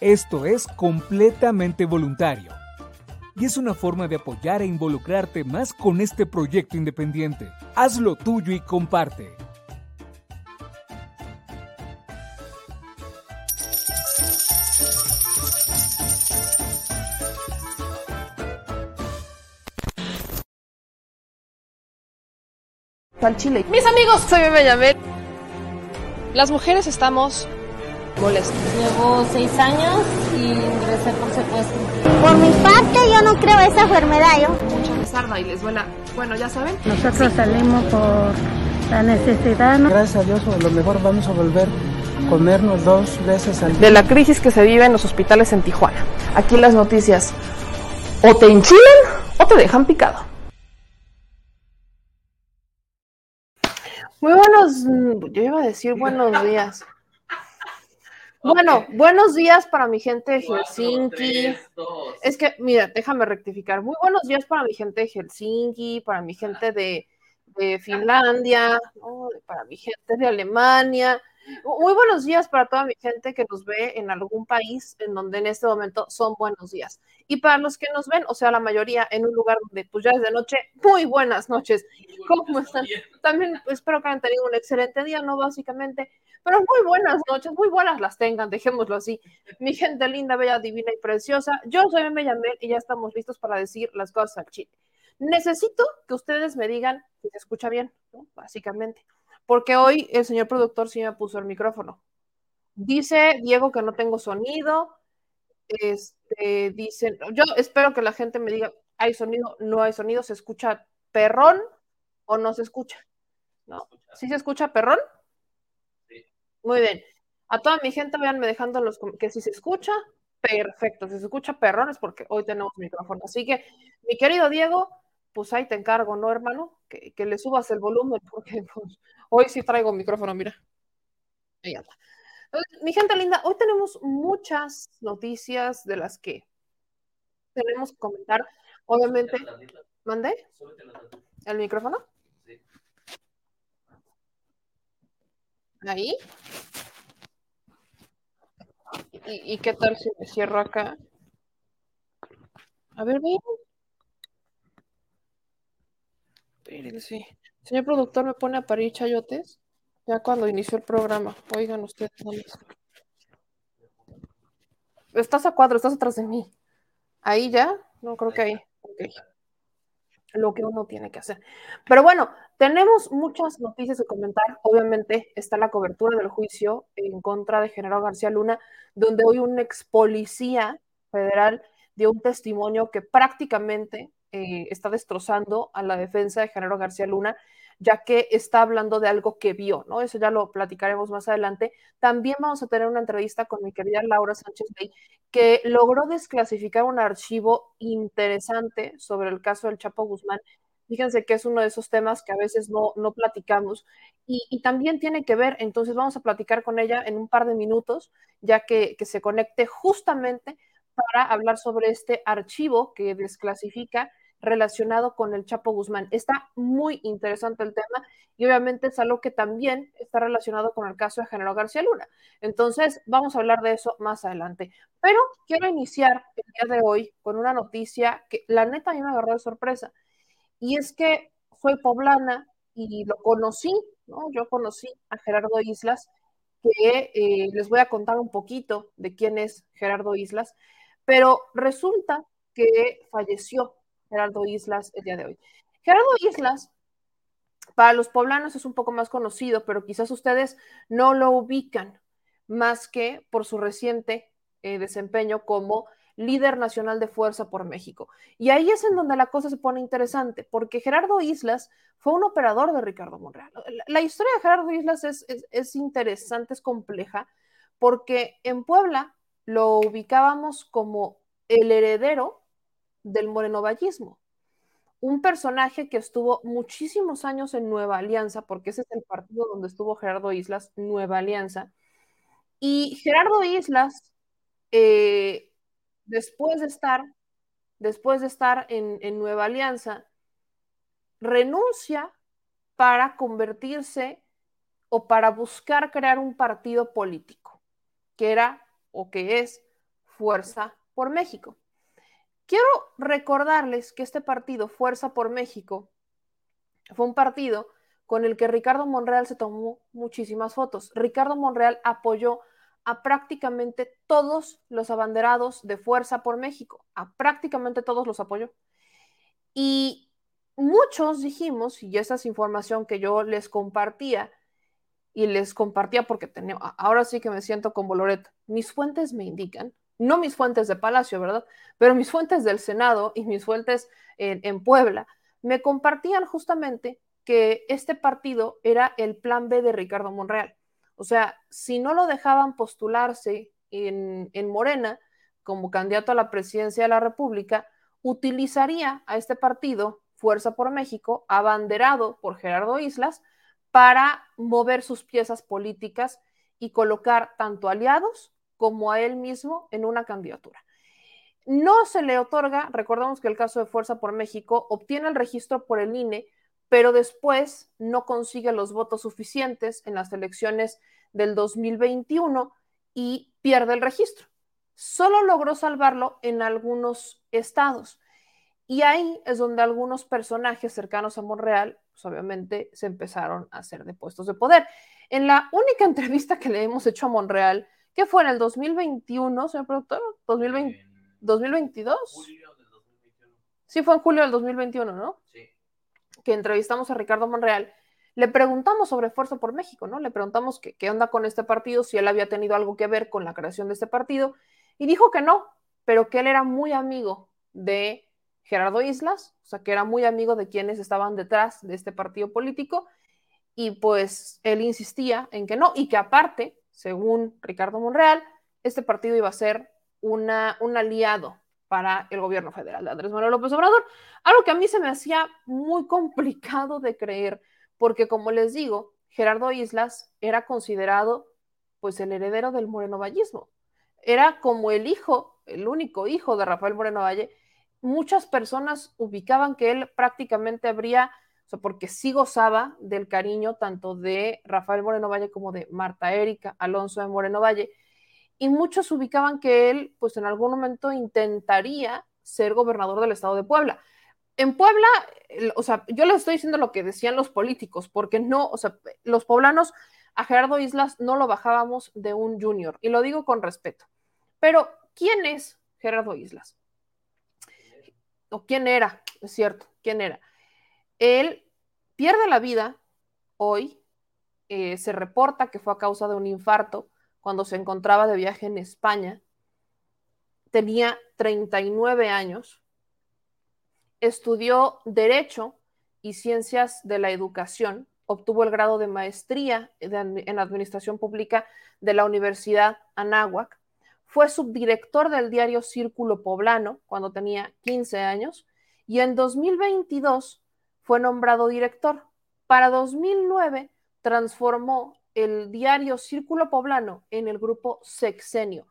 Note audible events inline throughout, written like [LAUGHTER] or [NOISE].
esto es completamente voluntario y es una forma de apoyar e involucrarte más con este proyecto independiente. Hazlo tuyo y comparte. Al Chile. Mis amigos, soy Bebe Yamel. Las mujeres estamos molestas. Llevo seis años y ingresé por secuestro. Por mi parte, yo no creo esa enfermedad. Yo. Mucha pesarda y les duela. Bueno, ya saben. Nosotros salimos por la necesidad. ¿no? Gracias a Dios, a lo mejor vamos a volver a comernos dos veces al día. De la crisis que se vive en los hospitales en Tijuana. Aquí las noticias o te enchilan o te dejan picado. Muy buenos, yo iba a decir buenos días. Bueno, buenos días para mi gente de Helsinki. Es que, mira, déjame rectificar. Muy buenos días para mi gente de Helsinki, para mi gente de, de Finlandia, ¿no? para mi gente de Alemania. Muy buenos días para toda mi gente que nos ve en algún país en donde en este momento son buenos días. Y para los que nos ven, o sea, la mayoría en un lugar donde pues ya es de noche, muy buenas noches. ¿Cómo están? También espero que hayan tenido un excelente día, ¿no? Básicamente, pero muy buenas noches, muy buenas las tengan, dejémoslo así. Mi gente linda, bella, divina y preciosa, yo soy Meme Yamel y ya estamos listos para decir las cosas al chile. Necesito que ustedes me digan si se escucha bien, ¿no? Básicamente porque hoy el señor productor sí me puso el micrófono. Dice Diego que no tengo sonido. Este, dicen, yo espero que la gente me diga, ¿hay sonido? No hay sonido, ¿se escucha perrón o no se escucha? ¿No? ¿Sí se escucha perrón? Sí. Muy bien. A toda mi gente, vayanme dejando los que si se escucha, perfecto. Si se escucha perrón es porque hoy tenemos micrófono. Así que, mi querido Diego, pues ahí te encargo, ¿no, hermano? Que, que le subas el volumen, [LAUGHS] porque pues, hoy sí traigo micrófono, mira. Ahí anda. Mi gente linda, hoy tenemos muchas noticias de las que tenemos que comentar. Obviamente, ¿mandé? ¿El micrófono? Ahí. ¿Y, ¿Y, qué tal si me cierro acá? A ver, ven. Espérense. Señor productor, ¿me pone a parir chayotes? Ya cuando inició el programa. Oigan ustedes. Estás a cuadro, estás atrás de mí. ¿Ahí ya? No, creo que ahí. Lo que uno tiene que hacer. Pero bueno, tenemos muchas noticias que comentar. Obviamente está la cobertura del juicio en contra de General García Luna, donde hoy un ex policía federal dio un testimonio que prácticamente eh, está destrozando a la defensa de General García Luna ya que está hablando de algo que vio, ¿no? Eso ya lo platicaremos más adelante. También vamos a tener una entrevista con mi querida Laura Sánchez Bay, que logró desclasificar un archivo interesante sobre el caso del Chapo Guzmán. Fíjense que es uno de esos temas que a veces no, no platicamos y, y, también tiene que ver, entonces vamos a platicar con ella en un par de minutos, ya que, que se conecte justamente para hablar sobre este archivo que desclasifica relacionado con el Chapo Guzmán. Está muy interesante el tema y obviamente es algo que también está relacionado con el caso de General García Luna. Entonces, vamos a hablar de eso más adelante. Pero quiero iniciar el día de hoy con una noticia que la neta a mí me agarró de sorpresa. Y es que soy poblana y lo conocí, ¿no? Yo conocí a Gerardo Islas, que eh, les voy a contar un poquito de quién es Gerardo Islas, pero resulta que falleció Gerardo Islas el día de hoy. Gerardo Islas, para los poblanos es un poco más conocido, pero quizás ustedes no lo ubican más que por su reciente eh, desempeño como líder nacional de Fuerza por México. Y ahí es en donde la cosa se pone interesante, porque Gerardo Islas fue un operador de Ricardo Monreal. La, historia de Gerardo Islas es, es interesante, es compleja, porque en Puebla lo ubicábamos como el heredero del morenovallismo. Un personaje que estuvo muchísimos años en Nueva Alianza, porque ese es el partido donde estuvo Gerardo Islas, Nueva Alianza. Y Gerardo Islas, eh, después de estar, después de estar en, en Nueva Alianza, renuncia para convertirse o para buscar crear un partido político, que era o que es Fuerza por México. Quiero recordarles que este partido, Fuerza por México, fue un partido con el que Ricardo Monreal se tomó muchísimas fotos. Ricardo Monreal apoyó a prácticamente todos los abanderados de Fuerza por México, a prácticamente todos los apoyó. Y muchos dijimos, y esa es información que yo les compartía, y les compartía porque tenía, ahora sí que me siento como Loret, mis fuentes me indican no mis fuentes de Palacio, ¿verdad? Pero mis fuentes del Senado y mis fuentes en, en Puebla me compartían justamente que este partido era el plan B de Ricardo Monreal. O sea, si no lo dejaban postularse en, en, Morena como candidato a la presidencia de la República, utilizaría a este partido, Fuerza por México, abanderado por Gerardo Islas, para mover sus piezas políticas y colocar tanto aliados como a él mismo en una candidatura. No se le otorga, recordamos que el caso de Fuerza por México obtiene el registro por el INE, pero después no consigue los votos suficientes en las elecciones del 2021 y pierde el registro. Solo logró salvarlo en algunos estados. Y ahí es donde algunos personajes cercanos a Monreal, pues obviamente, se empezaron a hacer de puestos de poder. En la única [LAUGHS] entrevista que le hemos hecho a Monreal, ¿Qué fue en el 2021, señor productor? ¿2020, ¿2022? Julio del 2021. Sí, fue en julio del 2021, ¿no? Sí. Que entrevistamos a Ricardo Monreal. Le preguntamos sobre Fuerza por México, ¿no? Le preguntamos qué, qué onda con este partido, si él había tenido algo que ver con la creación de este partido, y dijo que no, pero que él era muy amigo de Gerardo Islas, o sea, que era muy amigo de quienes estaban detrás de este partido político, y pues él insistía en que no, y que aparte según Ricardo Monreal, este partido iba a ser una, un aliado para el gobierno federal de Andrés Manuel López Obrador. Algo que a mí se me hacía muy complicado de creer, porque como les digo, Gerardo Islas era considerado pues el heredero del Moreno Vallismo. Era como el hijo, el único hijo de Rafael Moreno Valle. Muchas personas ubicaban que él prácticamente habría, o sea, porque sí gozaba del cariño tanto de Rafael Moreno Valle como de Marta Erika Alonso de Moreno Valle y muchos ubicaban que él, pues en algún momento intentaría ser gobernador del estado de Puebla. En Puebla, o sea, yo les estoy diciendo lo que decían los políticos, porque no, o sea, los poblanos a Gerardo Islas no lo bajábamos de un junior, y lo digo con respeto. Pero, ¿quién es Gerardo Islas? ¿O quién era? Es cierto, ¿quién era? Él pierde la vida hoy, eh, se reporta que fue a causa de un infarto, cuando se encontraba de viaje en España. Tenía 39 años. Estudió Derecho y Ciencias de la Educación. Obtuvo el grado de maestría en Administración Pública de la Universidad Anáhuac. Fue subdirector del diario Círculo Poblano cuando tenía 15 años y en 2022 fue nombrado director. Para 2009 transformó el diario Círculo Poblano en el grupo Sexenio.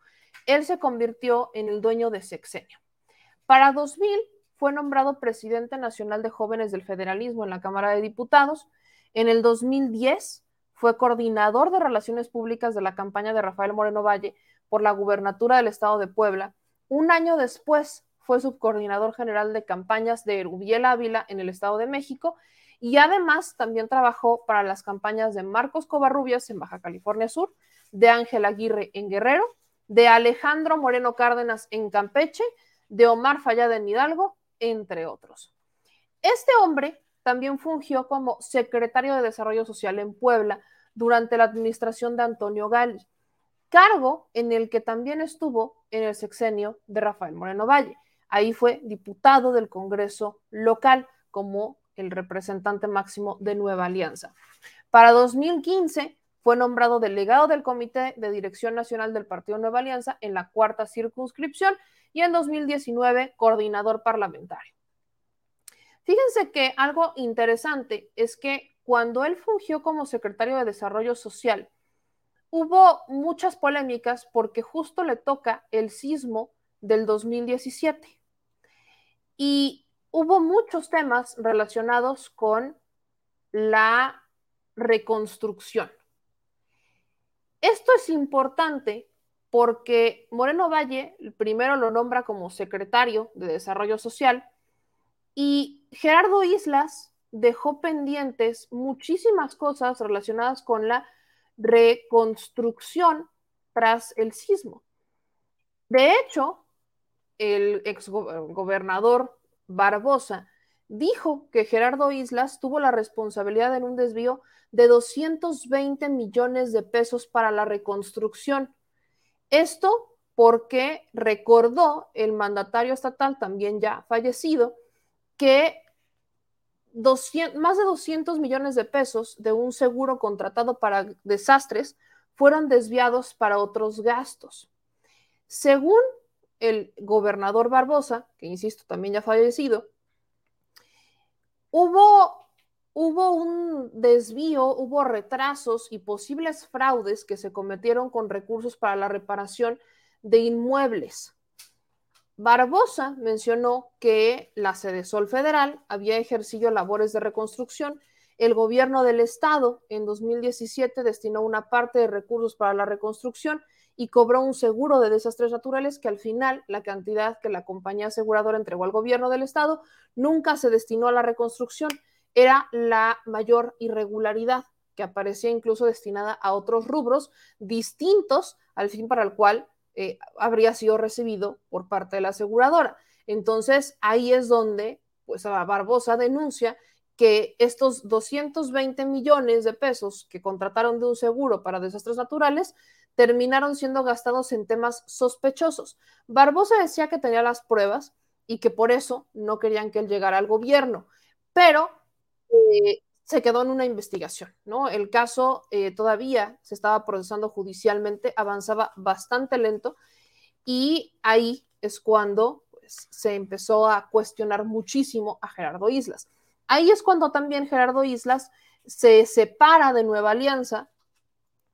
Él se convirtió en el dueño de Sexenio. Para 2000 fue nombrado presidente nacional de jóvenes del federalismo en la Cámara de Diputados. En el 2010 fue coordinador de relaciones públicas de la campaña de Rafael Moreno Valle por la gubernatura del estado de Puebla. Un año después fue subcoordinador general de campañas de Rubiel Ávila en el estado de México y además también trabajó para las campañas de Marcos Covarrubias en Baja California Sur, de Ángel Aguirre en Guerrero, de Alejandro Moreno Cárdenas en Campeche, de Omar Fallada en Hidalgo, entre otros. Este hombre también fungió como secretario de Desarrollo Social en Puebla durante la administración de Antonio Gali, cargo en el que también estuvo en el sexenio de Rafael Moreno Valle. Ahí fue diputado del Congreso local como el representante máximo de Nueva Alianza. Para 2015 fue nombrado delegado del Comité de Dirección Nacional del Partido Nueva Alianza en la cuarta circunscripción y en 2019 coordinador parlamentario. Fíjense que algo interesante es que cuando él fungió como secretario de Desarrollo Social, hubo muchas polémicas porque justo le toca el sismo del 2017. Y hubo muchos temas relacionados con la reconstrucción. Esto es importante porque Moreno Valle primero lo nombra como secretario de Desarrollo Social y Gerardo Islas dejó pendientes muchísimas cosas relacionadas con la reconstrucción tras el sismo. De hecho, el exgobernador Barbosa, dijo que Gerardo Islas tuvo la responsabilidad en un desvío de 220 millones de pesos para la reconstrucción. Esto porque recordó el mandatario estatal, también ya fallecido, que más de 200 millones de pesos de un seguro contratado para desastres fueron desviados para otros gastos. Según el gobernador Barbosa, que insisto, también ya fallecido, hubo, hubo un desvío, hubo retrasos y posibles fraudes que se cometieron con recursos para la reparación de inmuebles. Barbosa mencionó que la sede Sol Federal había ejercido labores de reconstrucción. El gobierno del estado en 2017 destinó una parte de recursos para la reconstrucción y cobró un seguro de desastres naturales que al final la cantidad que la compañía aseguradora entregó al gobierno del estado nunca se destinó a la reconstrucción, era la mayor irregularidad que aparecía incluso destinada a otros rubros distintos al fin para el cual eh, habría sido recibido por parte de la aseguradora. Entonces ahí es donde pues Barbosa denuncia que estos 220 millones de pesos que contrataron de un seguro para desastres naturales terminaron siendo gastados en temas sospechosos. Barbosa decía que tenía las pruebas y que por eso no querían que él llegara al gobierno, pero eh, se quedó en una investigación, ¿no? El caso eh, todavía se estaba procesando judicialmente, avanzaba bastante lento y ahí es cuando se empezó a cuestionar muchísimo a Gerardo Islas. Ahí es cuando también Gerardo Islas se separa de Nueva Alianza,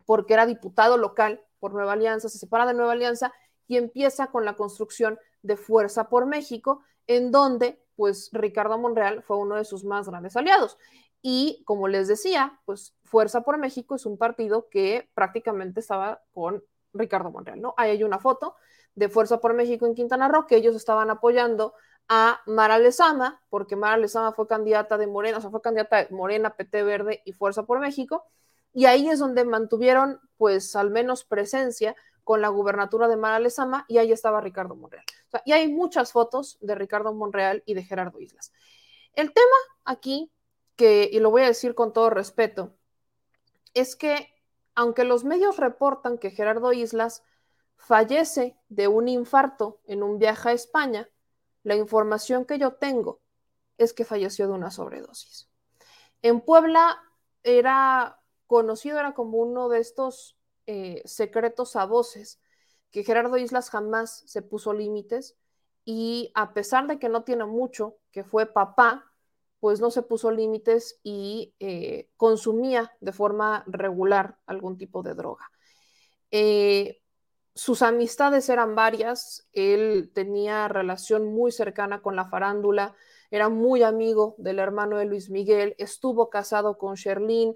porque era diputado local por Nueva Alianza, se separa de Nueva Alianza y empieza con la construcción de Fuerza por México, en donde pues Ricardo Monreal fue uno de sus más grandes aliados. Y como les decía, pues Fuerza por México es un partido que prácticamente estaba con Ricardo Monreal, ¿no? Ahí hay una foto de Fuerza por México en Quintana Roo, que ellos estaban apoyando a Mara Lezama, porque Mara Lezama fue candidata de Morena, o sea, fue candidata de Morena, PT Verde y Fuerza por México, y ahí es donde mantuvieron, pues, al menos presencia con la gubernatura de Mara Lezama, y ahí estaba Ricardo Monreal. Y hay muchas fotos de Ricardo Monreal y de Gerardo Islas. El tema aquí, que, y lo voy a decir con todo respeto, es que aunque los medios reportan que Gerardo Islas fallece de un infarto en un viaje a España, la información que yo tengo es que falleció de una sobredosis. En Puebla era conocido, era como uno de estos eh, secretos a voces, que Gerardo Islas jamás se puso límites y a pesar de que no tiene mucho, que fue papá, pues no se puso límites y eh, consumía de forma regular algún tipo de droga. Eh, sus amistades eran varias, él tenía relación muy cercana con la farándula, era muy amigo del hermano de Luis Miguel, estuvo casado con Sherlyn,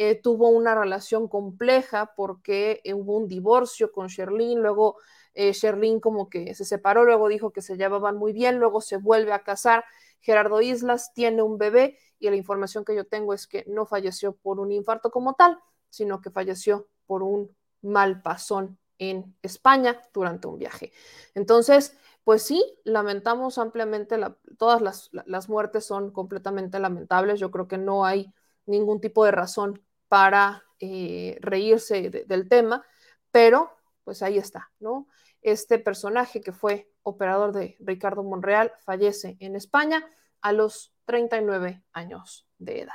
eh, tuvo una relación compleja porque hubo un divorcio con Sherlyn, luego eh, Sherlyn como que se separó, luego dijo que se llevaban muy bien, luego se vuelve a casar, Gerardo Islas tiene un bebé y la información que yo tengo es que no falleció por un infarto como tal, sino que falleció por un mal pasón en España durante un viaje. Entonces, pues sí, lamentamos ampliamente, todas las, muertes son completamente lamentables. Yo creo que no hay ningún tipo de razón para eh, reírse del tema, pero pues ahí está, ¿no? Este personaje que fue operador de Ricardo Monreal fallece en España a los 39 años de edad.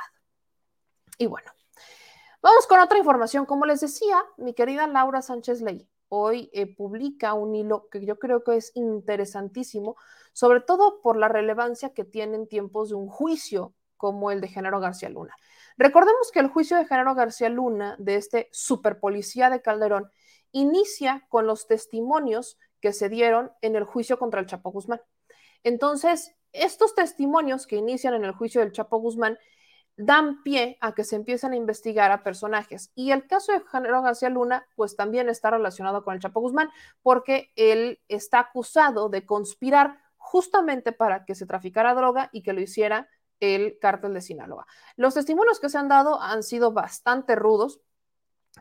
Y bueno, vamos con otra información. Como les decía, mi querida Laura Sánchez Ley hoy eh, publica un hilo que yo creo que es interesantísimo, sobre todo por la relevancia que tienen tiempos de un juicio como el de Genaro García Luna. Recordemos que el juicio de Genaro García Luna, de este superpolicía de Calderón, inicia con los testimonios que se dieron en el juicio contra el Chapo Guzmán. Entonces, estos testimonios que inician en el juicio del Chapo Guzmán dan pie a que se empiecen a investigar a personajes. Y el caso de Genaro García Luna, pues también está relacionado con el Chapo Guzmán, porque él está acusado de conspirar justamente para que se traficara droga y que lo hiciera el cártel de Sinaloa. Los testimonios que se han dado han sido bastante rudos,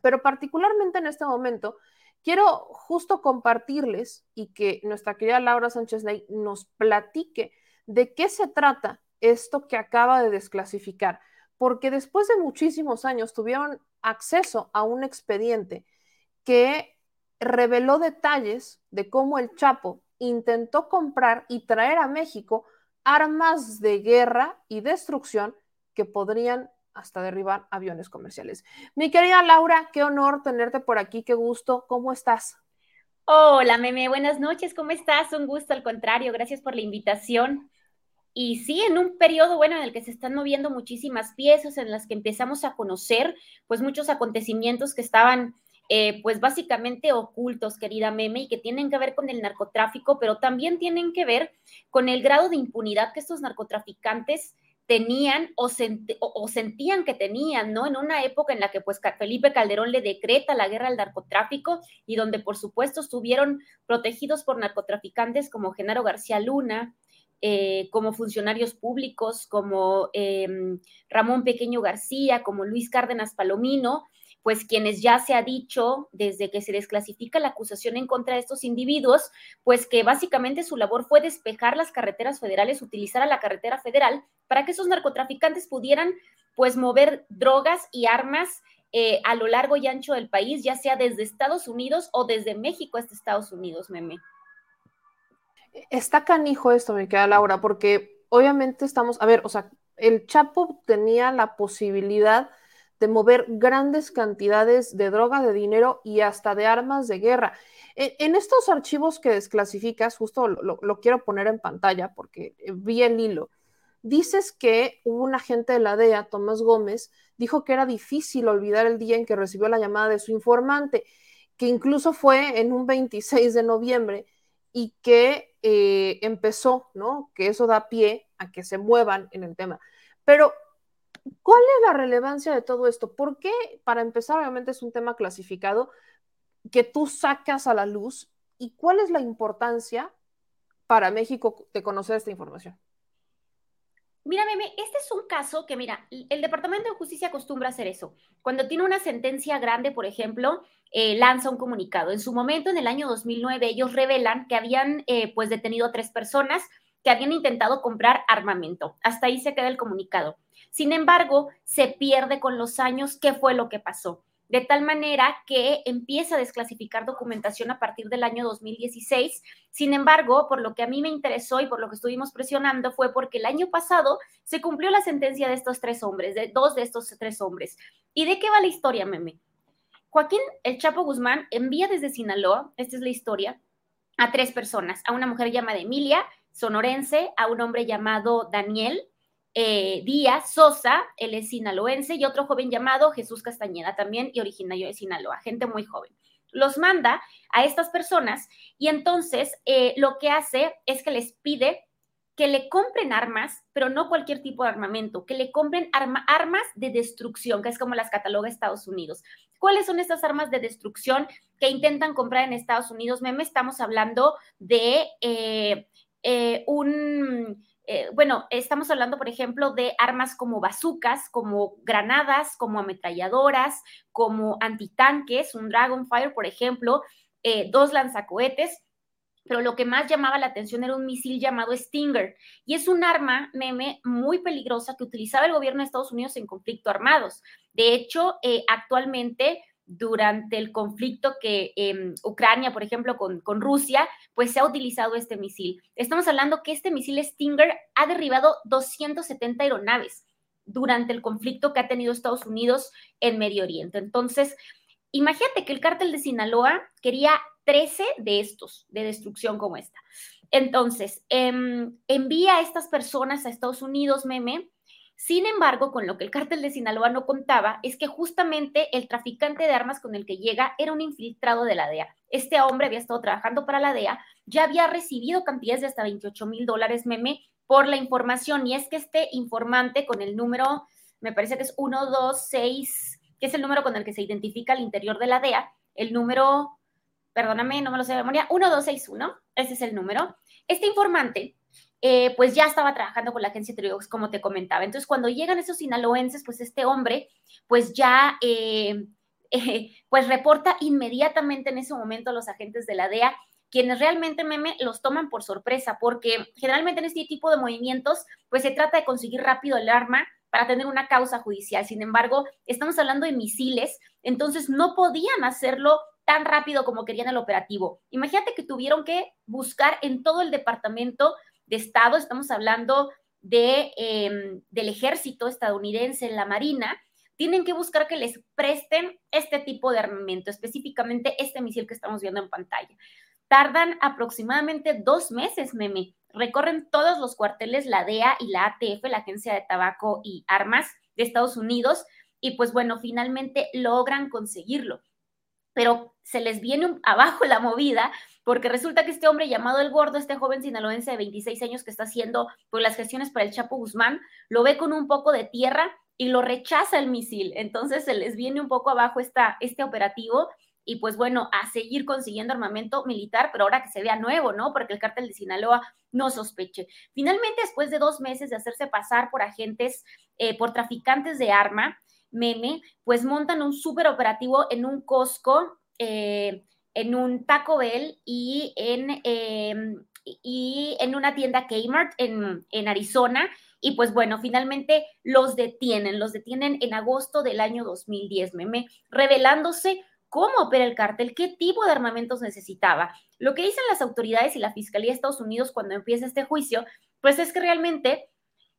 pero particularmente en este momento quiero justo compartirles y que nuestra querida Laura Sánchez Ley nos platique de qué se trata esto que acaba de desclasificar, porque después de muchísimos años tuvieron acceso a un expediente que reveló detalles de cómo el Chapo intentó comprar y traer a México armas de guerra y destrucción que podrían hasta derribar aviones comerciales. Mi querida Laura, qué honor tenerte por aquí, qué gusto, ¿cómo estás? Hola, Meme, buenas noches, ¿cómo estás? Un gusto, al contrario, gracias por la invitación. Y sí, en un periodo, bueno, en el que se están moviendo muchísimas piezas, en las que empezamos a conocer, pues, muchos acontecimientos que estaban, eh, pues, básicamente ocultos, querida Meme, y que tienen que ver con el narcotráfico, pero también tienen que ver con el grado de impunidad que estos narcotraficantes tenían o, sentían que tenían, ¿no? En una época en la que pues Felipe Calderón le decreta la guerra al narcotráfico y donde por supuesto estuvieron protegidos por narcotraficantes como Genaro García Luna, eh, como funcionarios públicos, como em, Ramón Pequeño García, como Luis Cárdenas Palomino, pues quienes ya se ha dicho desde que se desclasifica la acusación en contra de estos individuos, pues que básicamente su labor fue despejar las carreteras federales, utilizar a la carretera federal para que esos narcotraficantes pudieran pues mover drogas y armas eh, a lo largo y ancho del país, ya sea desde Estados Unidos o desde México hasta Estados Unidos, meme. Está canijo esto, me queda Laura, porque obviamente estamos, a ver, o sea, el Chapo tenía la posibilidad de mover grandes cantidades de droga, de dinero y hasta de armas de guerra. En, estos archivos que desclasificas, justo lo, quiero poner en pantalla porque vi el hilo, dices que hubo un agente de la DEA, Tomás Gómez, dijo que era difícil olvidar el día en que recibió la llamada de su informante, que incluso fue en un 26 de noviembre y que eh, empezó, ¿no? Que eso da pie a que se muevan en el tema. Pero, ¿cuál es la relevancia de todo esto? ¿Por qué, para empezar, obviamente es un tema clasificado que tú sacas a la luz y cuál es la importancia para México de conocer esta información? Mira, Meme, este es un caso que, mira, el Departamento de Justicia acostumbra hacer eso. Cuando tiene una sentencia grande, por ejemplo, eh, lanza un comunicado. En su momento, en el año 2009, ellos revelan que habían, eh, pues, detenido a tres personas que habían intentado comprar armamento. Hasta ahí se queda el comunicado. Sin embargo, se pierde con los años qué fue lo que pasó de tal manera que empieza a desclasificar documentación a partir del año 2016. Sin embargo, por lo que a mí me interesó y por lo que estuvimos presionando fue porque el año pasado se cumplió la sentencia de estos tres hombres, de dos de estos tres hombres. ¿Y de qué va la historia, meme? Joaquín El Chapo Guzmán envía desde Sinaloa, esta es la historia, a tres personas, a una mujer llamada Emilia, sonorense, a un hombre llamado Daniel, eh, Díaz Sosa, él es sinaloense, y otro joven llamado Jesús Castañeda, también y originario de Sinaloa, gente muy joven. Los manda a estas personas y entonces eh, lo que hace es que les pide que le compren armas, pero no cualquier tipo de armamento, que le compren armas de destrucción, que es como las cataloga Estados Unidos. ¿Cuáles son estas armas de destrucción que intentan comprar en Estados Unidos? Meme, estamos hablando de eh, un eh, bueno, estamos hablando, por ejemplo, de armas como bazucas, como granadas, como ametralladoras, como antitanques, un Dragonfire, por ejemplo, eh, dos lanzacohetes. Pero lo que más llamaba la atención era un misil llamado Stinger. Y es un arma, meme, muy peligrosa que utilizaba el gobierno de Estados Unidos en conflicto armados. De hecho, eh, actualmente durante el conflicto que eh, Ucrania, por ejemplo, con, con, Rusia, pues se ha utilizado este misil. Estamos hablando que este misil Stinger ha derribado 270 aeronaves durante el conflicto que ha tenido Estados Unidos en Medio Oriente. Entonces, imagínate que el cártel de Sinaloa quería 13 de estos, de destrucción como esta. Entonces, eh, envía a estas personas a Estados Unidos, meme, sin embargo, con lo que el cártel de Sinaloa no contaba es que justamente el traficante de armas con el que llega era un infiltrado de la DEA. Este hombre había estado trabajando para la DEA, ya había recibido cantidades de hasta 28 mil dólares meme por la información y es que este informante con el número, me parece que es 126, que es el número con el que se identifica al interior de la DEA, el número, perdóname, no me lo sé de memoria, 1261, ese es el número. Este informante eh, pues ya estaba trabajando con la agencia Triox, como te comentaba. Entonces, cuando llegan esos sinaloenses, pues este hombre, pues ya, eh, [LAUGHS] eh, pues reporta inmediatamente en ese momento a los agentes de la DEA, quienes realmente, meme, los toman por sorpresa, porque generalmente en este tipo de movimientos, pues se trata de conseguir rápido el arma para tener una causa judicial. Sin embargo, estamos hablando de misiles, entonces no podían hacerlo tan rápido como querían el operativo. Imagínate que tuvieron que buscar en todo el departamento de Estado, estamos hablando em, del ejército estadounidense, la Marina, tienen que buscar que les presten este tipo de armamento, específicamente este misil que estamos viendo en pantalla. Tardan aproximadamente dos meses, meme. Recorren todos los cuarteles, la DEA y la ATF, la Agencia de Tabaco y Armas de Estados Unidos, y pues bueno, finalmente logran conseguirlo. Pero se les viene abajo la movida porque resulta que este hombre llamado El Gordo, este joven sinaloense de 26 años que está haciendo pues, las gestiones para el Chapo Guzmán, lo ve con un poco de tierra y lo rechaza el misil. Entonces se les viene un poco abajo esta, este operativo y pues bueno, a seguir consiguiendo armamento militar, pero ahora que se vea nuevo, ¿no? Porque el cártel de Sinaloa no sospeche. Finalmente, después de dos meses de hacerse pasar por agentes, eh, por traficantes de arma, meme, pues montan un súper operativo en un Costco. Eh, en un Taco Bell y en, em, y en una tienda Kmart en, en Arizona. Y pues bueno, finalmente los detienen, los detienen en agosto del año 2010, meme, revelándose cómo opera el cártel, qué tipo de armamentos necesitaba. Lo que dicen las autoridades y la Fiscalía de Estados Unidos cuando empieza este juicio, pues es que realmente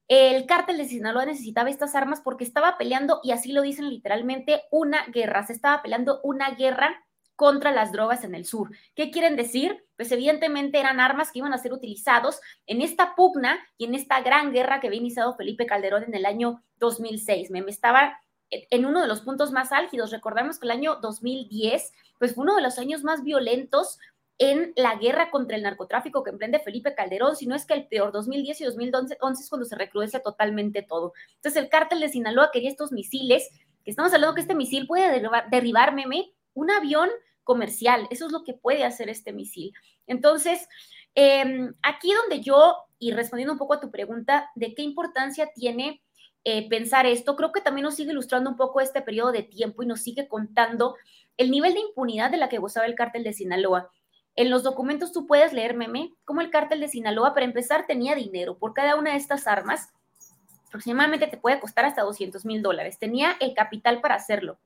el cártel de Sinaloa necesitaba estas armas porque estaba peleando, y así lo dicen literalmente, una guerra. Se estaba peleando una guerra contra las drogas en el sur. ¿Qué quieren decir? Pues evidentemente eran armas que iban a ser utilizados en esta pugna y en esta gran guerra que había iniciado Felipe Calderón en el año 2006. Me, estaba en uno de los puntos más álgidos. Recordamos que el año 2010 pues fue uno de los años más violentos en la guerra contra el narcotráfico que emprende Felipe Calderón, si no es que el peor, 2010 y 2011 es cuando se recrudece totalmente todo. Entonces el cártel de Sinaloa quería estos misiles, que estamos hablando que este misil puede derribar, derribar meme, un avión comercial, eso es lo que puede hacer este misil. Entonces, em, aquí donde yo, y respondiendo un poco a tu pregunta, de qué importancia tiene eh, pensar esto, creo que también nos sigue ilustrando un poco este periodo de tiempo y nos sigue contando el nivel de impunidad de la que gozaba el cártel de Sinaloa. En los documentos tú puedes leer, meme, cómo el cártel de Sinaloa, para empezar, tenía dinero por cada una de estas armas. Aproximadamente te puede costar hasta 200 mil dólares. Tenía el capital para hacerlo.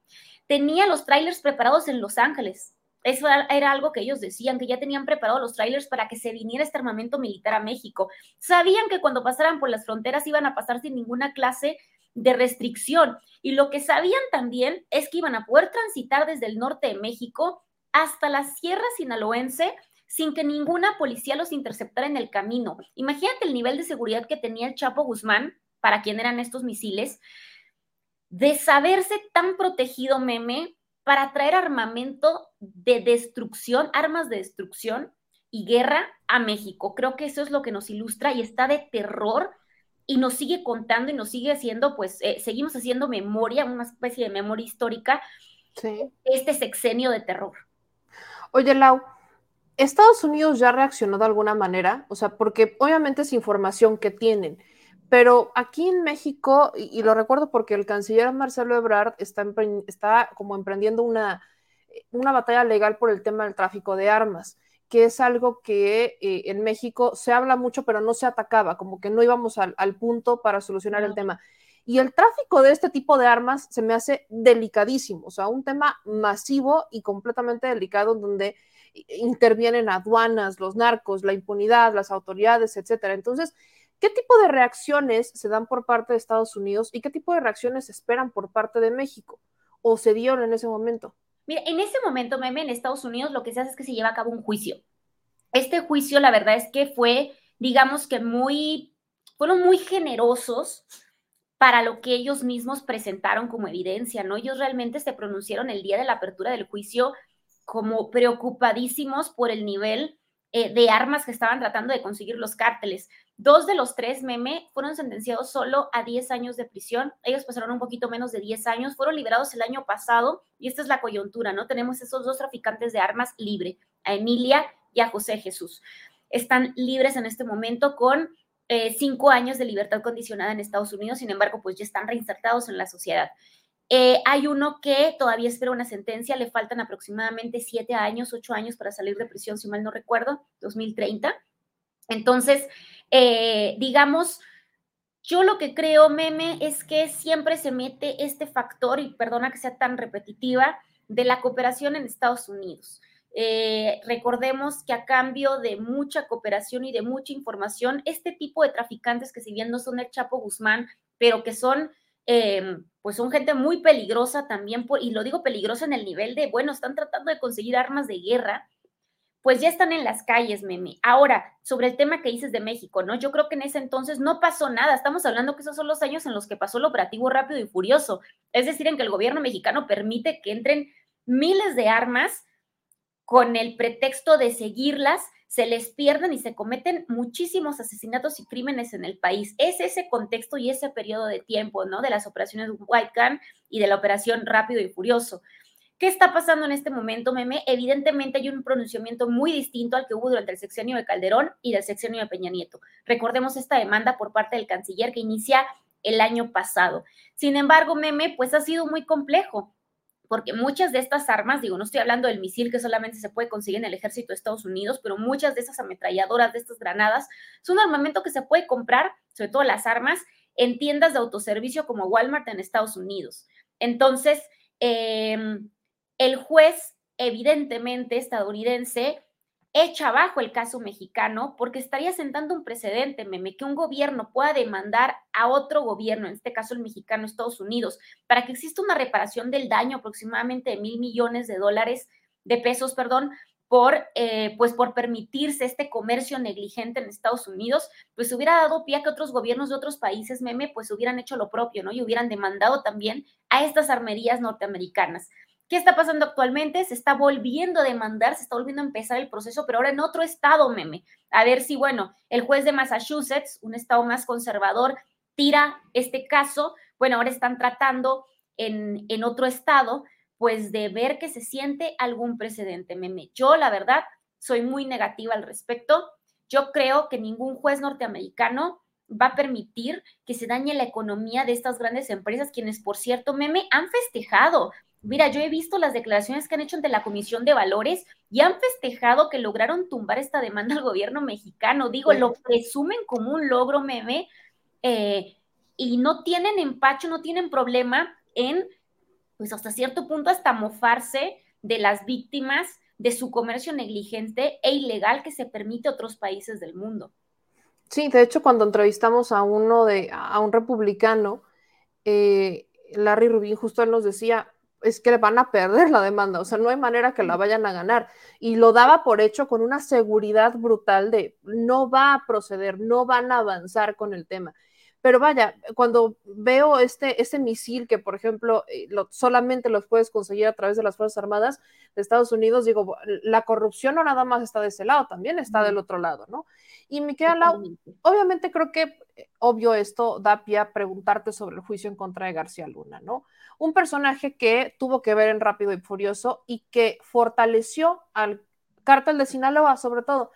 Tenía los trailers preparados en Los Ángeles. Eso era algo que ellos decían, que ya tenían preparados los trailers para que se viniera este armamento militar a México. Sabían que cuando pasaran por las fronteras iban a pasar sin ninguna clase de restricción. Y lo que sabían también es que iban a poder transitar desde el norte de México hasta la Sierra Sinaloense sin que ninguna policía los interceptara en el camino. Imagínate el nivel de seguridad que tenía el Chapo Guzmán, para quien eran estos misiles, de saberse tan protegido, meme, para traer armamento de destrucción, armas de destrucción y guerra a México. Creo que eso es lo que nos ilustra y está de terror y nos sigue contando y nos sigue haciendo, pues, eh, seguimos haciendo memoria, una especie de memoria histórica, este sexenio de terror. Oye, Lau, ¿Estados Unidos ya reaccionó de alguna manera? O sea, porque obviamente es información que tienen, pero aquí en México, y, lo recuerdo porque el canciller Marcelo Ebrard está, está como emprendiendo una, una batalla legal por el tema del tráfico de armas que es algo que eh, en México se habla mucho, pero no se atacaba, como que no íbamos al, punto para solucionar el tema. Y el tráfico de este tipo de armas se me hace delicadísimo, o sea, un tema masivo y completamente delicado donde intervienen aduanas, los narcos, la impunidad, las autoridades, etcétera. Entonces, ¿qué tipo de reacciones se dan por parte de Estados Unidos y qué tipo de reacciones se esperan por parte de México o se dieron en ese momento? Mira, en ese momento, meme, en Estados Unidos lo que se hace es que se lleva a cabo un juicio. Este juicio, la verdad es que fue, digamos que muy, fueron muy generosos para lo que ellos mismos presentaron como evidencia, ¿no? Ellos realmente se pronunciaron el día de la apertura del juicio como preocupadísimos por el nivel eh, de armas que estaban tratando de conseguir los cárteles. Dos de los tres meme fueron sentenciados solo a 10 años de prisión. Ellos pasaron un poquito menos de 10 años, fueron liberados el año pasado y esta es la coyuntura, ¿no? Tenemos esos dos traficantes de armas libre, a Emilia y a José Jesús. Están libres en este momento con eh, cinco años de libertad condicionada en Estados Unidos, sin embargo, pues ya están reinsertados en la sociedad. Eh, hay uno que todavía espera una sentencia, le faltan aproximadamente siete años, ocho años para salir de prisión, si mal no recuerdo, 2030. Entonces, eh, digamos, yo lo que creo, meme, es que siempre se mete este factor, y perdona que sea tan repetitiva, de la cooperación en Estados Unidos. Eh, recordemos que a cambio de mucha cooperación y de mucha información, este tipo de traficantes que si bien no son el Chapo Guzmán, pero que son, eh, pues son gente muy peligrosa también, y lo digo peligrosa en el nivel de, bueno, están tratando de conseguir armas de guerra, pues ya están en las calles, Meme. Ahora, sobre el tema que dices de México, ¿no? Yo creo que en ese entonces no pasó nada. Estamos hablando que esos son los años en los que pasó el operativo rápido y furioso. Es decir, en que el gobierno mexicano permite que entren miles de armas con el pretexto de seguirlas, se les pierden y se cometen muchísimos asesinatos y crímenes en el país. Es ese contexto y ese periodo de tiempo, ¿no? De las operaciones White Gun y de la operación Rápido y Furioso. ¿Qué está pasando en este momento, meme? Evidentemente hay un pronunciamiento muy distinto al que hubo durante el sexenio de Calderón y del sexenio de Peña Nieto. Recordemos esta demanda por parte del canciller que inicia el año pasado. Sin embargo, meme, pues ha sido muy complejo porque muchas de estas armas, digo, no estoy hablando del misil que solamente se puede conseguir en el ejército de Estados Unidos, pero muchas de esas ametralladoras, de estas granadas, son armamento que se puede comprar, sobre todo las armas, en tiendas de autoservicio como Walmart en Estados Unidos. Entonces, em, el juez, evidentemente estadounidense, echa abajo el caso mexicano porque estaría sentando un precedente, meme, que un gobierno pueda demandar a otro gobierno, en este caso el mexicano, Estados Unidos, para que exista una reparación del daño aproximadamente de mil millones de dólares, de pesos, perdón, por, eh, pues por permitirse este comercio negligente en Estados Unidos, pues hubiera dado pie a que otros gobiernos de otros países, meme, pues hubieran hecho lo propio, ¿no? Y hubieran demandado también a estas armerías norteamericanas. ¿Qué está pasando actualmente? Se está volviendo a demandar, se está volviendo a empezar el proceso, pero ahora en otro estado, meme. A ver si, bueno, el juez de Massachusetts, un estado más conservador, tira este caso. Bueno, ahora están tratando en, en otro estado, pues de ver que se siente algún precedente, meme. Yo, la verdad, soy muy negativa al respecto. Yo creo que ningún juez norteamericano va a permitir que se dañe la economía de estas grandes empresas, quienes, por cierto, meme, han festejado Mira, yo he visto las declaraciones que han hecho ante la Comisión de Valores y han festejado que lograron tumbar esta demanda al gobierno mexicano. Digo, lo presumen como un logro, meme, eh, y no tienen empacho, no tienen problema en, pues hasta cierto punto, hasta mofarse de las víctimas de su comercio negligente e ilegal que se permite a otros países del mundo. Sí, de hecho, cuando entrevistamos a uno de, a un republicano, eh, Larry Rubin, justo él nos decía, es que le van a perder la demanda, o sea, no hay manera que la vayan a ganar. Y lo daba por hecho con una seguridad brutal de no va a proceder, no van a avanzar con el tema. Pero vaya, cuando veo este, este misil que, por ejemplo, eh, solamente los puedes conseguir a través de las Fuerzas Armadas de Estados Unidos, digo, la corrupción no nada más está de ese lado, también está del otro lado, ¿no? Y me queda obviamente creo que, eh, obvio, esto da pie a preguntarte sobre el juicio en contra de García Luna, ¿no? Un personaje que tuvo que ver en Rápido y Furioso y que fortaleció al cártel de Sinaloa, sobre todo.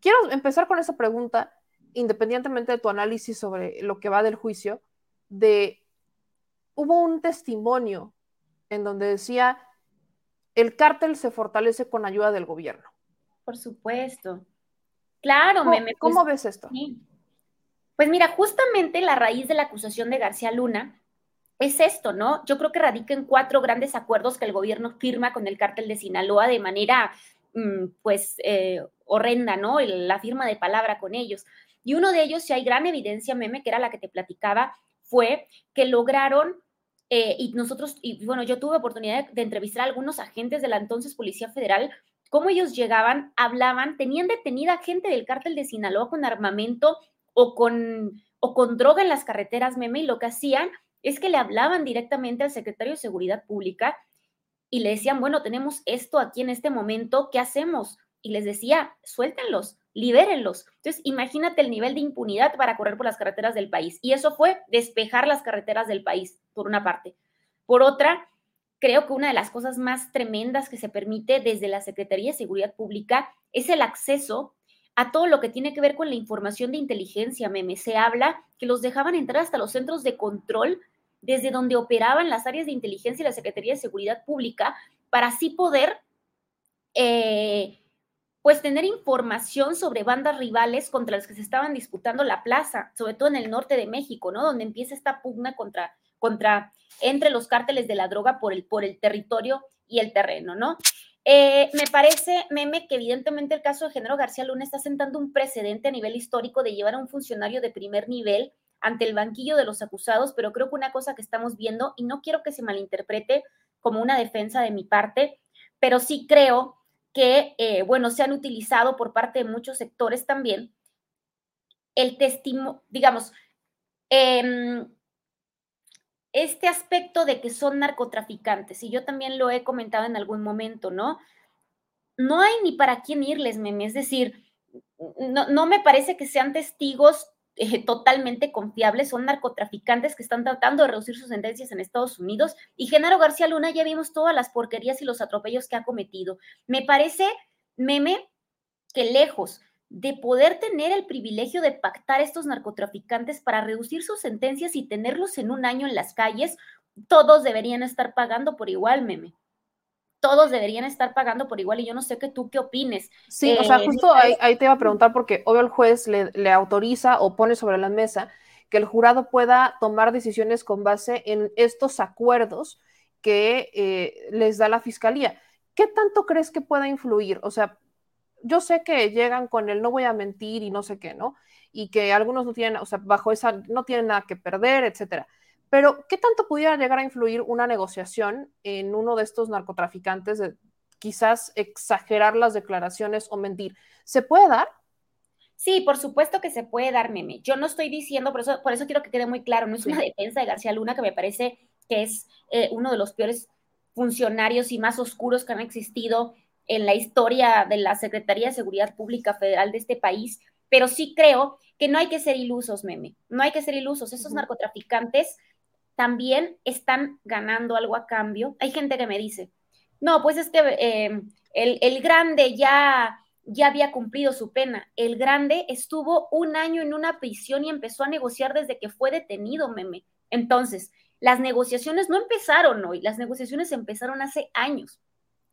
Quiero empezar con esa pregunta independientemente de tu análisis sobre lo que va del juicio, de hubo un testimonio en donde decía el cártel se fortalece con ayuda del gobierno. Por supuesto. Claro, ¿Cómo, me, ¿cómo ves esto? Pues mira, justamente la raíz de la acusación de García Luna es esto, ¿no? Yo creo que radica en cuatro grandes acuerdos que el gobierno firma con el cártel de Sinaloa de manera, mm, pues, eh, horrenda, ¿no? La firma de palabra con ellos. Y uno de ellos, si hay gran evidencia, meme, que era la que te platicaba, fue que lograron, eh, y nosotros, y bueno, yo tuve oportunidad de, entrevistar a algunos agentes de la entonces Policía Federal, cómo ellos llegaban, hablaban, tenían detenida gente del cártel de Sinaloa con armamento o con, o con droga en las carreteras, meme, y lo que hacían es que le hablaban directamente al secretario de Seguridad Pública y le decían, bueno, tenemos esto aquí en este momento, ¿qué hacemos? Y les decía, suéltenlos, libérenlos. Entonces, imagínate el nivel de impunidad para correr por las carreteras del país. Y eso fue despejar las carreteras del país, por una parte. Por otra, creo que una de las cosas más tremendas que se permite desde la Secretaría de Seguridad Pública es el acceso a todo lo que tiene que ver con la información de inteligencia, meme. Se habla que los dejaban entrar hasta los centros de control desde donde operaban las áreas de inteligencia y la Secretaría de Seguridad Pública para así poder eh, pues tener información sobre bandas rivales contra las que se estaban disputando la plaza, sobre todo en el norte de México, ¿no? Donde empieza esta pugna contra, contra entre los cárteles de la droga por el, por el territorio y el terreno, ¿no? Eh, me parece, meme, que evidentemente el caso de Género García Luna está sentando un precedente a nivel histórico de llevar a un funcionario de primer nivel ante el banquillo de los acusados, pero creo que una cosa que estamos viendo, y no quiero que se malinterprete como una defensa de mi parte, pero sí creo que, eh, bueno, se han utilizado por parte de muchos sectores también, el testimonio, digamos, em, este aspecto de que son narcotraficantes, y yo también lo he comentado en algún momento, ¿no? No hay ni para quién irles, meme, es decir, no, no me parece que sean testigos eh, totalmente confiables, son narcotraficantes que están tratando de reducir sus sentencias en Estados Unidos. Y Genaro García Luna ya vimos todas las porquerías y los atropellos que ha cometido. Me parece, meme, que lejos de poder tener el privilegio de pactar estos narcotraficantes para reducir sus sentencias y tenerlos en un año en las calles, todos deberían estar pagando por igual, meme todos deberían estar pagando por igual y yo no sé qué tú qué opines. Sí, o sea, eh, justo ahí, te iba a preguntar porque obvio el juez le, autoriza o pone sobre la mesa que el jurado pueda tomar decisiones con base en estos acuerdos que eh, les da la fiscalía. ¿Qué tanto crees que pueda influir? O sea, yo sé que llegan con el no voy a mentir y no sé qué, ¿no? Y que algunos no tienen, o sea, bajo esa, no tienen nada que perder, etcétera. Pero, ¿qué tanto pudiera llegar a influir una negociación en uno de estos narcotraficantes de quizás exagerar las declaraciones o mentir? ¿Se puede dar? Sí, por supuesto que se puede dar meme. Yo no estoy diciendo, por eso, por eso quiero que quede muy claro, no es una defensa de García Luna que me parece que es eh, uno de los peores funcionarios y más oscuros que han existido en la historia de la Secretaría de Seguridad Pública Federal de este país, pero sí creo que no hay que ser ilusos, meme, no hay que ser ilusos. Esos narcotraficantes también están ganando algo a cambio. Hay gente que me dice, no, pues es que eh, el, el, grande ya, ya había cumplido su pena. El grande estuvo un año en una prisión y empezó a negociar desde que fue detenido, meme. Entonces, las negociaciones no empezaron hoy, las negociaciones empezaron hace años,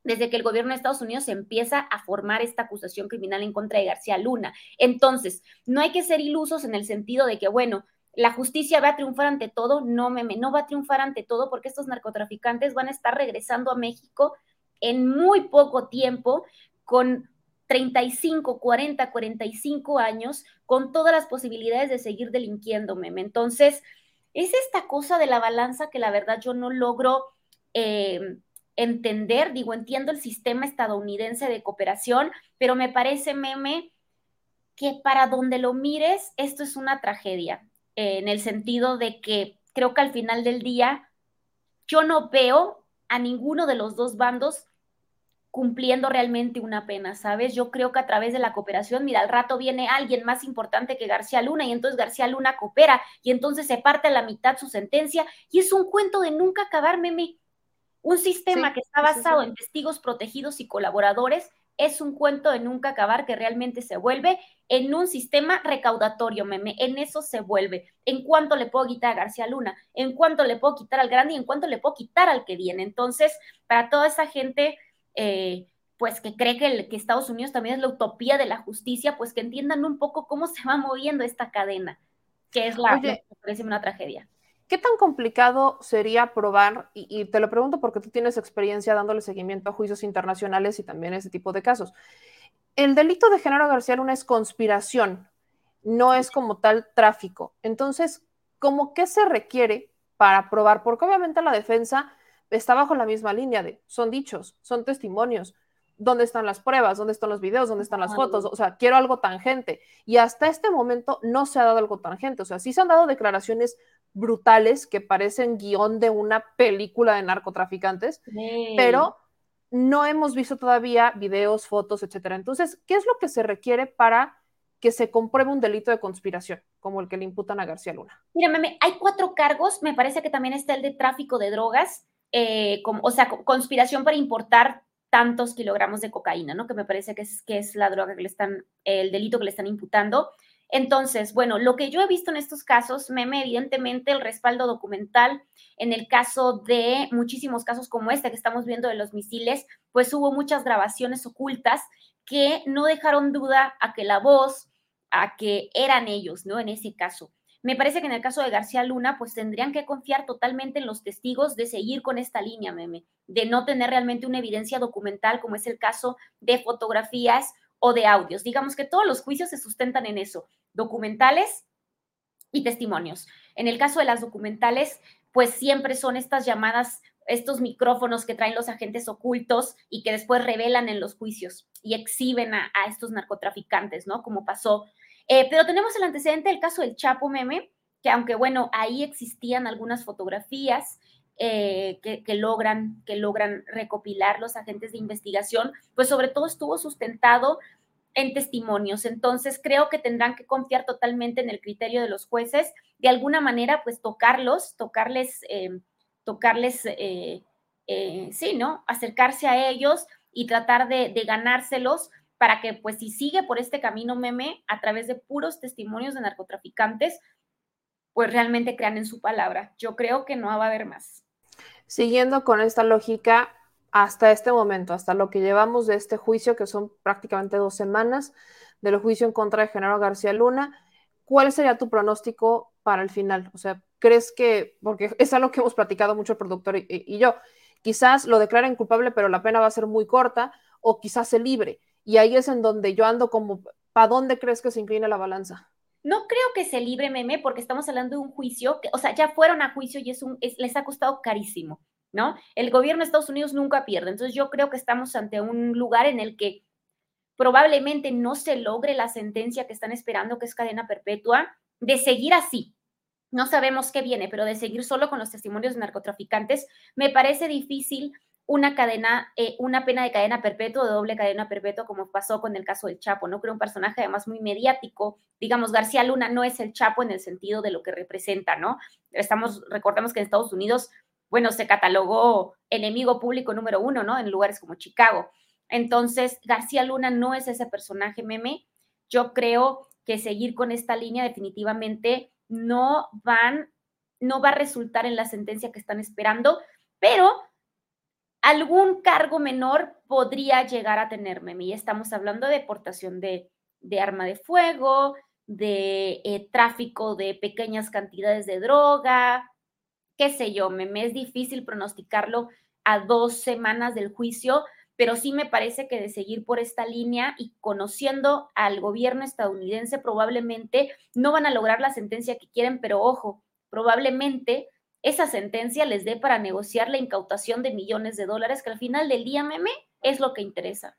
desde que el gobierno de Estados Unidos empieza a formar esta acusación criminal en contra de García Luna. Entonces, no hay que ser ilusos en el sentido de que, bueno, la justicia va a triunfar ante todo, no meme, no va a triunfar ante todo porque estos narcotraficantes van a estar regresando a México en muy poco tiempo con 35, 40, 45 años, con todas las posibilidades de seguir delinquiendo, meme. Entonces, es esta cosa de la balanza que la verdad yo no logro eh, entender. Digo, entiendo el sistema estadounidense de cooperación, pero me parece, meme, que para donde lo mires, esto es una tragedia, eh, en el sentido de que creo que al final del día yo no veo a ninguno de los dos bandos cumpliendo realmente una pena, ¿sabes? Yo creo que a través de la cooperación, mira, al rato viene alguien más importante que García Luna y entonces García Luna coopera y entonces se parte a la mitad su sentencia y es un cuento de nunca acabar, meme. Un sistema que está basado en testigos protegidos y colaboradores es un cuento de nunca acabar que realmente se vuelve en un sistema recaudatorio, meme. En eso se vuelve. En cuánto le puedo quitar a García Luna, en cuánto le puedo quitar al grande y en cuánto le puedo quitar al que viene. Entonces, para toda esa gente eh, pues que cree que, que, Estados Unidos también es la utopía de la justicia, pues que entiendan un poco cómo se va moviendo esta cadena, que es la, que parece una tragedia. ¿Qué tan complicado sería probar, y, te lo pregunto porque tú tienes experiencia dándole seguimiento a juicios internacionales y también ese tipo de casos? El delito de género García Luna es conspiración, no es como tal tráfico. Entonces, ¿cómo qué se requiere para probar? Porque obviamente la defensa está bajo la misma línea de son dichos, son testimonios. ¿Dónde están las pruebas? ¿Dónde están los videos? ¿Dónde están las fotos? O sea, quiero algo tangente. Y hasta este momento no se ha dado algo tangente. O sea, sí se han dado declaraciones brutales que parecen guion de una película de narcotraficantes, sí. pero no hemos visto todavía videos, fotos, etcétera. Entonces, ¿qué es lo que se requiere para que se compruebe un delito de conspiración, como el que le imputan a García Luna? Mira, meme, hay cuatro cargos. Me parece que también está el de tráfico de drogas eh, o sea, conspiración para importar tantos kilogramos de cocaína, ¿no? Que me parece que es, que es la droga que le están, el delito que le están imputando. Entonces, bueno, lo que yo he visto en estos casos, meme, evidentemente el respaldo documental, en el caso de muchísimos casos como este que estamos viendo de los misiles, pues hubo muchas grabaciones ocultas que no dejaron duda a que la voz, a que eran ellos, ¿no? En ese caso. Me parece que en el caso de García Luna, pues tendrían que confiar totalmente en los testigos de seguir con esta línea, meme, de no tener realmente una evidencia documental, como es el caso de fotografías o de audios. Digamos que todos los juicios se sustentan en eso, documentales y testimonios. En el caso de las documentales, pues siempre son estas llamadas, estos micrófonos que traen los agentes ocultos y que después revelan en los juicios y exhiben a, estos narcotraficantes, ¿no? Como pasó eh, pero tenemos el antecedente del caso del Chapo Meme, que aunque bueno, ahí existían algunas fotografías eh, que, logran, que logran recopilar los agentes de investigación, pues sobre todo estuvo sustentado en testimonios. Entonces creo que tendrán que confiar totalmente en el criterio de los jueces, de alguna manera, pues tocarlos, tocarles, eh, tocarles, eh, sí, ¿no? Acercarse a ellos y tratar de, de ganárselos para que pues si sigue por este camino meme a través de puros testimonios de narcotraficantes, pues realmente crean en su palabra. Yo creo que no va a haber más. Siguiendo con esta lógica, hasta este momento, hasta lo que llevamos de este juicio, que son prácticamente dos semanas del juicio en contra de Genaro García Luna, ¿cuál sería tu pronóstico para el final? O sea, ¿crees que, porque [LAUGHS] es algo que hemos platicado mucho el productor y, y yo, quizás lo declaren culpable, pero la pena va a ser muy corta, o quizás se libre? Y ahí es en donde yo ando como, ¿para dónde crees que se inclina la balanza? No creo que se libre meme porque estamos hablando de un juicio, que, o sea, ya fueron a juicio y es un, les ha costado carísimo, ¿no? El gobierno de Estados Unidos nunca pierde. Entonces yo creo que estamos ante un lugar en el que probablemente no se logre la sentencia que están esperando, que es cadena perpetua, de seguir así. No sabemos qué viene, pero de seguir solo con los testimonios de narcotraficantes, me parece difícil una cadena, eh, una pena de cadena perpetua de doble cadena perpetua, como pasó con el caso del Chapo, ¿no? Creo un personaje además muy mediático. Digamos, García Luna no es el Chapo en el sentido de lo que representa, ¿no? Estamos, recordemos que en Estados Unidos, bueno, se catalogó enemigo público número uno, ¿no? En lugares como Chicago. Entonces, García Luna no es ese personaje meme. Yo creo que seguir con esta línea definitivamente no van, no va a resultar en la sentencia que están esperando, pero algún cargo menor podría llegar a tener meme. Y estamos hablando de deportación de, arma de fuego, de eh, tráfico de pequeñas cantidades de droga, qué sé yo, meme. Es difícil pronosticarlo a dos semanas del juicio, pero sí me parece que de seguir por esta línea y conociendo al gobierno estadounidense, probablemente no van a lograr la sentencia que quieren, pero ojo, probablemente esa sentencia les dé para negociar la incautación de millones de dólares, que al final del día, meme, es lo que interesa.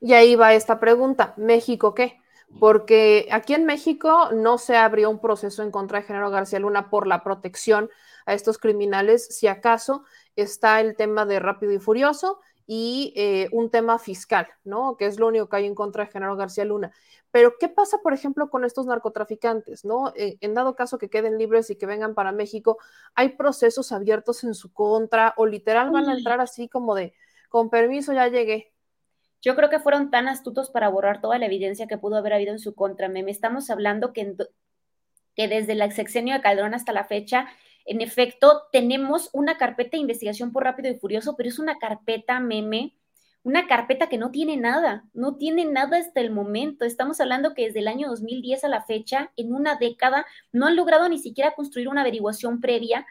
Y ahí va esta pregunta, ¿México qué? Porque aquí en México no se abrió un proceso en contra de Genaro García Luna por la protección a estos criminales, si acaso está el tema de Rápido y Furioso y eh, un tema fiscal, ¿no? Que es lo único que hay en contra de Genaro García Luna. Pero, ¿qué pasa, por ejemplo, con estos narcotraficantes, ¿no? Eh, en dado caso que queden libres y que vengan para México, ¿hay procesos abiertos en su contra o literal van a entrar así como de, con permiso, ya llegué? Yo creo que fueron tan astutos para borrar toda la evidencia que pudo haber habido en su contra. Me estamos hablando que, que desde el sexenio de Calderón hasta la fecha en efecto, tenemos una carpeta de investigación por rápido y furioso, pero es una carpeta meme, una carpeta que no tiene nada, no tiene nada hasta el momento. Estamos hablando que desde el año 2010 a la fecha, en una década, no han logrado ni siquiera construir una averiguación previa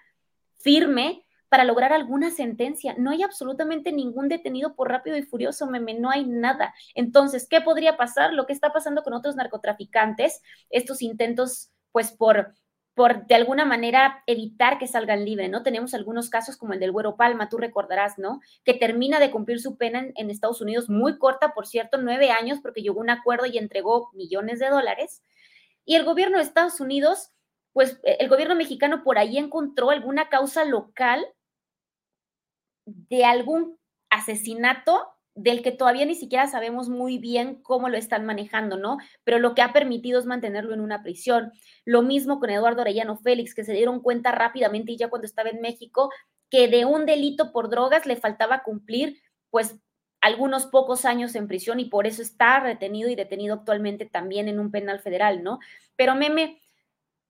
firme para lograr alguna sentencia. No hay absolutamente ningún detenido por rápido y furioso, meme, no hay nada. Entonces, ¿qué podría pasar? Lo que está pasando con otros narcotraficantes, estos intentos, pues por por de alguna manera evitar que salgan libres, ¿no? Tenemos algunos casos como el del Güero Palma, tú recordarás, ¿no? Que termina de cumplir su pena en, Estados Unidos, muy corta, por cierto, nueve años, porque llegó un acuerdo y entregó millones de dólares. Y el gobierno de Estados Unidos, pues e, el gobierno mexicano por ahí encontró alguna causa local de algún asesinato del que todavía ni siquiera sabemos muy bien cómo lo están manejando, ¿no? Pero lo que ha permitido es mantenerlo en una prisión. Lo mismo con Eduardo Orellano Félix, que se dieron cuenta rápidamente y ya cuando estaba en México, que de un delito por drogas le faltaba cumplir, pues, algunos pocos años en prisión y por eso está retenido y detenido actualmente también en un penal federal, ¿no? Pero meme,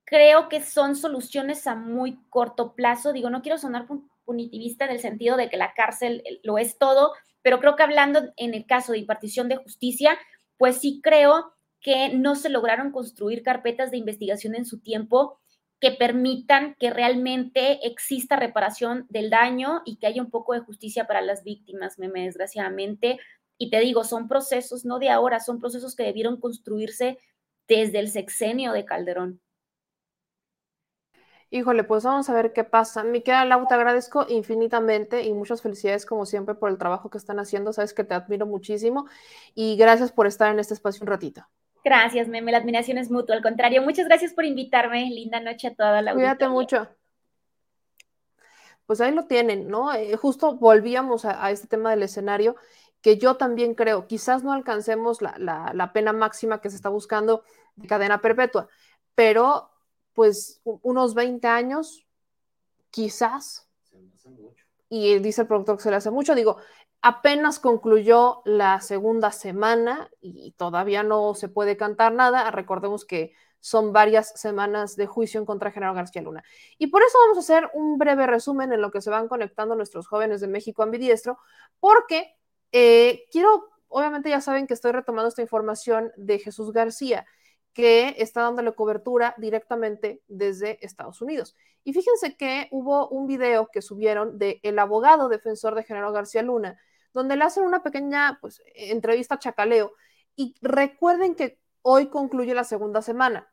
creo que son soluciones a muy corto plazo. Digo, no quiero sonar punitivista en el sentido de que la cárcel lo es todo, pero creo que hablando en el caso de impartición de justicia, pues sí creo que no se lograron construir carpetas de investigación en su tiempo que permitan que realmente exista reparación del daño y que haya un poco de justicia para las víctimas, meme, desgraciadamente. Y te digo, son procesos no de ahora, son procesos que debieron construirse desde el sexenio de Calderón. Híjole, pues vamos a ver qué pasa. Mi querida Lau, te agradezco infinitamente y muchas felicidades como siempre por el trabajo que están haciendo. Sabes que te admiro muchísimo y gracias por estar en este espacio un ratito. Gracias, Meme. La admiración es mutua. Al contrario, muchas gracias por invitarme. Linda noche a toda la Cuídate mucho. Pues ahí lo tienen, ¿no? Eh, justo volvíamos a, este tema del escenario que yo también creo, quizás no alcancemos la, la pena máxima que se está buscando de cadena perpetua, pero pues unos 20 años, quizás. Y dice el productor que se le hace mucho. Digo, apenas concluyó la segunda semana y todavía no se puede cantar nada. Recordemos que son varias semanas de juicio en contra de General García Luna. Y por eso vamos a hacer un breve resumen en lo que se van conectando nuestros jóvenes de México ambidiestro, porque eh, quiero, obviamente ya saben que estoy retomando esta información de Jesús García que está dándole cobertura directamente desde Estados Unidos. Y fíjense que hubo un video que subieron de el abogado defensor de General García Luna, donde le hacen una pequeña pues, entrevista Chacaleo. Y recuerden que hoy concluye la segunda semana.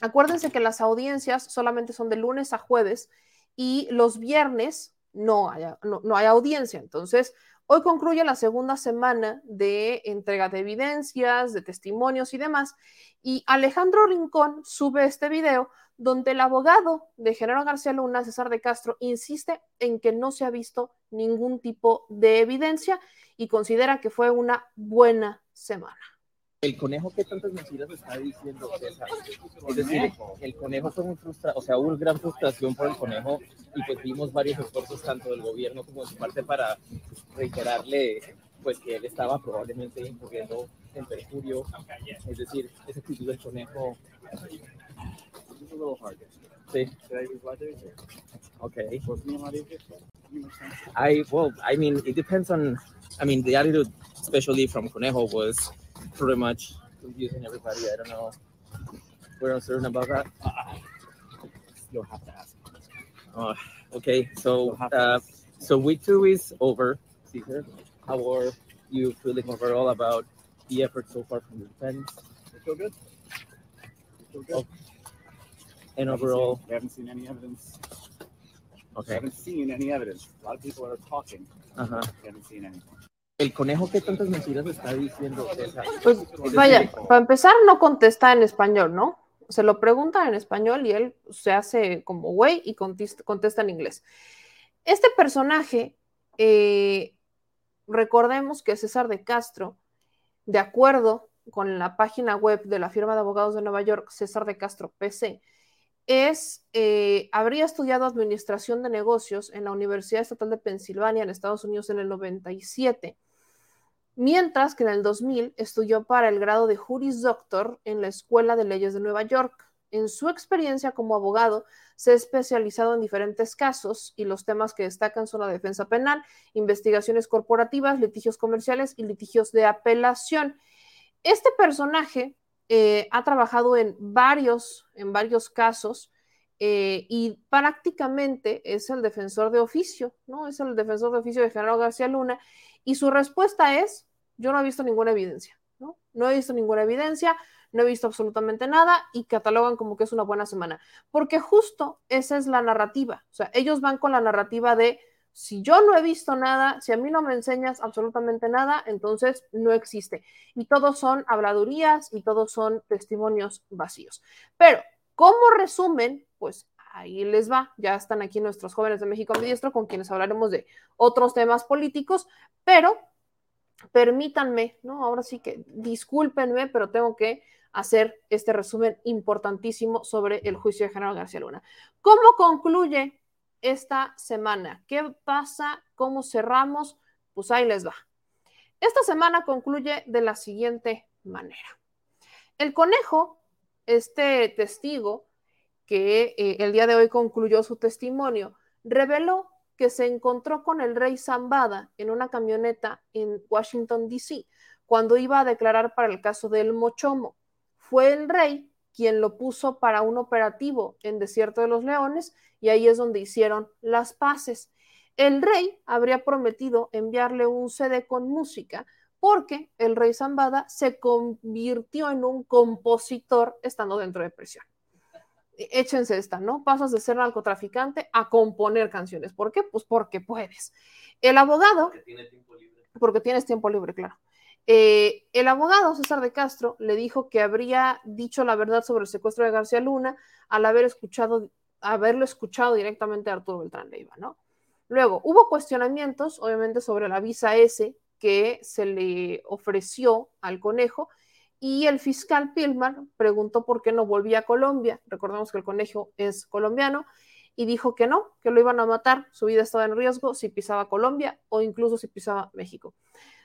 Acuérdense que las audiencias solamente son de lunes a jueves y los viernes no hay, no, hay audiencia. Entonces, hoy concluye la segunda semana de entrega de evidencias, de testimonios y demás. Y Alejandro Rincón sube este video donde el abogado de Genaro García Luna, César de Castro, insiste en que no se ha visto ningún tipo de evidencia y considera que fue una buena semana el conejo que tantas mentiras está diciendo Es decir, el conejo fue muy frustrado, o sea, hubo gran frustración por el conejo y pues vimos varios esfuerzos tanto del gobierno como de su parte para reiterarle pues que él estaba probablemente incurriendo en perjurio. Es decir, esa actitud del conejo. Sí. Okay. I well, I mean, it depends on. I mean, the attitude, especially from Conejo, was pretty much confusing everybody. I don't know. We're uncertain about that. You'll have to ask. Uh, okay, so uh, so week two is over. Caesar, how are you feeling overall about the effort so far from the defense? I feel good. I feel good. Oh. And overall, we haven't seen any evidence. Okay. We haven't seen any evidence. A lot of people are talking. Uh huh. We haven't seen anything. El conejo que tantas mentiras está diciendo. Pues vaya, para empezar no contesta en español, ¿no? Se lo pregunta en español y él se hace como güey y contesta, en inglés. Este personaje, eh, recordemos que César de Castro, de acuerdo con la página web de la firma de abogados de Nueva York, César de Castro PC, es, eh, habría estudiado administración de negocios en la Universidad Estatal de Pensilvania en Estados Unidos en el 97 mientras que en el 2000 estudió para el grado de Juris Doctor en la Escuela de Leyes de Nueva York. En su experiencia como abogado, se ha especializado en diferentes casos y los temas que destacan son la defensa penal, investigaciones corporativas, litigios comerciales y litigios de apelación. Este personaje eh, ha trabajado en varios, en varios casos eh, y prácticamente es el defensor de oficio, ¿no? Es el defensor de oficio de General García Luna y su respuesta es, yo no he visto ninguna evidencia, ¿no? No he visto ninguna evidencia, no he visto absolutamente nada y catalogan como que es una buena semana, porque justo esa es la narrativa, o sea, ellos van con la narrativa de, si yo no he visto nada, si a mí no me enseñas absolutamente nada, entonces no existe. Y todos son habladurías y todos son testimonios vacíos. Pero, como resumen, pues ahí les va. Ya están aquí nuestros jóvenes de México Ambidiestro con quienes hablaremos de otros temas políticos, pero permítanme, ¿no? Ahora sí que discúlpenme, pero tengo que hacer este resumen importantísimo sobre el juicio de General García Luna. ¿Cómo concluye esta semana? ¿Qué pasa? ¿Cómo cerramos? Pues ahí les va. Esta semana concluye de la siguiente manera. El conejo, este testigo, que eh, el día de hoy concluyó su testimonio, reveló que se encontró con el rey Zambada en una camioneta en Washington, D.C., cuando iba a declarar para el caso del Mochomo. Fue el rey quien lo puso para un operativo en Desierto de los Leones y ahí es donde hicieron las paces. El rey habría prometido enviarle un CD con música porque el rey Zambada se convirtió en un compositor estando dentro de prisión échense esta, ¿no? Pasas de ser narcotraficante a componer canciones. ¿Por qué? Pues porque puedes. El abogado. Porque tiene tiempo libre. Porque tienes tiempo libre, claro. Eh, el abogado César de Castro le dijo que habría dicho la verdad sobre el secuestro de García Luna al haber escuchado, haberlo escuchado directamente a Arturo Beltrán Leiva, ¿no? Luego, hubo cuestionamientos, obviamente, sobre la visa S que se le ofreció al conejo y el fiscal Pilmar preguntó por qué no volvía a Colombia. Recordemos que el conejo es colombiano y dijo que no, que lo iban a matar, su vida estaba en riesgo si pisaba Colombia o incluso si pisaba México.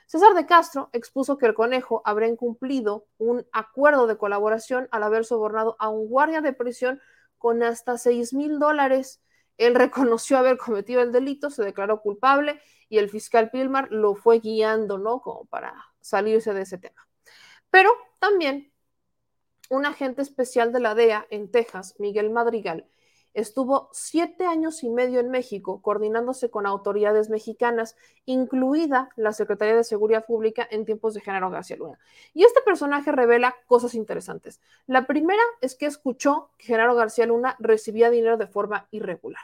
César de Castro expuso que el conejo habría incumplido un acuerdo de colaboración al haber sobornado a un guardia de prisión con hasta 6 mil dólares. Él reconoció haber cometido el delito, se declaró culpable y el fiscal Pilmar lo fue guiando, ¿no? Como para salirse de ese tema. Pero también un agente especial de la DEA en Texas, Miguel Madrigal, Estuvo siete años y medio en México coordinándose con autoridades mexicanas, incluida la Secretaría de Seguridad Pública en tiempos de Genaro García Luna. Y este personaje revela cosas interesantes. La primera es que escuchó que Genaro García Luna recibía dinero de forma irregular.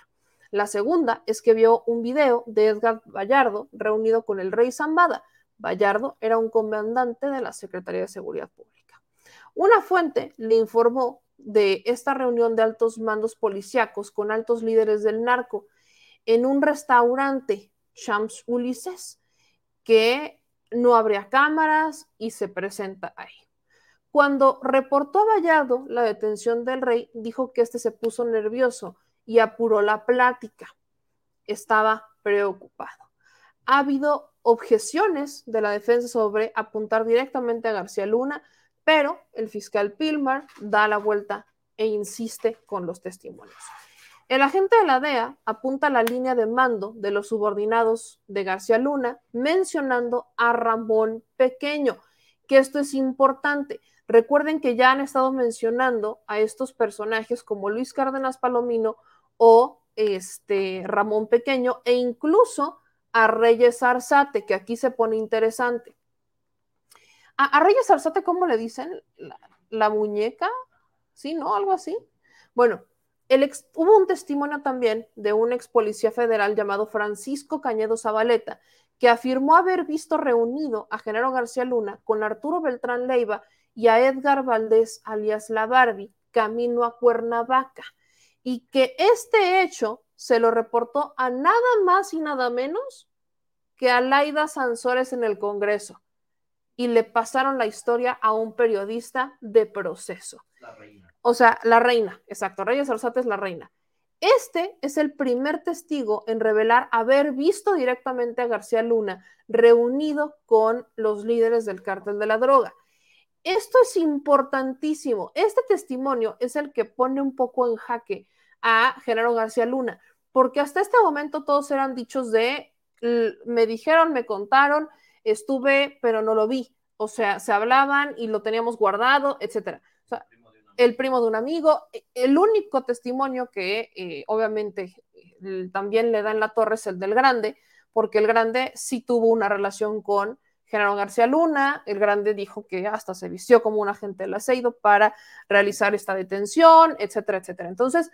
La segunda es que vio un video de Edgar Vallardo reunido con el rey Zambada. Vallardo era un comandante de la Secretaría de Seguridad Pública. Una fuente le informó de esta reunión de altos mandos policíacos con altos líderes del narco en un restaurante, Champs Ulises, que no habría cámaras y se presenta ahí. Cuando reportó a Vallardo la detención del rey, dijo que este se puso nervioso y apuró la plática. Estaba preocupado. Ha habido objeciones de la defensa sobre apuntar directamente a García Luna, pero el fiscal Pilmar da la vuelta e insiste con los testimonios. El agente de la DEA apunta la línea de mando de los subordinados de García Luna, mencionando a Ramón Pequeño, que esto es importante. Recuerden que ya han estado mencionando a estos personajes como Luis Cárdenas Palomino o este Ramón Pequeño e incluso a Reyes Arzate, que aquí se pone interesante. A, Reyes Arzate, ¿cómo le dicen? La, muñeca, ¿sí? ¿No? Algo así. Bueno, el hubo un testimonio también de un ex policía federal llamado Francisco Cañedo Zabaleta, que afirmó haber visto reunido a Genaro García Luna con Arturo Beltrán Leiva y a Edgar Valdés, alias La Barbie, camino a Cuernavaca, y que este hecho se lo reportó a nada más y nada menos que a Laida Sansores en el Congreso y le pasaron la historia a un periodista de proceso. La reina. O sea, la reina, exacto, Reyes Arzate es la reina. Este es el primer testigo en revelar haber visto directamente a García Luna reunido con los líderes del cártel de la droga. Esto es importantísimo. Este testimonio es el que pone un poco en jaque a Genaro García Luna, porque hasta este momento todos eran dichos de me dijeron, me contaron, estuve, pero no lo vi. O sea, se hablaban y lo teníamos guardado, etcétera. O sea, el primo de un amigo. E, el único testimonio que eh, obviamente también le da en la torre es el del grande, porque el grande sí tuvo una relación con Genaro García Luna. El grande dijo que hasta se vistió como un agente del aceido para realizar esta detención, etcétera, etcétera. Entonces,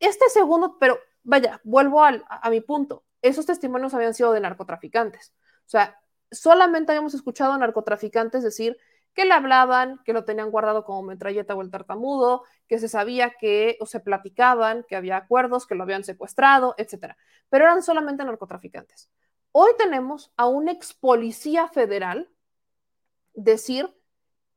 este segundo, pero vaya, vuelvo al, a mi punto. Esos testimonios habían sido de narcotraficantes. O sea, solamente habíamos escuchado a narcotraficantes decir que le hablaban, que lo tenían guardado como metralleta o el tartamudo, que se sabía que o se platicaban, que había acuerdos, que lo habían secuestrado, etcétera. Pero eran solamente narcotraficantes. Hoy tenemos a un ex policía federal decir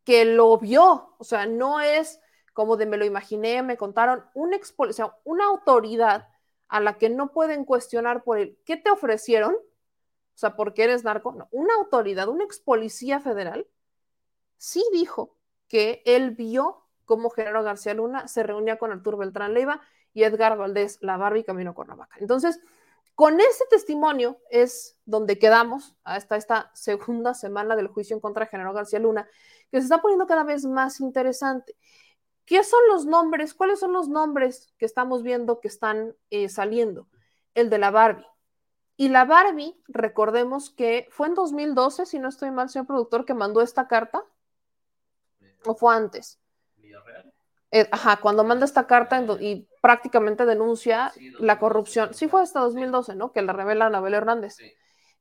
que lo vio, o sea, no es como de me lo imaginé, me contaron, un ex policía, una autoridad a la que no pueden cuestionar por el qué te ofrecieron, o sea, porque eres narco, no, una autoridad, un ex policía federal, sí dijo que él vio cómo Genaro García Luna se reunía con Arturo Beltrán Leiva y Edgar Valdés La Barbie Camino Cuernavaca. Entonces, con ese testimonio es donde quedamos hasta esta segunda semana del juicio en contra de Genaro García Luna, que se está poniendo cada vez más interesante. ¿Qué son los nombres? ¿Cuáles son los nombres que estamos viendo que están eh, saliendo? El de la Barbie. Y la Barbie, recordemos que fue en 2012, si no estoy mal, señor productor, que mandó esta carta. ¿O fue antes? Eh, ajá, cuando manda esta carta y prácticamente denuncia la corrupción. Sí fue hasta 2012, ¿no? Que la revela Anabel Hernández.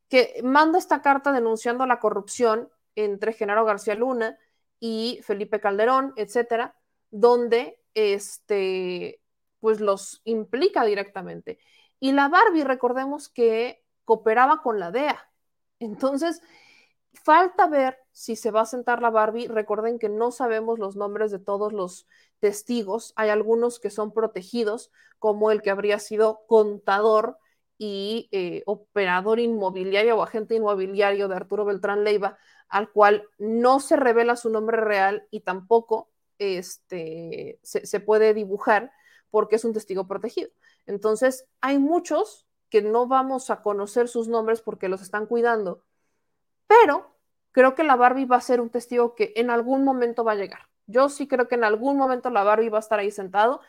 Que manda esta carta denunciando la corrupción entre Genaro García Luna y Felipe Calderón, etcétera, donde este, pues los implica directamente. Y la Barbie, recordemos que cooperaba con la DEA. Entonces, falta ver si se va a sentar la Barbie. Recuerden que no sabemos los nombres de todos los testigos. Hay algunos que son protegidos, como el que habría sido contador y eh, operador inmobiliario o agente inmobiliario de Arturo Beltrán Leiva, al cual no se revela su nombre real y tampoco este, se puede dibujar porque es un testigo protegido. Entonces, hay muchos que no vamos a conocer sus nombres porque los están cuidando, pero creo que la Barbie va a ser un testigo que en algún momento va a llegar. Yo sí creo que en algún momento la Barbie va a estar ahí sentado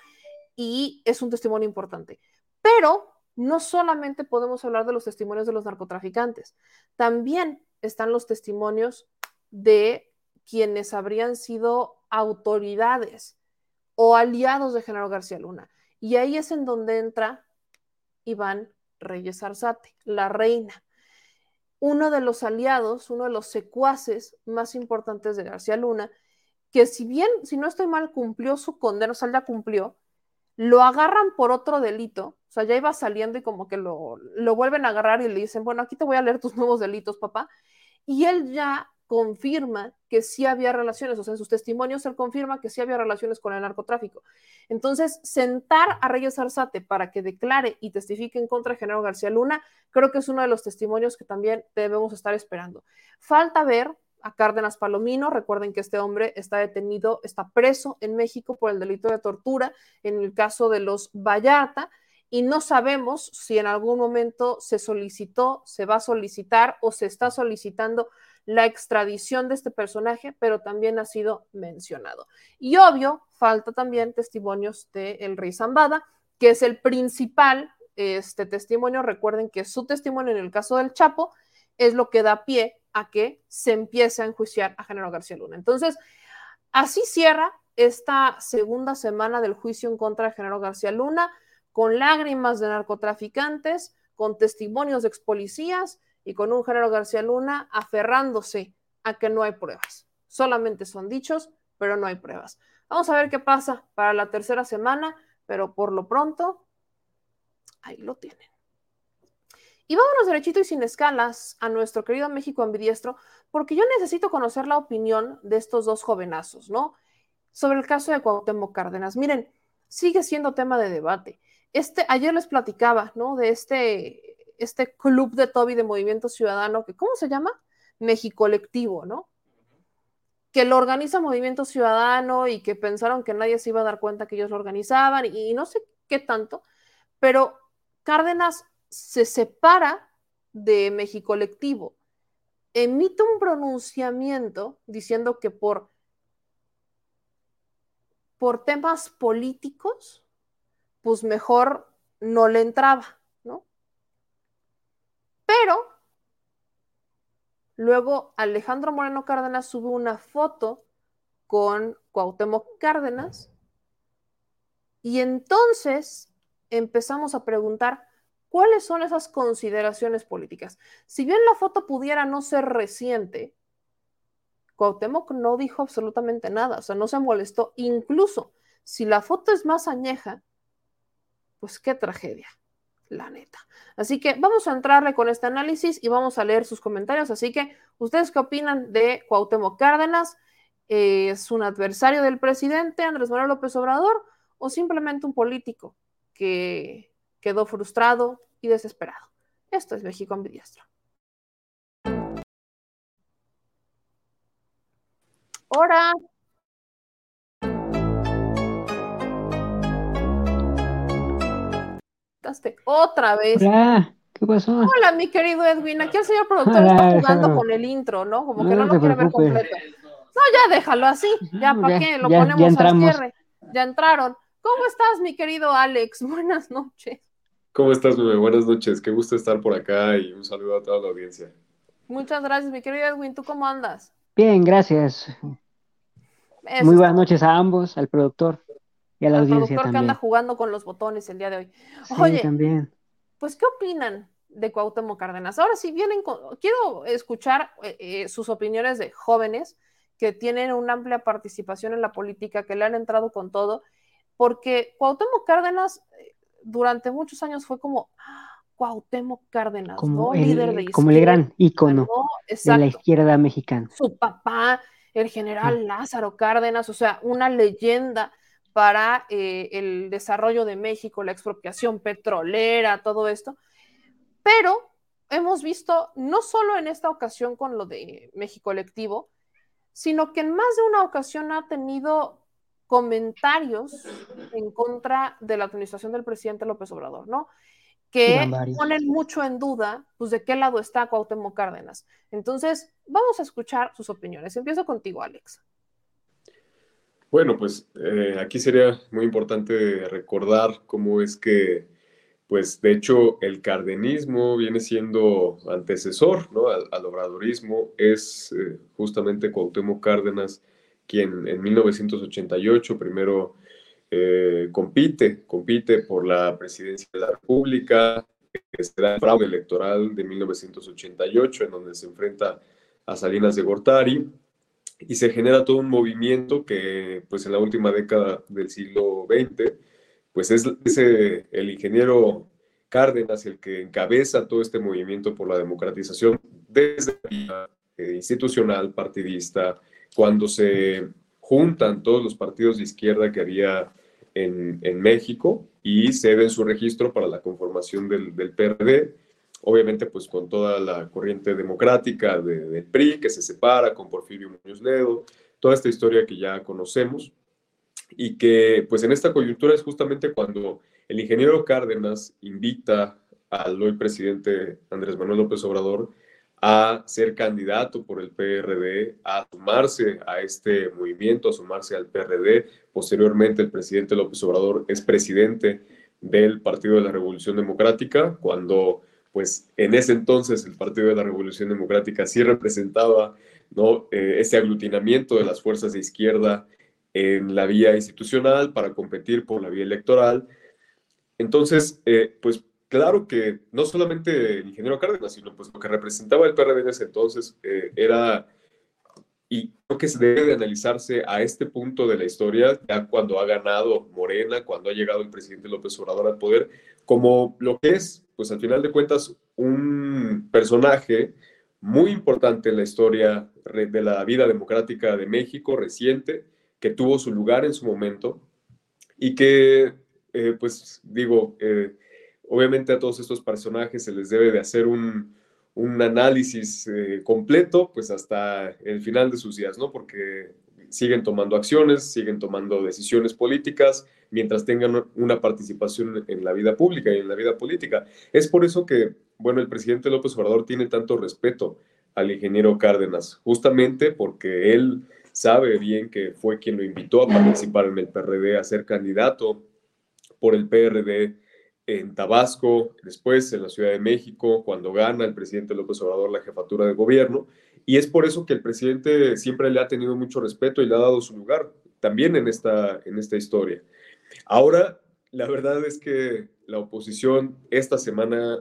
y es un testimonio importante. Pero no solamente podemos hablar de los testimonios de los narcotraficantes, también están los testimonios de quienes habrían sido autoridades o aliados de Genaro García Luna. Y ahí es en donde entra Iván Reyes Arzate, la reina, uno de los aliados, uno de los secuaces más importantes de García Luna, que si bien, si no estoy mal, cumplió su condena, o sea, ya cumplió, lo agarran por otro delito, o sea, ya iba saliendo y como que lo, lo vuelven a agarrar y le dicen, bueno, aquí te voy a leer tus nuevos delitos, papá. Y él ya confirma que sí había relaciones, o sea, en sus testimonios él confirma que sí había relaciones con el narcotráfico. Entonces, sentar a Reyes Arzate para que declare y testifique en contra de Genaro García Luna, creo que es uno de los testimonios que también debemos estar esperando. Falta ver a Cárdenas Palomino. Recuerden que este hombre está detenido, está preso en México por el delito de tortura en el caso de los Vallarta y no sabemos si en algún momento se solicitó, se va a solicitar o se está solicitando la extradición de este personaje, pero también ha sido mencionado. Y obvio, falta también testimonios de el rey Zambada, que es el principal este testimonio. Recuerden que su testimonio en el caso del Chapo es lo que da pie a que se empiece a enjuiciar a Genaro García Luna. Entonces, así cierra esta segunda semana del juicio en contra de Genaro García Luna, con lágrimas de narcotraficantes, con testimonios de ex policías y con un Genaro García Luna aferrándose a que no hay pruebas. Solamente son dichos, pero no hay pruebas. Vamos a ver qué pasa para la tercera semana, pero por lo pronto, ahí lo tienen. Y vámonos derechito y sin escalas a nuestro querido México ambidiestro, porque yo necesito conocer la opinión de estos dos jovenazos, ¿no? Sobre el caso de Cuauhtémoc Cárdenas. Miren, sigue siendo tema de debate. Este, ayer les platicaba, ¿no? De este, este club de Toby de Movimiento Ciudadano, que, ¿cómo se llama? México Colectivo, ¿no? Que lo organiza Movimiento Ciudadano y que pensaron que nadie se iba a dar cuenta que ellos lo organizaban y, no sé qué tanto, pero Cárdenas se separa de México Colectivo, emite un pronunciamiento diciendo que por, por temas políticos, pues mejor no le entraba. Pero luego Alejandro Moreno Cárdenas sube una foto con Cuauhtémoc Cárdenas y entonces empezamos a preguntar, ¿Cuáles son esas consideraciones políticas? Si bien la foto pudiera no ser reciente, Cuauhtémoc no dijo absolutamente nada, o sea, no se molestó. Incluso si la foto es más añeja, pues qué tragedia, la neta. Así que vamos a entrarle con este análisis y vamos a leer sus comentarios. Así que, ¿ustedes qué opinan de Cuauhtémoc Cárdenas? ¿Es un adversario del presidente Andrés Manuel López Obrador o simplemente un político que quedó frustrado y desesperado. Esto es México ambidiestro. Hola. Otra vez. Hola, ¿qué pasó? Hola, mi querido Edwin. Aquí el señor productor está jugando con el intro, ¿no? Como que no, lo quiere ver completo. No, ya déjalo así. Ya, ¿para qué? Lo ponemos al cierre. Ya entraron. ¿Cómo estás, mi querido Alex? [LAUGHS] Buenas noches. ¿Cómo estás, bebé? Buenas noches. Qué gusto estar por acá y un saludo a toda la audiencia. Muchas gracias, mi querido Edwin. ¿Tú cómo andas? Bien, gracias. Muy buenas noches a ambos, al productor y a la audiencia productor también. que anda jugando con los botones el día de hoy. Oye, también. pues, ¿qué opinan de Cuauhtémoc Cárdenas? Ahora sí vienen con... Quiero escuchar eh, eh, sus opiniones de jóvenes que tienen una amplia participación en la política, que le han entrado con todo, porque Cuauhtémoc Cárdenas durante muchos años fue como Cuauhtémoc Cárdenas, como ¿no? El, Líder de como el gran ícono ¿no? de la izquierda mexicana. Su papá, el general Lázaro Cárdenas, o sea, una leyenda para eh, el desarrollo de México, la expropiación petrolera, todo esto. Pero hemos visto, no solo en esta ocasión con lo de México Colectivo, sino que en más de una ocasión ha tenido comentarios en contra de la administración del presidente López Obrador, ¿no? Que ponen mucho en duda, pues, de qué lado está Cuauhtémoc Cárdenas. Entonces, vamos a escuchar sus opiniones. Empiezo contigo, Alex. Bueno, pues eh, aquí sería muy importante recordar cómo es que, pues de hecho, el cardenismo viene siendo antecesor ¿no? al, obradorismo. Es eh, justamente Cuauhtémoc Cárdenas quien en 1988 primero eh, compite, compite por la presidencia de la República, que será el fraude electoral de 1988, en donde se enfrenta a Salinas de Gortari y se genera todo un movimiento que pues en la última década del siglo XX pues es, el ingeniero Cárdenas el que encabeza todo este movimiento por la democratización desde la eh, institucional, partidista, cuando se juntan todos los partidos de izquierda que había en, en México y ceden su registro para la conformación del, del PRD obviamente pues con toda la corriente democrática del PRI que se separa con Porfirio Muñoz Ledo, toda esta historia que ya conocemos y que pues en esta coyuntura es justamente cuando el ingeniero Cárdenas invita al hoy presidente Andrés Manuel López Obrador a ser candidato por el PRD, a sumarse a este movimiento, a sumarse al PRD. Posteriormente el presidente López Obrador es presidente del Partido de la Revolución Democrática, cuando pues en ese entonces el Partido de la Revolución Democrática sí representaba ¿no? Eh, ese aglutinamiento de las fuerzas de izquierda en la vía institucional para competir por la vía electoral. Entonces, eh, pues claro que no solamente el ingeniero Cárdenas, sino pues lo que representaba el PRD en ese entonces eh, era, y creo que se debe de analizarse a este punto de la historia, ya cuando ha ganado Morena, cuando ha llegado el presidente López Obrador al poder, como lo que es pues al final de cuentas, un personaje muy importante en la historia de la vida democrática de México reciente, que tuvo su lugar en su momento y que, eh, pues digo, eh, obviamente a todos estos personajes se les debe de hacer un, un análisis eh, completo, pues hasta el final de sus días, ¿no? Porque siguen tomando acciones, siguen tomando decisiones políticas, mientras tengan una participación en la vida pública y en la vida política. Es por eso que, bueno, el presidente López Obrador tiene tanto respeto al ingeniero Cárdenas, justamente porque él sabe bien que fue quien lo invitó a participar en el PRD, a ser candidato por el PRD en Tabasco, después en la Ciudad de México, cuando gana el presidente López Obrador la jefatura de gobierno. Y es por eso que el presidente siempre le ha tenido mucho respeto y le ha dado su lugar también en esta, en esta historia. Ahora, la verdad es que la oposición esta semana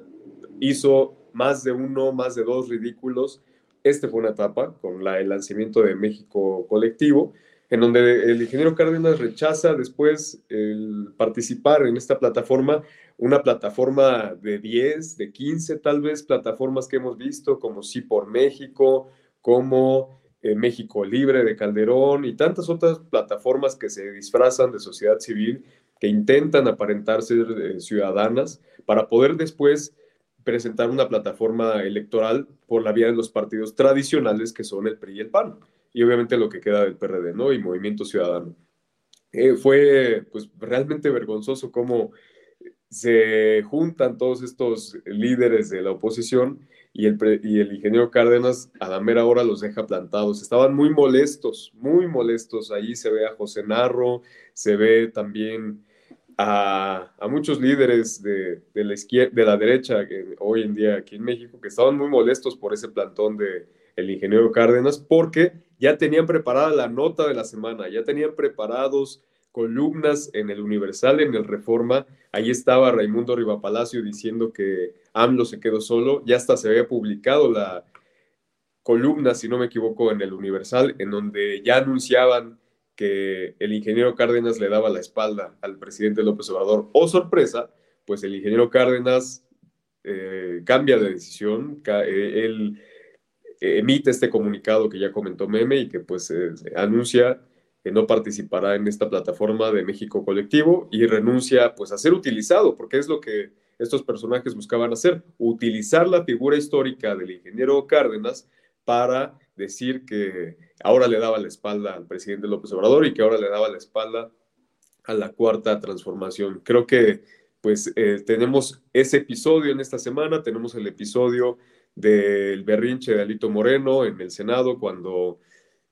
hizo más de uno, más de dos ridículos. Este fue una etapa con la, el lanzamiento de México Colectivo, en donde el ingeniero Cárdenas rechaza después el participar en esta plataforma, una plataforma de 10, de 15 tal vez plataformas que hemos visto, como Sí por México, como eh, México Libre de Calderón y tantas otras plataformas que se disfrazan de sociedad civil, que intentan aparentar ser eh, ciudadanas para poder después presentar una plataforma electoral por la vía de los partidos tradicionales que son el PRI y el PAN, y obviamente lo que queda del PRD, ¿no? Y Movimiento Ciudadano. Eh, fue pues realmente vergonzoso cómo se juntan todos estos líderes de la oposición y el, y el ingeniero Cárdenas a la mera hora los deja plantados. Estaban muy molestos, muy molestos. Ahí se ve a José Narro, se ve también a, a muchos líderes de, de, la izquierda, de la derecha que hoy en día aquí en México que estaban muy molestos por ese plantón de ingeniero Cárdenas porque ya tenían preparada la nota de la semana, ya tenían preparados columnas en el Universal, en el Reforma. Ahí estaba Raimundo Rivapalacio diciendo que AMLO se quedó solo. Ya hasta se había publicado la columna, si no me equivoco, en el Universal, en donde ya anunciaban que el ingeniero Cárdenas le daba la espalda al presidente López Obrador. Oh, sorpresa, pues el ingeniero Cárdenas eh, cambia de decisión. Eh, él emite este comunicado que ya comentó Meme y que pues eh, anuncia no participará en esta plataforma de México Colectivo y renuncia pues a ser utilizado, porque es lo que estos personajes buscaban hacer, utilizar la figura histórica del ingeniero Cárdenas para decir que ahora le daba la espalda al presidente López Obrador y que ahora le daba la espalda a la cuarta transformación. Creo que pues eh, tenemos ese episodio en esta semana, tenemos el episodio del berrinche de Alito Moreno en el Senado cuando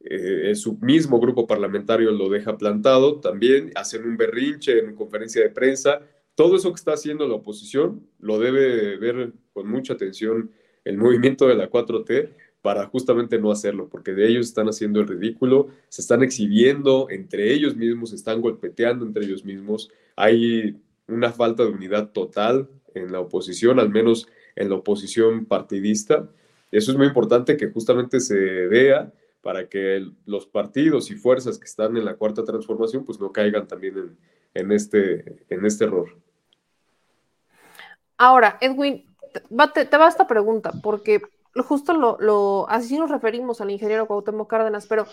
eh, su mismo grupo parlamentario lo deja plantado también, hacen un berrinche en conferencia de prensa. Todo eso que está haciendo la oposición lo debe ver con mucha atención el movimiento de la 4T para justamente no hacerlo, porque de ellos están haciendo el ridículo, se están exhibiendo entre ellos mismos, se están golpeteando entre ellos mismos. Hay una falta de unidad total en la oposición, al menos en la oposición partidista. Eso es muy importante que justamente se vea para que los partidos y fuerzas que están en la cuarta transformación pues no caigan también en, este, en este error. Ahora, Edwin, te, te va esta pregunta, porque justo lo, lo, así nos referimos al ingeniero Cuauhtémoc Cárdenas, pero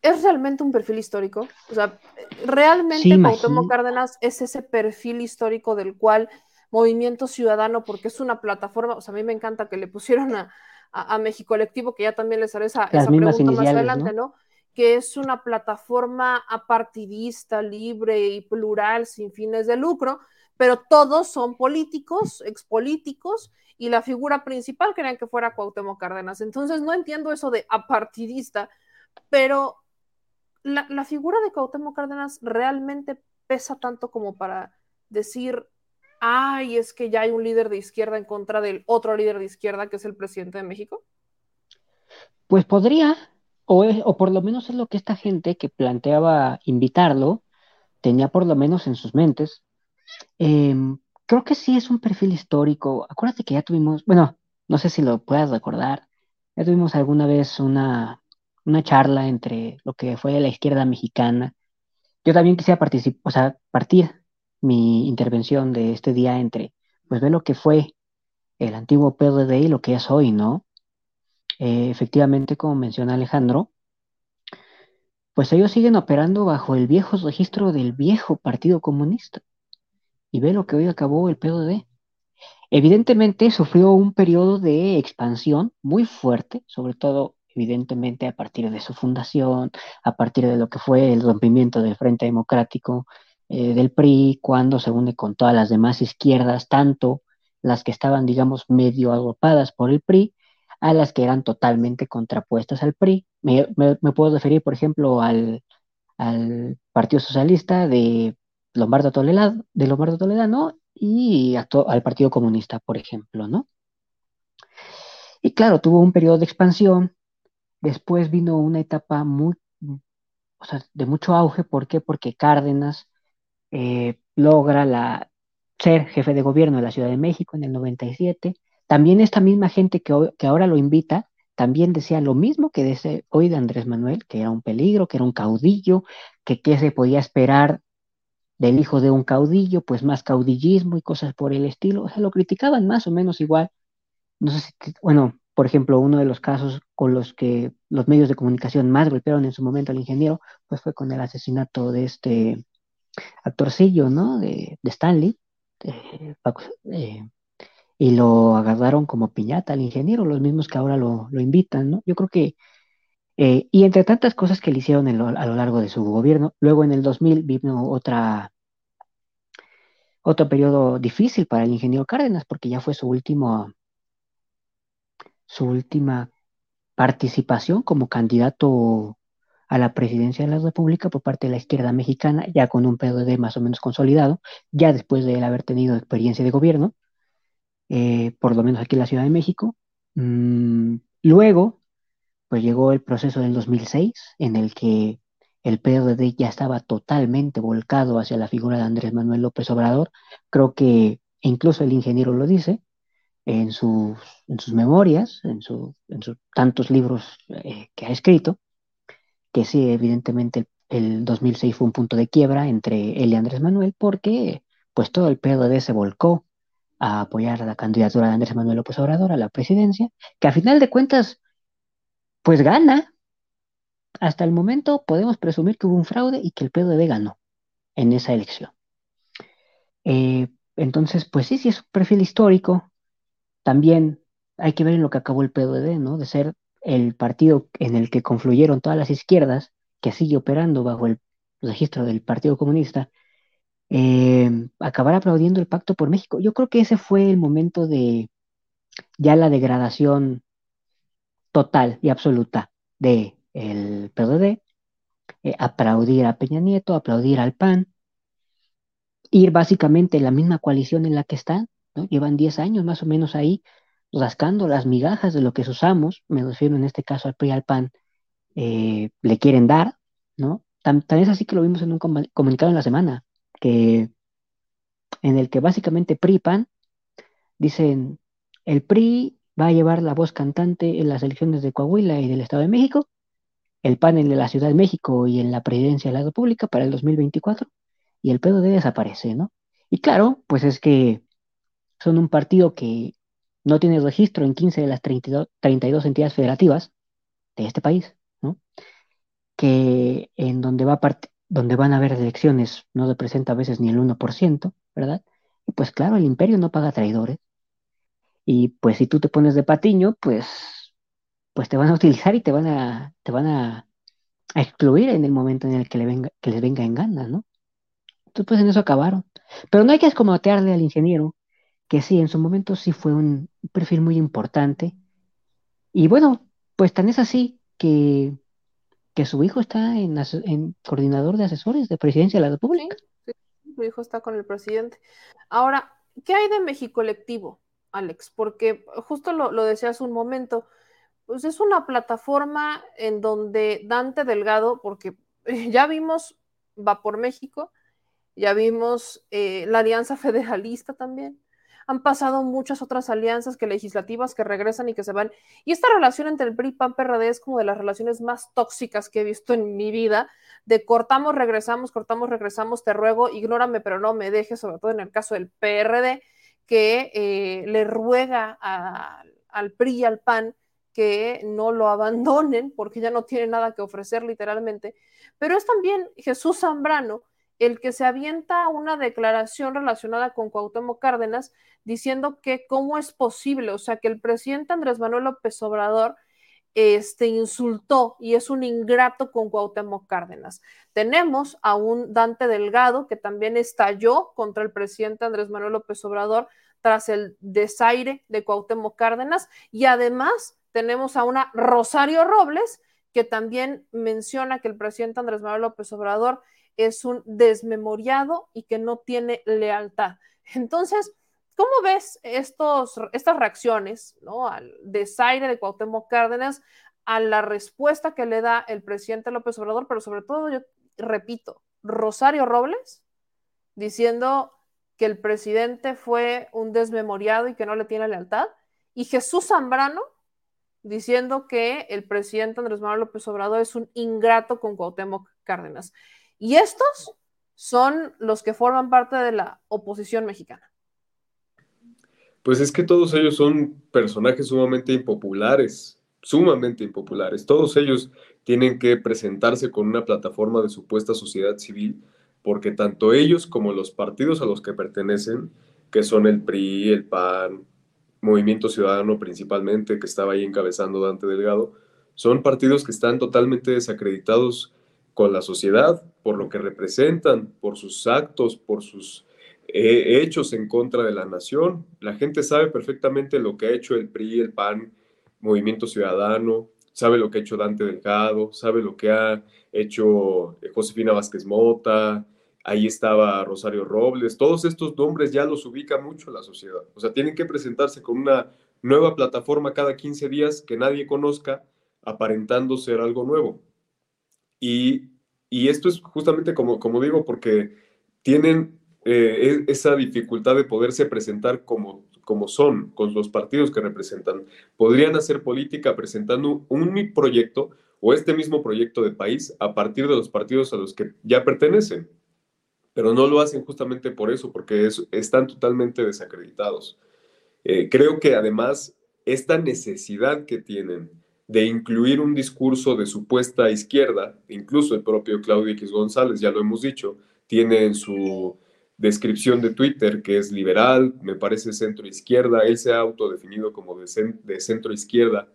¿es realmente un perfil histórico? O sea, ¿realmente sí, Cuauhtémoc Cárdenas es ese perfil histórico del cual Movimiento Ciudadano, porque es una plataforma, o sea, a mí me encanta que le pusieron a, a, México Colectivo, que ya también les haré esa, esa pregunta más adelante, ¿no? Que es una plataforma apartidista, libre y plural, sin fines de lucro, pero todos son políticos, expolíticos, y la figura principal querían que fuera Cuauhtémoc Cárdenas. Entonces no entiendo eso de apartidista, pero la, la figura de Cuauhtémoc Cárdenas realmente pesa tanto como para decir ay, es que ya hay un líder de izquierda en contra del otro líder de izquierda que es el presidente de México? Pues podría, o, o por lo menos es lo que esta gente que planteaba invitarlo tenía por lo menos en sus mentes. Em, creo que sí es un perfil histórico. Acuérdate que ya tuvimos, bueno, no sé si lo puedas recordar, ya tuvimos alguna vez una, una charla entre lo que fue la izquierda mexicana. Yo también quisiera participar, o sea, partir mi intervención de este día entre, pues ve lo que fue el antiguo PRD y lo que es hoy, ¿no? Eh, efectivamente, como menciona Alejandro, pues ellos siguen operando bajo el viejo registro del viejo Partido Comunista. Y ve lo que hoy acabó el PRD. Evidentemente sufrió un periodo de expansión muy fuerte, sobre todo evidentemente a partir de su fundación, a partir de lo que fue el rompimiento del Frente Democrático eh, del PRI cuando se une con todas las demás izquierdas, tanto las que estaban, digamos, medio agrupadas por el PRI, a las que eran totalmente contrapuestas al PRI. Me, puedo referir, por ejemplo, al, Partido Socialista de Lombardo Toledano, de Lombardo Toledano y al Partido Comunista, por ejemplo, ¿no? Y claro, tuvo un periodo de expansión, después vino una etapa muy, o sea, de mucho auge, ¿por qué? Porque Cárdenas eh, logra la, ser jefe de gobierno de la Ciudad de México en el 97. También esta misma gente que, que ahora lo invita, también decía lo mismo que dice hoy de Andrés Manuel, que era un peligro, que era un caudillo, que qué se podía esperar del hijo de un caudillo, pues más caudillismo y cosas por el estilo. O sea, lo criticaban más o menos igual. No sé si, bueno, por ejemplo, uno de los casos con los que los medios de comunicación más golpearon en su momento al ingeniero, pues fue con el asesinato de este actorcillo, ¿no? De, Stanley. Eh, y lo agarraron como piñata al ingeniero, los mismos que ahora lo, invitan, ¿no? Yo creo que, eh, y entre tantas cosas que le hicieron a lo largo de su gobierno, luego en el 2000 vino otra, otro periodo difícil para el ingeniero Cárdenas, porque ya fue su último, su última participación como candidato a la presidencia de la República por parte de la izquierda mexicana, ya con un PRD más o menos consolidado, ya después de él haber tenido experiencia de gobierno, eh, por lo menos aquí en la Ciudad de México. Mm, luego, pues llegó el proceso del 2006, en el que el PRD ya estaba totalmente volcado hacia la figura de Andrés Manuel López Obrador. Creo que incluso el ingeniero lo dice en sus, en sus memorias, en, sus tantos libros eh, que ha escrito, que sí, evidentemente el, 2006 fue un punto de quiebra entre él y Andrés Manuel, porque pues todo el PRD se volcó a apoyar la candidatura de Andrés Manuel López Obrador a la presidencia, que a final de cuentas, pues gana. Hasta el momento podemos presumir que hubo un fraude y que el PRD ganó en esa elección. Eh, entonces, pues sí, sí es un perfil histórico. También hay que ver en lo que acabó el PRD, ¿no? De ser el partido en el que confluyeron todas las izquierdas, que sigue operando bajo el registro del Partido Comunista, eh, acabar aplaudiendo el Pacto por México. Yo creo que ese fue el momento de ya la degradación total y absoluta de el eh, aplaudir a Peña Nieto, aplaudir al PAN, ir básicamente en la misma coalición en la que están, ¿no? Llevan 10 años más o menos ahí rascando las migajas de lo que sus amos, me refiero en este caso al PRI al PAN, eh, le quieren dar, ¿no? Tan, es así que lo vimos en un comunicado en la semana, que en el que básicamente PRI y PAN dicen, el PRI va a llevar la voz cantante en las elecciones de Coahuila y del Estado de México, el PAN en la Ciudad de México y en la presidencia de la República para el 2024, y el PRD desaparece, ¿no? Y claro, pues es que son un partido que no tiene registro en 15 de las 32, 32 entidades federativas de este país, ¿no? Que en donde, va donde van a haber elecciones no representa a veces ni el 1%, ¿verdad? Y pues claro, el imperio no paga traidores. Y pues si tú te pones de patiño, pues, pues te van a [LAUGHS] utilizar y te van a, te van a, excluir en el momento en el que, le venga, que les venga en ganas, ¿no? Entonces, pues en eso acabaron. Pero no hay que escomotearle al ingeniero, que sí, en su momento sí fue un perfil muy importante. Y bueno, pues tan es así que, que su hijo está en, en coordinador de asesores de presidencia de la República. Sí, su hijo está con el presidente. Ahora, ¿qué hay de México colectivo, Alex? Porque justo lo, lo decía hace un momento, pues es una plataforma en donde Dante Delgado, porque [LAUGHS] ya vimos Va por México, ya vimos eh, la Alianza Federalista también, han pasado muchas otras alianzas que legislativas que regresan y que se van. Y esta relación entre el PRI y PAN PRD es como de las relaciones más tóxicas que he visto en mi vida, de cortamos, regresamos, cortamos, regresamos, te ruego, ignórame, pero no me dejes, sobre todo en el caso del PRD, que eh, le ruega al PRI y al PAN que no lo abandonen porque ya no tiene nada que ofrecer literalmente. Pero es también Jesús Zambrano el que se avienta una declaración relacionada con Cuauhtémoc Cárdenas diciendo que cómo es posible, o sea, que el presidente Andrés Manuel López Obrador este, insultó y es un ingrato con Cuauhtémoc Cárdenas. Tenemos a un Dante Delgado que también estalló contra el presidente Andrés Manuel López Obrador tras el desaire de Cuauhtémoc Cárdenas y además tenemos a una Rosario Robles que también menciona que el presidente Andrés Manuel López Obrador es un desmemoriado y que no tiene lealtad. Entonces, ¿cómo ves estos, estas reacciones ¿no? al desaire de Cuauhtémoc Cárdenas, a la respuesta que le da el presidente López Obrador, pero sobre todo, yo repito, Rosario Robles, diciendo que el presidente fue un desmemoriado y que no le tiene lealtad, y Jesús Zambrano diciendo que el presidente Andrés Manuel López Obrador es un ingrato con Cuauhtémoc Cárdenas. Y estos son los que forman parte de la oposición mexicana. Pues es que todos ellos son personajes sumamente impopulares, sumamente impopulares. Todos ellos tienen que presentarse con una plataforma de supuesta sociedad civil, porque tanto ellos como los partidos a los que pertenecen, que son el PRI, el PAN, Movimiento Ciudadano principalmente, que estaba ahí encabezando Dante Delgado, son partidos que están totalmente desacreditados con la sociedad, por lo que representan, por sus actos, por sus eh, hechos en contra de la nación. La gente sabe perfectamente lo que ha hecho el PRI, el PAN, Movimiento Ciudadano, sabe lo que ha hecho Dante Delgado, sabe lo que ha hecho eh, Josefina Vázquez Mota, ahí estaba Rosario Robles, todos estos nombres ya los ubica mucho la sociedad. O sea, tienen que presentarse con una nueva plataforma cada 15 días que nadie conozca, aparentando ser algo nuevo. Y, esto es justamente como, digo, porque tienen eh, e, esa dificultad de poderse presentar como, como son, con los partidos que representan. Podrían hacer política presentando un proyecto o este mismo proyecto de país a partir de los partidos a los que ya pertenecen, pero no lo hacen justamente por eso, porque están totalmente desacreditados. Eh, creo que además esta necesidad que tienen de incluir un discurso de supuesta izquierda, incluso el propio Claudio X González, ya lo hemos dicho, tiene en su descripción de Twitter que es liberal, me parece centro izquierda, él se ha autodefinido como de, centro izquierda.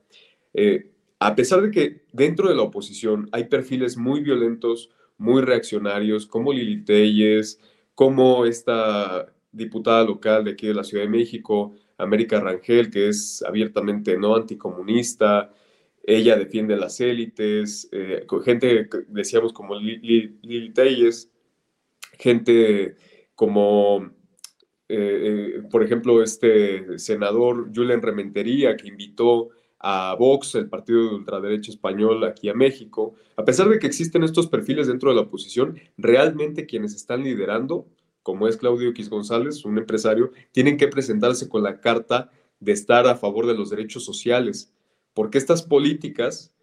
Eh, a pesar de que dentro de la oposición hay perfiles muy violentos, muy reaccionarios, como Lili Telles, como esta diputada local de aquí de la Ciudad de México, América Rangel, que es abiertamente no anticomunista, ella defiende las élites, eh, gente, decíamos, como Lili Telles, gente como, eh, por ejemplo, este senador Julian Rementería, que invitó a Vox, el partido de ultraderecha español, aquí a México. A pesar de que existen estos perfiles dentro de la oposición, realmente quienes están liderando, como es Claudio X González, un empresario, tienen que presentarse con la carta de estar a favor de los derechos sociales, porque estas políticas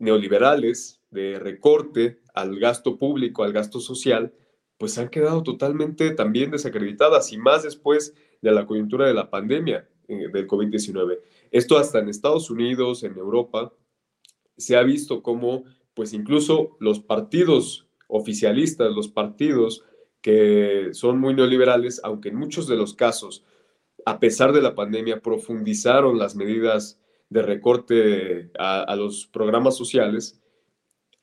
neoliberales de recorte al gasto público, al gasto social, pues han quedado totalmente también desacreditadas y más después de la coyuntura de la pandemia eh, del COVID-19. Esto hasta en Estados Unidos, en Europa, se ha visto como, pues incluso los partidos oficialistas, los partidos que son muy neoliberales, aunque en muchos de los casos, a pesar de la pandemia, profundizaron las medidas de recorte a, los programas sociales,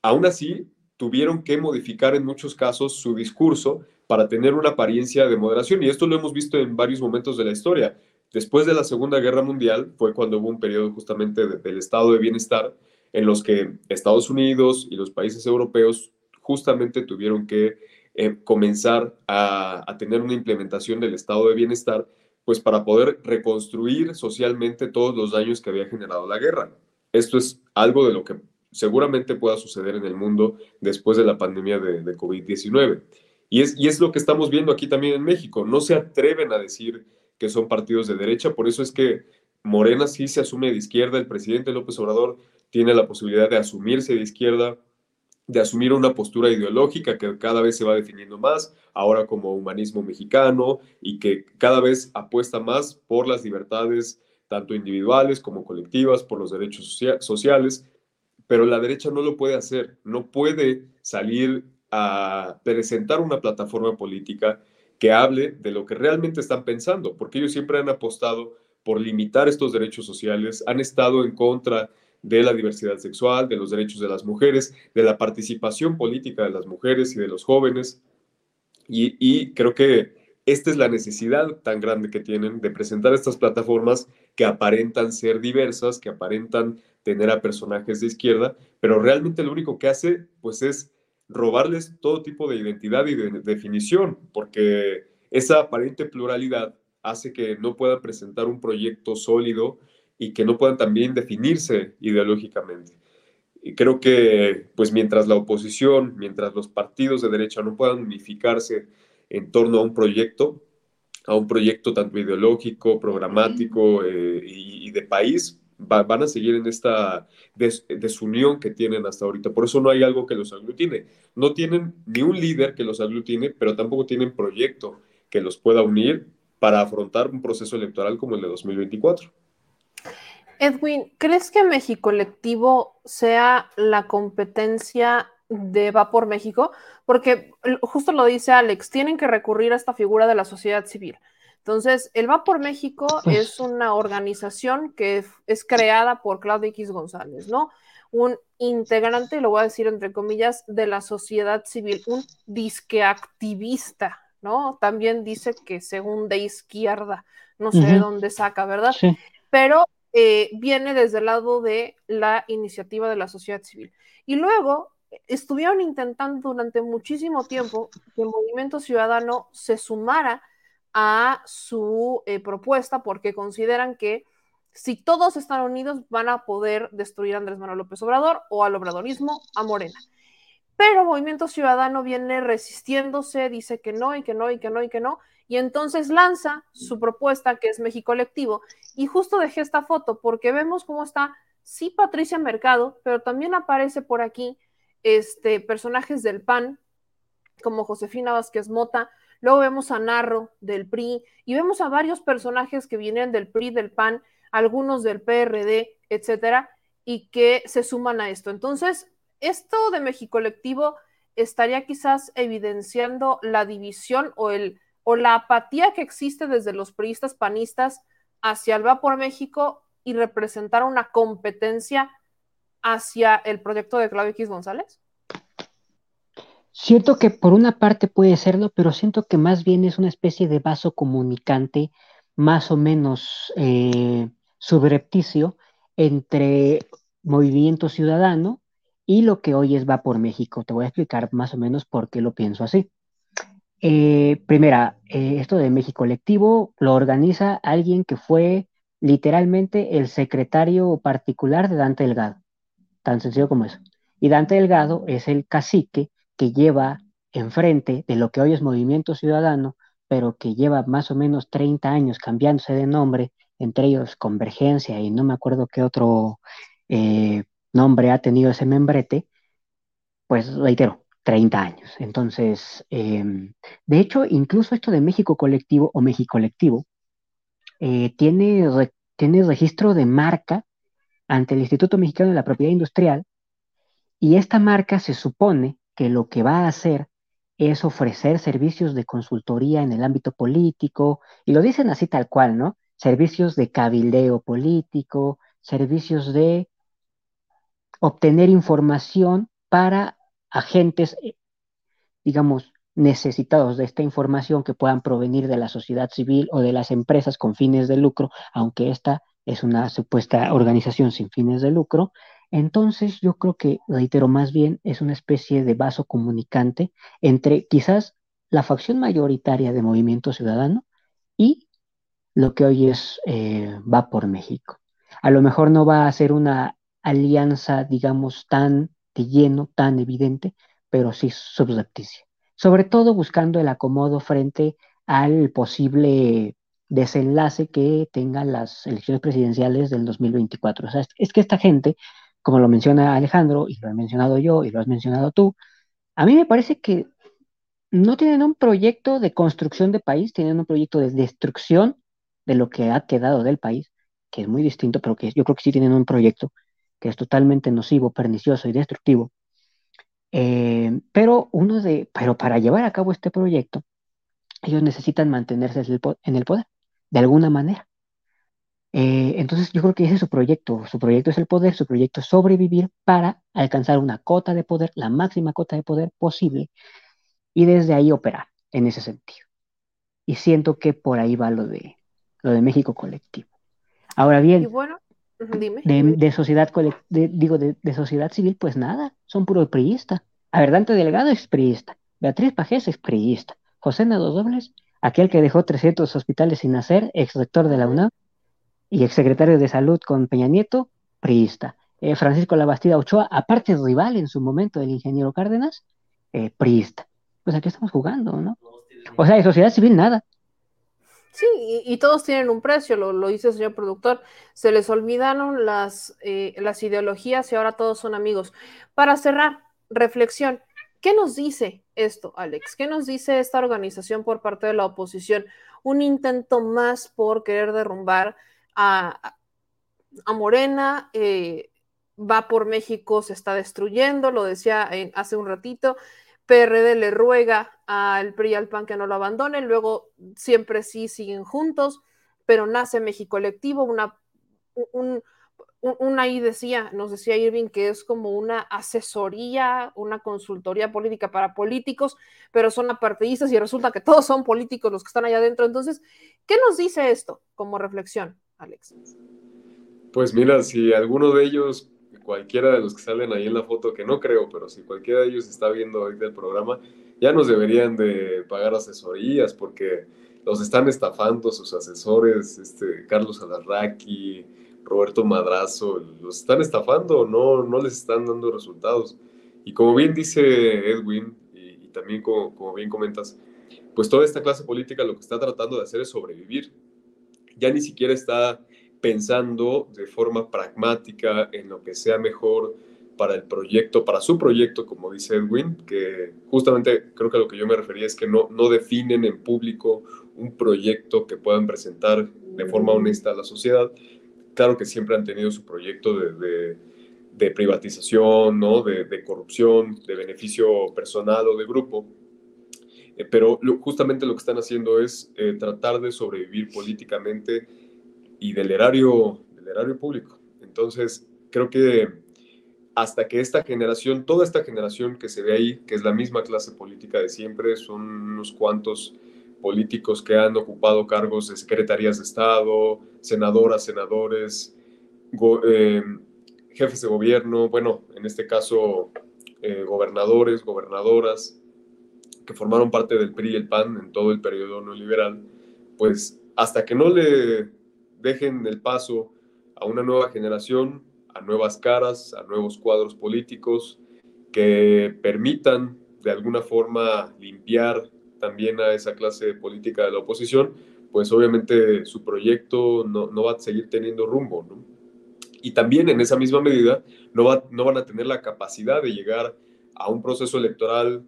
aún así tuvieron que modificar en muchos casos su discurso para tener una apariencia de moderación. Y esto lo hemos visto en varios momentos de la historia. Después de la Segunda Guerra Mundial fue cuando hubo un periodo justamente del estado de bienestar en los que Estados Unidos y los países europeos justamente tuvieron que eh, comenzar a, tener una implementación del estado de bienestar, pues para poder reconstruir socialmente todos los daños que había generado la guerra. Esto es algo de lo que seguramente pueda suceder en el mundo después de la pandemia de, de COVID-19. Y es, y es lo que estamos viendo aquí también en México. No se atreven a decir que son partidos de derecha, por eso es que Morena sí se asume de izquierda, el presidente López Obrador tiene la posibilidad de asumirse de izquierda, de asumir una postura ideológica que cada vez se va definiendo más, ahora como humanismo mexicano, y que cada vez apuesta más por las libertades, tanto individuales como colectivas, por los derechos sociales, pero la derecha no lo puede hacer, no puede salir a presentar una plataforma política que hable de lo que realmente están pensando, porque ellos siempre han apostado por limitar estos derechos sociales, han estado en contra de la diversidad sexual, de los derechos de las mujeres, de la participación política de las mujeres y de los jóvenes. Y, creo que esta es la necesidad tan grande que tienen de presentar estas plataformas que aparentan ser diversas, que aparentan tener a personajes de izquierda, pero realmente lo único que hace pues es robarles todo tipo de identidad y de definición, porque esa aparente pluralidad hace que no puedan presentar un proyecto sólido y que no puedan también definirse ideológicamente. Y creo que, pues mientras la oposición, mientras los partidos de derecha no puedan unificarse en torno a un proyecto, a un proyecto tanto ideológico, programático eh, y, y, de país, van a seguir en esta desunión que tienen hasta ahorita. Por eso no hay algo que los aglutine. No tienen ni un líder que los aglutine, pero tampoco tienen proyecto que los pueda unir para afrontar un proceso electoral como el de 2024. Edwin, ¿crees que México Colectivo sea la competencia de Va por México? Porque justo lo dice Alex, tienen que recurrir a esta figura de la sociedad civil. Entonces, el Va por México [LAUGHS] es una organización que es creada por Claudio X González, ¿no? Un integrante, lo voy a decir entre comillas, de la sociedad civil, un disque activista, ¿no? También dice que según de izquierda, no sé uh -huh. de dónde saca, ¿verdad? Sí. Pero eh, viene desde el lado de la iniciativa de la sociedad civil. Y luego estuvieron intentando durante muchísimo tiempo que el movimiento ciudadano se sumara a su eh, propuesta porque consideran que si todos están unidos van a poder destruir a Andrés Manuel López Obrador o al obradorismo, a Morena. Pero Movimiento Ciudadano viene resistiéndose, dice que no y que no y que no y que no, y entonces lanza su propuesta que es México Colectivo. Y justo dejé esta foto porque vemos cómo está, sí, Patricia Mercado, pero también aparece por aquí este, personajes del PAN, como Josefina Vázquez Mota, Luego vemos a Narro del PRI y vemos a varios personajes que vienen del PRI, del PAN, algunos del PRD, etcétera, y que se suman a esto. Entonces, esto de México Colectivo estaría quizás evidenciando la división o, el, o la apatía que existe desde los priistas panistas hacia el Va por México y representar una competencia hacia el proyecto de Claudio X González? Siento que por una parte puede serlo, pero siento que más bien es una especie de vaso comunicante más o menos eh, subrepticio entre Movimiento Ciudadano y lo que hoy es Va por México. Te voy a explicar más o menos por qué lo pienso así. Eh, primera, eh, esto de México Colectivo lo organiza alguien que fue literalmente el secretario particular de Dante Delgado, tan sencillo como eso. Y Dante Delgado es el cacique que lleva enfrente de lo que hoy es Movimiento Ciudadano, pero que lleva más o menos 30 años cambiándose de nombre, entre ellos Convergencia y no me acuerdo qué otro eh, nombre ha tenido ese membrete, pues reitero, 30 años. Entonces, em, de hecho, incluso esto de México Colectivo o México Colectivo eh, tiene, tiene registro de marca ante el Instituto Mexicano de la Propiedad Industrial y esta marca se supone que lo que va a hacer es ofrecer servicios de consultoría en el ámbito político, y lo dicen así tal cual, ¿no? Servicios de cabildeo político, servicios de obtener información para agentes, eh, digamos, necesitados de esta información que puedan provenir de la sociedad civil o de las empresas con fines de lucro, aunque esta es una supuesta organización sin fines de lucro. Entonces yo creo que, reitero, más bien es una especie de vaso comunicante entre quizás la facción mayoritaria de Movimiento Ciudadano y lo que hoy es eh, Va por México. A lo mejor no va a ser una alianza, digamos, tan de lleno, tan evidente, pero sí subrepticia. Sobre todo buscando el acomodo frente al posible desenlace que tengan las elecciones presidenciales del 2024. O sea, es que esta gente, como lo menciona Alejandro, y lo he mencionado yo, y lo has mencionado tú, a mí me parece que no tienen un proyecto de construcción de país, tienen un proyecto de destrucción de lo que ha quedado del país, que es muy distinto, pero que yo creo que sí tienen un proyecto que es totalmente nocivo, pernicioso y destructivo. Eh, pero uno de, pero para llevar a cabo este proyecto, ellos necesitan mantenerse en el poder, de alguna manera. Eh, entonces yo creo que ese es su proyecto. Su proyecto es el poder, su proyecto es sobrevivir para alcanzar una cota de poder, la máxima cota de poder posible, y desde ahí operar en ese sentido. Y siento que por ahí va lo de, lo de México colectivo. Ahora bien, de, sociedad digo, de, sociedad civil, pues nada, son puro priista. A ver, Dante Delgado es priista, Beatriz Pajés es priista, José Nado Dobles, aquel que dejó 300 hospitales sin hacer, ex rector de la UNAM y ex secretario de salud con Peña Nieto, priista. Eh, Francisco Labastida Ochoa, aparte rival en su momento del ingeniero Cárdenas, eh, priista. Pues aquí estamos jugando, ¿no? O sea, de sociedad civil nada. Sí, y, todos tienen un precio, lo, dice el señor productor. Se les olvidaron las, eh, las ideologías y ahora todos son amigos. Para cerrar, reflexión. ¿Qué nos dice esto, Alex? ¿Qué nos dice esta organización por parte de la oposición? Un intento más por querer derrumbar a, a Morena, eh, va por México, se está destruyendo, lo decía hace un ratito. PRD le ruega al PRI y al PAN que no lo abandonen, luego siempre sí siguen juntos, pero nace México Colectivo, una, un, ahí decía, nos decía Irving que es como una asesoría, una consultoría política para políticos, pero son apartidistas y resulta que todos son políticos los que están allá adentro. Entonces, ¿qué nos dice esto como reflexión, Alex? Pues mira, si alguno de ellos cualquiera de los que salen ahí en la foto, que no creo, pero si cualquiera de ellos está viendo ahorita el programa, ya nos deberían de pagar asesorías porque los están estafando sus asesores, este, Carlos Alarraqui, Roberto Madrazo, los están estafando, no, no les están dando resultados. Y como bien dice Edwin, y, también como, como bien comentas, pues toda esta clase política lo que está tratando de hacer es sobrevivir. Ya ni siquiera está pensando de forma pragmática en lo que sea mejor para el proyecto, para su proyecto, como dice Edwin, que justamente creo que a lo que yo me refería es que no, no definen en público un proyecto que puedan presentar de forma honesta a la sociedad. Claro que siempre han tenido su proyecto de, de, privatización, ¿no? de, de, corrupción, de beneficio personal o de grupo, eh, pero justamente lo que están haciendo es eh, tratar de sobrevivir políticamente y del erario, del erario público. Entonces, creo que hasta que esta generación, toda esta generación que se ve ahí, que es la misma clase política de siempre, son unos cuantos políticos que han ocupado cargos de secretarías de Estado, senadoras, senadores, eh, jefes de gobierno, bueno, en este caso eh, gobernadores, gobernadoras, que formaron parte del PRI y el PAN en todo el periodo neoliberal, pues hasta que no le dejen el paso a una nueva generación, a nuevas caras, a nuevos cuadros políticos que permitan de alguna forma limpiar también a esa clase política de la oposición, pues obviamente su proyecto no, no va a seguir teniendo rumbo. ¿no? Y también en esa misma medida no, va, no van a tener la capacidad de llegar a un proceso electoral,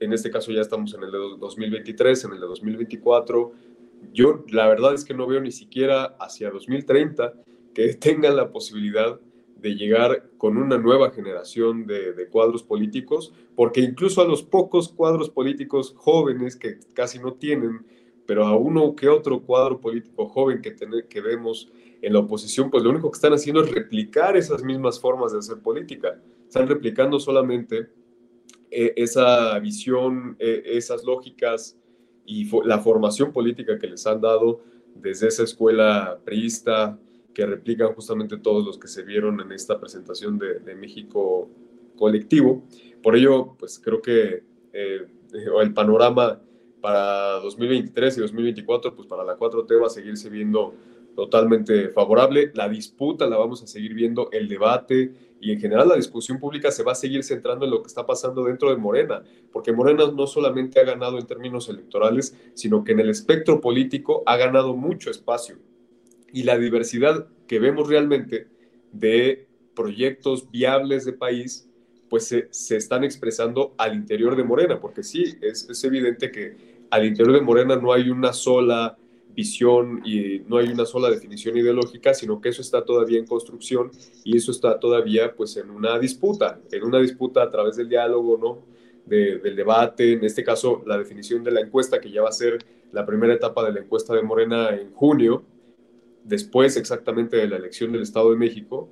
en este caso ya estamos en el de 2023, en el de 2024. Yo la verdad es que no veo ni siquiera hacia 2030 que tengan la posibilidad de llegar con una nueva generación de, de, cuadros políticos, porque incluso a los pocos cuadros políticos jóvenes que casi no tienen, pero a uno que otro cuadro político joven que, tener, que vemos en la oposición, pues lo único que están haciendo es replicar esas mismas formas de hacer política. Están replicando solamente eh, esa visión, eh, esas lógicas y la formación política que les han dado desde esa escuela priista, que replican justamente todos los que se vieron en esta presentación de, de México colectivo. Por ello, pues creo que eh, el panorama para 2023 y 2024, pues para la 4T va a seguirse viendo totalmente favorable. La disputa la vamos a seguir viendo, el debate y en general la discusión pública se va a seguir centrando en lo que está pasando dentro de Morena, porque Morena no solamente ha ganado en términos electorales, sino que en el espectro político ha ganado mucho espacio. Y la diversidad que vemos realmente de proyectos viables de país, pues se, se están expresando al interior de Morena, porque sí, es, es evidente que al interior de Morena no hay una sola visión y no hay una sola definición ideológica, sino que eso está todavía en construcción y eso está todavía pues en una disputa, en una disputa a través del diálogo, ¿no? del debate, en este caso la definición de la encuesta, que ya va a ser la primera etapa de la encuesta de Morena en junio, después exactamente de la elección del Estado de México,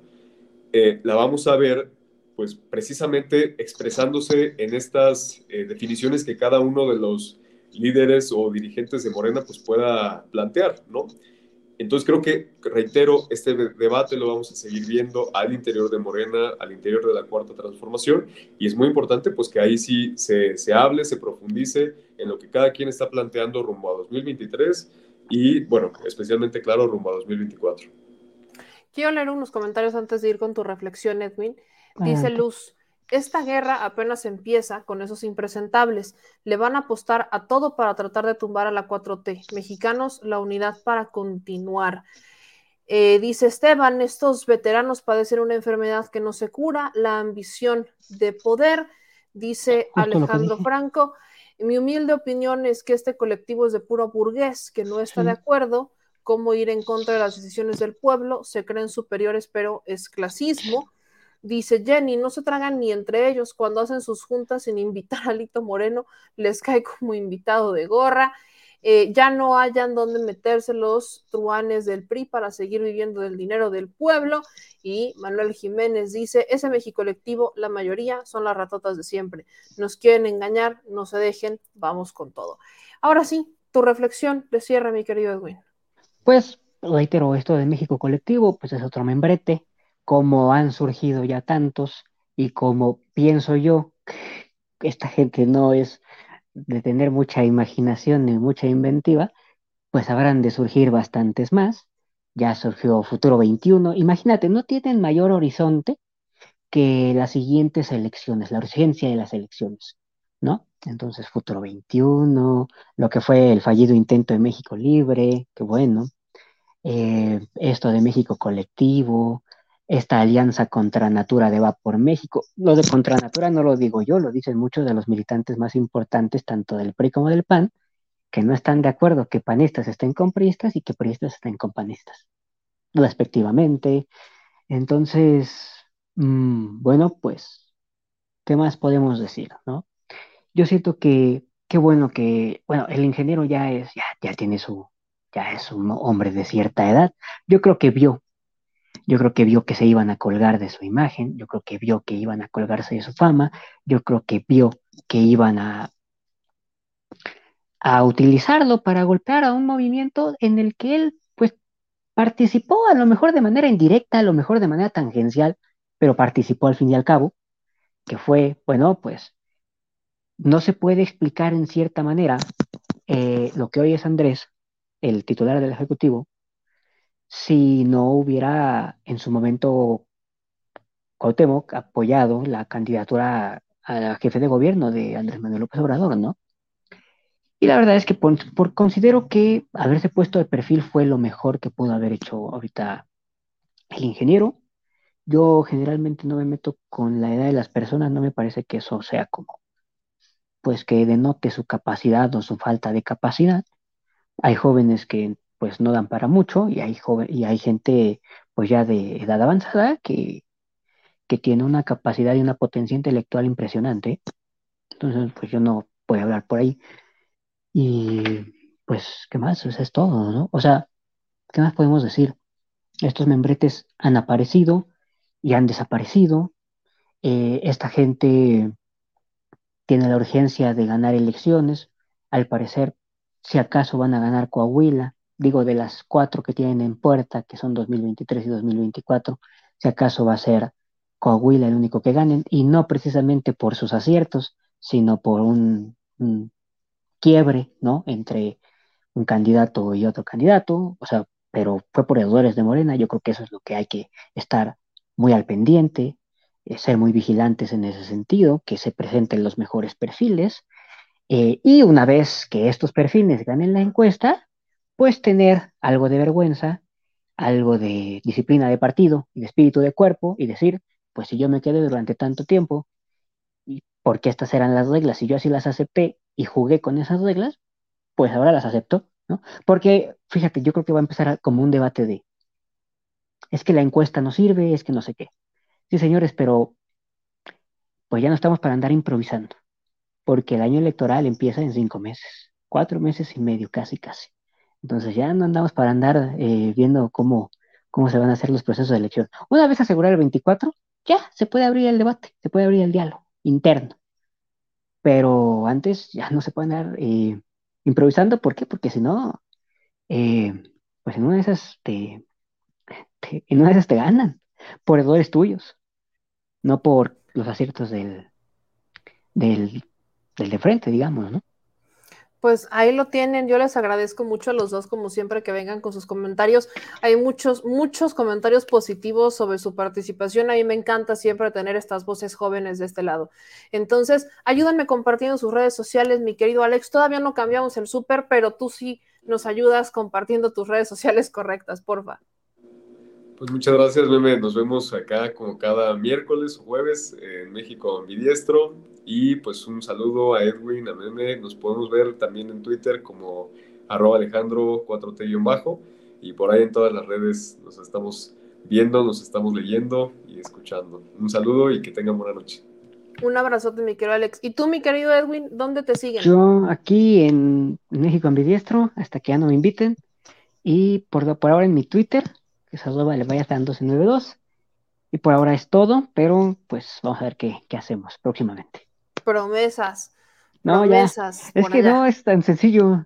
eh, la vamos a ver pues precisamente expresándose en estas eh, definiciones que cada uno de los líderes o dirigentes de Morena pues pueda plantear, ¿no? Entonces creo que, reitero, este debate lo vamos a seguir viendo al interior de Morena, al interior de la cuarta transformación, y es muy importante pues que ahí sí se, se hable, se profundice en lo que cada quien está planteando rumbo a 2023 y, bueno, especialmente claro, rumbo a 2024. Quiero leer unos comentarios antes de ir con tu reflexión, Edwin. Dice Luz, esta guerra apenas empieza con esos impresentables. Le van a apostar a todo para tratar de tumbar a la 4T. Mexicanos, la unidad para continuar. Eh, dice Esteban, estos veteranos padecen una enfermedad que no se cura, la ambición de poder. Dice Alejandro Franco, mi humilde opinión es que este colectivo es de puro burgués, que no está de acuerdo cómo ir en contra de las decisiones del pueblo, se creen superiores, pero es clasismo. Dice Jenny, no se tragan ni entre ellos cuando hacen sus juntas sin invitar a Lito Moreno, les cae como invitado de gorra. Eh, ya no hayan donde meterse los truanes del PRI para seguir viviendo del dinero del pueblo. Y Manuel Jiménez dice, ese México colectivo, la mayoría son las ratotas de siempre. Nos quieren engañar, no se dejen, vamos con todo. Ahora sí, tu reflexión de cierre, mi querido Edwin. Pues reitero, esto de México colectivo, pues es otro membrete cómo han surgido ya tantos y como pienso yo, esta gente no es de tener mucha imaginación ni mucha inventiva, pues habrán de surgir bastantes más. Ya surgió Futuro 21. Imagínate, no tienen mayor horizonte que las siguientes elecciones, la urgencia de las elecciones, ¿no? Entonces, Futuro 21, lo que fue el fallido intento de México Libre, que bueno, eh, esto de México Colectivo, esta alianza contra Natura de Va por México. Lo de contra Natura no lo digo yo, lo dicen muchos de los militantes más importantes, tanto del PRI como del PAN, que no están de acuerdo que panistas estén con priistas y que priistas estén con panistas, respectivamente. Entonces, mmm, bueno, pues, ¿qué más podemos decir, no? Yo siento que, qué bueno que, bueno, el ingeniero ya es, ya, ya tiene su, ya es un hombre de cierta edad. Yo creo que vio yo creo que vio que se iban a colgar de su imagen, yo creo que vio que iban a colgarse de su fama, yo creo que vio que iban a, a utilizarlo para golpear a un movimiento en el que él pues participó a lo mejor de manera indirecta, a lo mejor de manera tangencial, pero participó al fin y al cabo, que fue, bueno, pues no se puede explicar en cierta manera eh, lo que hoy es Andrés, el titular del Ejecutivo, si no hubiera en su momento Cuauhtémoc apoyado la candidatura a jefe de gobierno de Andrés Manuel López Obrador, ¿no? Y la verdad es que por, considero que haberse puesto de perfil fue lo mejor que pudo haber hecho ahorita el ingeniero. Yo generalmente no me meto con la edad de las personas, no me parece que eso sea como, pues que denote su capacidad o su falta de capacidad. Hay jóvenes que pues no dan para mucho y hay joven, y hay gente pues ya de edad avanzada que, que tiene una capacidad y una potencia intelectual impresionante. Entonces, pues yo no a hablar por ahí. Y pues, ¿qué más? Eso es todo, ¿no? O sea, ¿qué más podemos decir? Estos membretes han aparecido y han desaparecido. Eh, esta gente tiene la urgencia de ganar elecciones. Al parecer, si acaso van a ganar Coahuila, digo, de las cuatro que tienen en puerta, que son 2023 y 2024, si acaso va a ser Coahuila el único que ganen, y no precisamente por sus aciertos, sino por un, quiebre, ¿no? Entre un candidato y otro candidato, o sea, pero fue por errores de Morena, yo creo que eso es lo que hay que estar muy al pendiente, eh, ser muy vigilantes en ese sentido, que se presenten los mejores perfiles, eh, y una vez que estos perfiles ganen la encuesta, pues tener algo de vergüenza, algo de disciplina de partido y de espíritu de cuerpo y decir, pues si yo me quedé durante tanto tiempo, porque estas eran las reglas, y yo así las acepté y jugué con esas reglas, pues ahora las acepto, ¿no? Porque, fíjate, yo creo que va a empezar como un debate de, es que la encuesta no sirve, es que no sé qué. Sí, señores, pero pues ya no estamos para andar improvisando, porque el año electoral empieza en cinco meses, cuatro meses y medio, casi, casi. Entonces ya no andamos para andar eh, viendo cómo, cómo se van a hacer los procesos de elección. Una vez asegurar el 24, ya se puede abrir el debate, se puede abrir el diálogo interno. Pero antes ya no se puede andar eh, improvisando. ¿Por qué? Porque si no, eh, pues en una de esas te, en una de esas te ganan por errores tuyos, no por los aciertos del, del, del de frente, digamos, ¿no? Pues ahí lo tienen. Yo les agradezco mucho a los dos, como siempre, que vengan con sus comentarios. Hay muchos, muchos comentarios positivos sobre su participación. A mí me encanta siempre tener estas voces jóvenes de este lado. Entonces, ayúdenme compartiendo sus redes sociales, mi querido Alex. Todavía no cambiamos el súper, pero tú sí nos ayudas compartiendo tus redes sociales correctas, porfa. Pues muchas gracias, Meme. Nos vemos acá como cada miércoles o jueves en México Ambidiestro. Y pues un saludo a Edwin, a Meme. Nos podemos ver también en Twitter como arroba Alejandro 4T bajo. Y por ahí en todas las redes nos estamos viendo, nos estamos leyendo y escuchando. Un saludo y que tengan buena noche. Un abrazote, mi querido Alex. ¿Y tú, mi querido Edwin, dónde te siguen? Yo aquí en México Ambidiestro, hasta que ya no me inviten. Y por, por ahora en mi Twitter, que es arroba le vaya 1292. Y por ahora es todo, pero pues vamos a ver qué, qué hacemos próximamente promesas. No, promesas ya. Es que no es tan sencillo.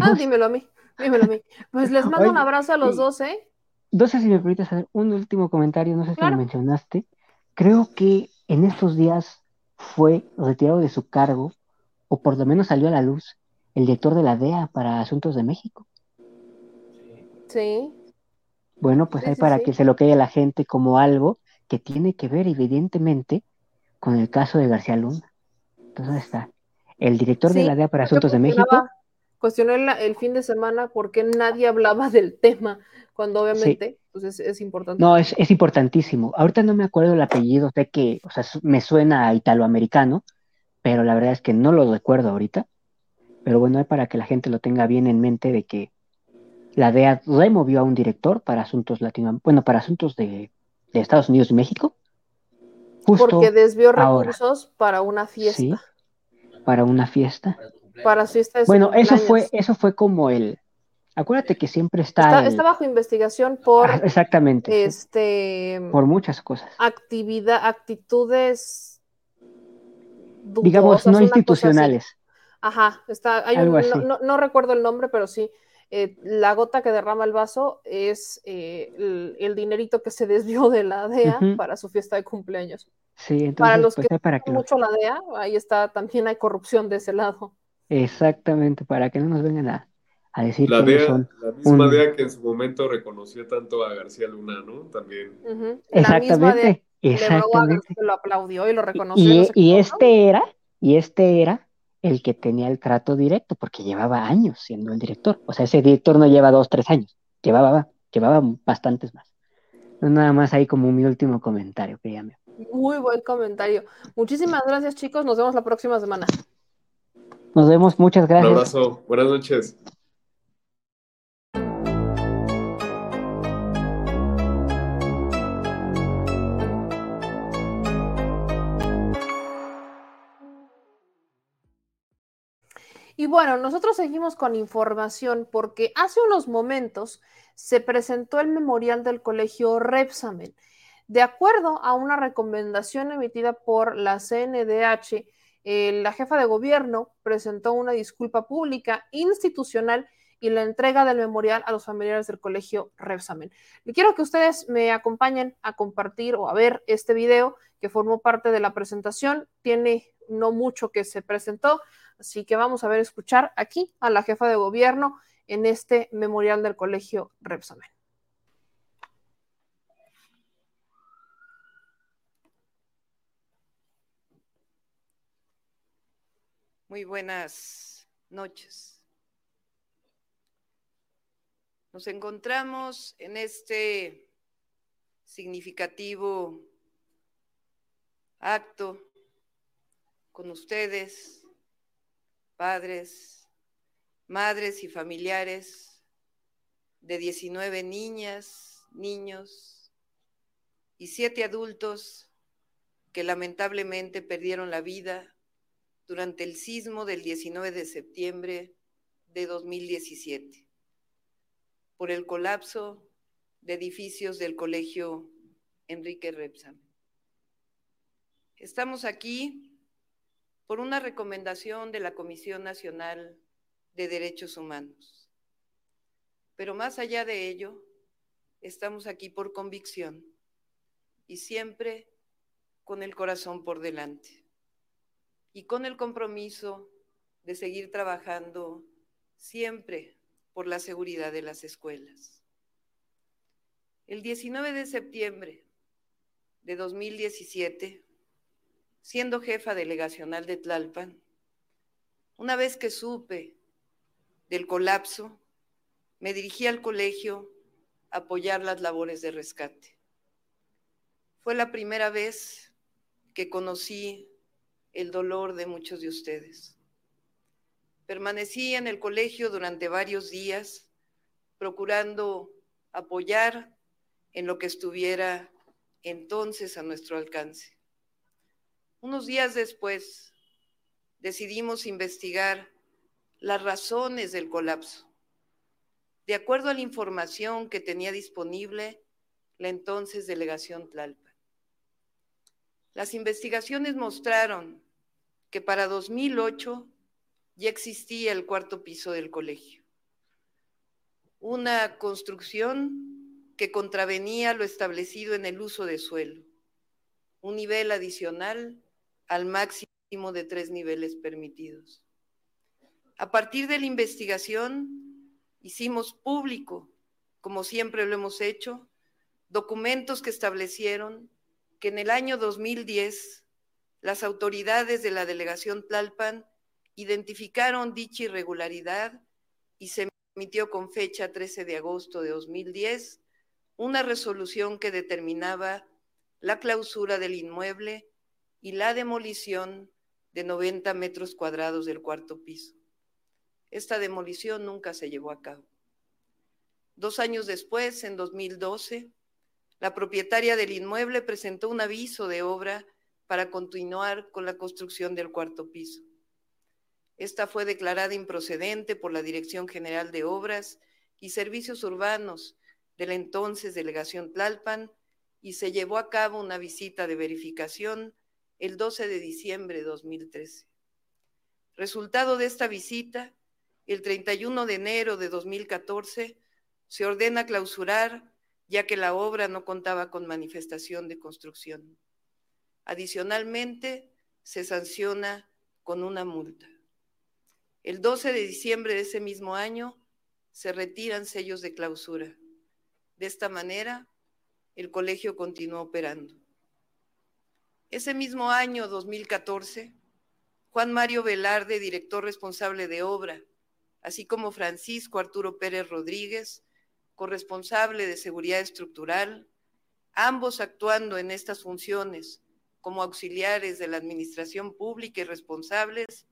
Ah, [LAUGHS] dímelo a mí, dímelo a mí. Pues les mando un abrazo a los dos, ¿eh? No sé si me permites hacer un último comentario, no sé si lo mencionaste. Creo que en estos días fue retirado de su cargo, o por lo menos salió a la luz, el director de la DEA para Asuntos de México. Sí. Bueno, pues hay para que se lo quede a la gente como algo que tiene que ver evidentemente con el caso de García Luna. ¿dónde está? El director de la DEA para Asuntos de México. Cuestionó el, fin de semana por qué nadie hablaba del tema, cuando obviamente pues es, importante. No, es, importantísimo. Ahorita no me acuerdo el apellido, sé que, o sea, me suena a italoamericano, pero la verdad es que no lo recuerdo ahorita. Pero bueno, es para que la gente lo tenga bien en mente de que la DEA removió a un director para asuntos latinoamericanos, bueno, para asuntos de, Estados Unidos y México, porque desvió recursos para una fiesta. para una fiesta. Para fiesta de Bueno, eso fue, eso fue como el. Acuérdate que siempre está. Está, bajo investigación por. Ah, exactamente. Este. Por muchas cosas. Actividad, actitudes. Digamos, no institucionales. Ajá, está, hay un, no, no, recuerdo el nombre, pero sí. Eh, la gota que derrama el vaso es eh, el, el, dinerito que se desvió de la DEA uh -huh. para su fiesta de cumpleaños. Sí, entonces, para los pues, que para que mucho la DEA, ahí está, también hay corrupción de ese lado. Exactamente, para que no nos vengan a, a decir la DEA, son la misma un... DEA que en su momento reconoció tanto a García Luna, ¿no? También. Uh -huh. Exactamente, DEA exactamente. lo aplaudió y lo reconoció. Y, no sé y cómo, este era, y este era el que tenía el trato directo, porque llevaba años siendo el director. O sea, ese director no lleva dos, tres años, llevaba, llevaba bastantes más. Nada más ahí como mi último comentario que ya me... Muy buen comentario. Muchísimas gracias, chicos. Nos vemos la próxima semana. Nos vemos, muchas gracias. Un abrazo, buenas noches. Y bueno, nosotros seguimos con información porque hace unos momentos se presentó el memorial del colegio Repsamen. De acuerdo a una recomendación emitida por la CNDH, eh, la jefa de gobierno presentó una disculpa pública institucional y la entrega del memorial a los familiares del colegio Repsamen. Y quiero que ustedes me acompañen a compartir o a ver este video que formó parte de la presentación. Tiene no mucho que se presentó, así que vamos a ver, escuchar aquí a la jefa de gobierno en este memorial del colegio Repsamen. Muy buenas noches. Nos encontramos en este significativo acto con ustedes, padres, madres y familiares de 19 niñas, niños y siete adultos que lamentablemente perdieron la vida durante el sismo del 19 de septiembre de 2017 por el colapso de edificios del colegio Enrique Repsam. Estamos aquí por una recomendación de la Comisión Nacional de Derechos Humanos. Pero más allá de ello, estamos aquí por convicción y siempre con el corazón por delante y con el compromiso de seguir trabajando siempre por la seguridad de las escuelas. El 19 de septiembre de 2017, siendo jefa delegacional de Tlalpan, una vez que supe del colapso, me dirigí al colegio a apoyar las labores de rescate. Fue la primera vez que conocí el dolor de muchos de ustedes. Permanecí en el colegio durante varios días, procurando apoyar en lo que estuviera entonces a nuestro alcance. Unos días después, decidimos investigar las razones del colapso, de acuerdo a la información que tenía disponible la entonces delegación Tlalpan. Las investigaciones mostraron que para 2008 ya existía el cuarto piso del colegio. Una construcción que contravenía lo establecido en el uso de suelo, un nivel adicional al máximo de tres niveles permitidos. A partir de la investigación, hicimos público, como siempre lo hemos hecho, documentos que establecieron que en el año 2010 las autoridades de la delegación Tlalpan identificaron dicha irregularidad y se emitió con fecha 13 de agosto de 2010 una resolución que determinaba la clausura del inmueble y la demolición de 90 metros cuadrados del cuarto piso. Esta demolición nunca se llevó a cabo. Dos años después, en 2012, la propietaria del inmueble presentó un aviso de obra para continuar con la construcción del cuarto piso. Esta fue declarada improcedente por la Dirección General de Obras y Servicios Urbanos de la entonces Delegación Tlalpan y se llevó a cabo una visita de verificación el 12 de diciembre de 2013. Resultado de esta visita, el 31 de enero de 2014 se ordena clausurar ya que la obra no contaba con manifestación de construcción. Adicionalmente, se sanciona con una multa. El 12 de diciembre de ese mismo año se retiran sellos de clausura. De esta manera, el colegio continuó operando. Ese mismo año, 2014, Juan Mario Velarde, director responsable de obra, así como Francisco Arturo Pérez Rodríguez, corresponsable de seguridad estructural, ambos actuando en estas funciones como auxiliares de la administración pública y responsables,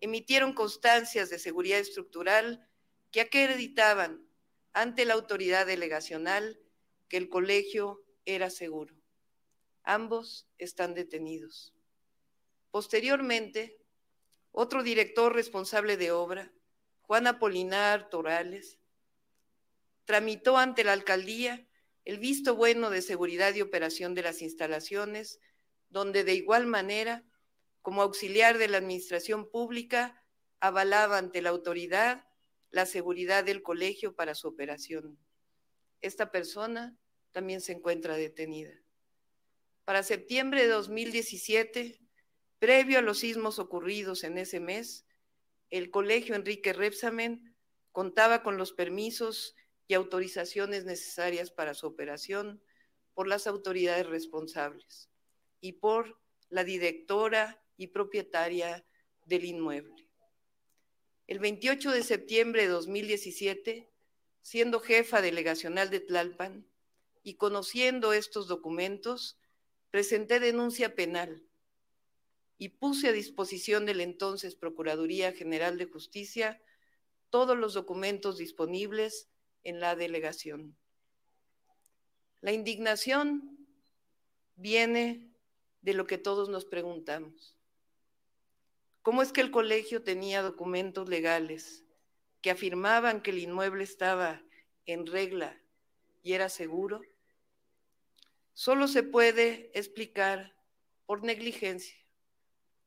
emitieron constancias de seguridad estructural que acreditaban ante la autoridad delegacional que el colegio era seguro. Ambos están detenidos. Posteriormente, otro director responsable de obra, Juan Apolinar Torales, tramitó ante la alcaldía el visto bueno de seguridad y operación de las instalaciones donde de igual manera, como auxiliar de la administración pública, avalaba ante la autoridad la seguridad del colegio para su operación. Esta persona también se encuentra detenida. Para septiembre de 2017, previo a los sismos ocurridos en ese mes, el colegio Enrique Repsamen contaba con los permisos y autorizaciones necesarias para su operación por las autoridades responsables y por la directora y propietaria del inmueble. El 28 de septiembre de 2017, siendo jefa delegacional de Tlalpan y conociendo estos documentos, presenté denuncia penal y puse a disposición del entonces Procuraduría General de Justicia todos los documentos disponibles en la delegación. La indignación viene de lo que todos nos preguntamos. ¿Cómo es que el colegio tenía documentos legales que afirmaban que el inmueble estaba en regla y era seguro? Solo se puede explicar por negligencia,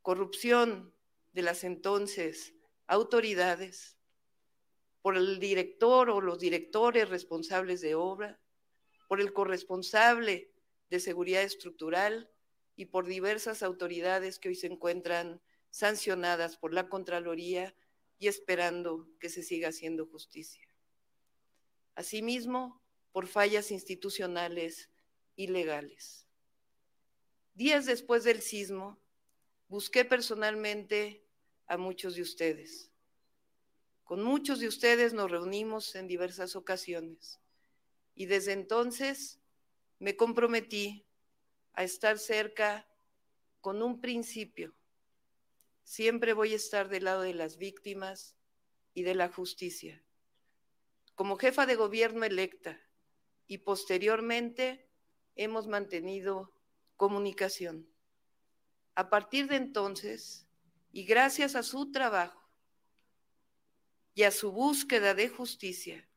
corrupción de las entonces autoridades, por el director o los directores responsables de obra, por el corresponsable de seguridad estructural y por diversas autoridades que hoy se encuentran sancionadas por la Contraloría y esperando que se siga haciendo justicia. Asimismo, por fallas institucionales y legales. Días después del sismo, busqué personalmente a muchos de ustedes. Con muchos de ustedes nos reunimos en diversas ocasiones y desde entonces me comprometí a estar cerca con un principio. Siempre voy a estar del lado de las víctimas y de la justicia. Como jefa de gobierno electa y posteriormente hemos mantenido comunicación. A partir de entonces, y gracias a su trabajo y a su búsqueda de justicia,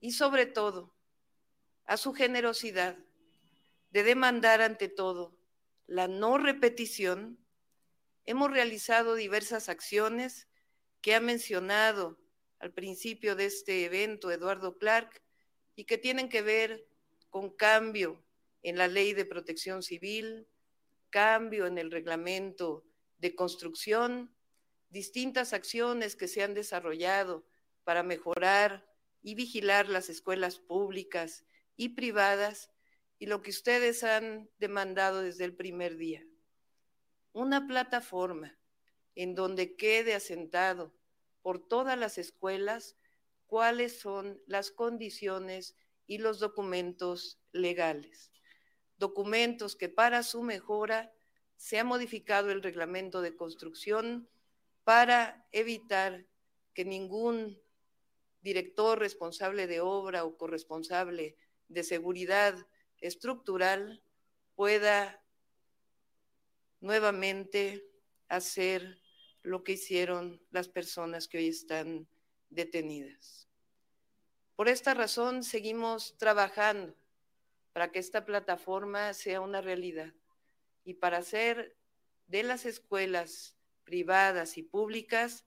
y sobre todo a su generosidad, de demandar ante todo la no repetición, hemos realizado diversas acciones que ha mencionado al principio de este evento Eduardo Clark y que tienen que ver con cambio en la ley de protección civil, cambio en el reglamento de construcción, distintas acciones que se han desarrollado para mejorar y vigilar las escuelas públicas y privadas y lo que ustedes han demandado desde el primer día. Una plataforma en donde quede asentado por todas las escuelas cuáles son las condiciones y los documentos legales. Documentos que para su mejora se ha modificado el reglamento de construcción para evitar que ningún director responsable de obra o corresponsable de seguridad estructural pueda nuevamente hacer lo que hicieron las personas que hoy están detenidas. Por esta razón seguimos trabajando para que esta plataforma sea una realidad y para hacer de las escuelas privadas y públicas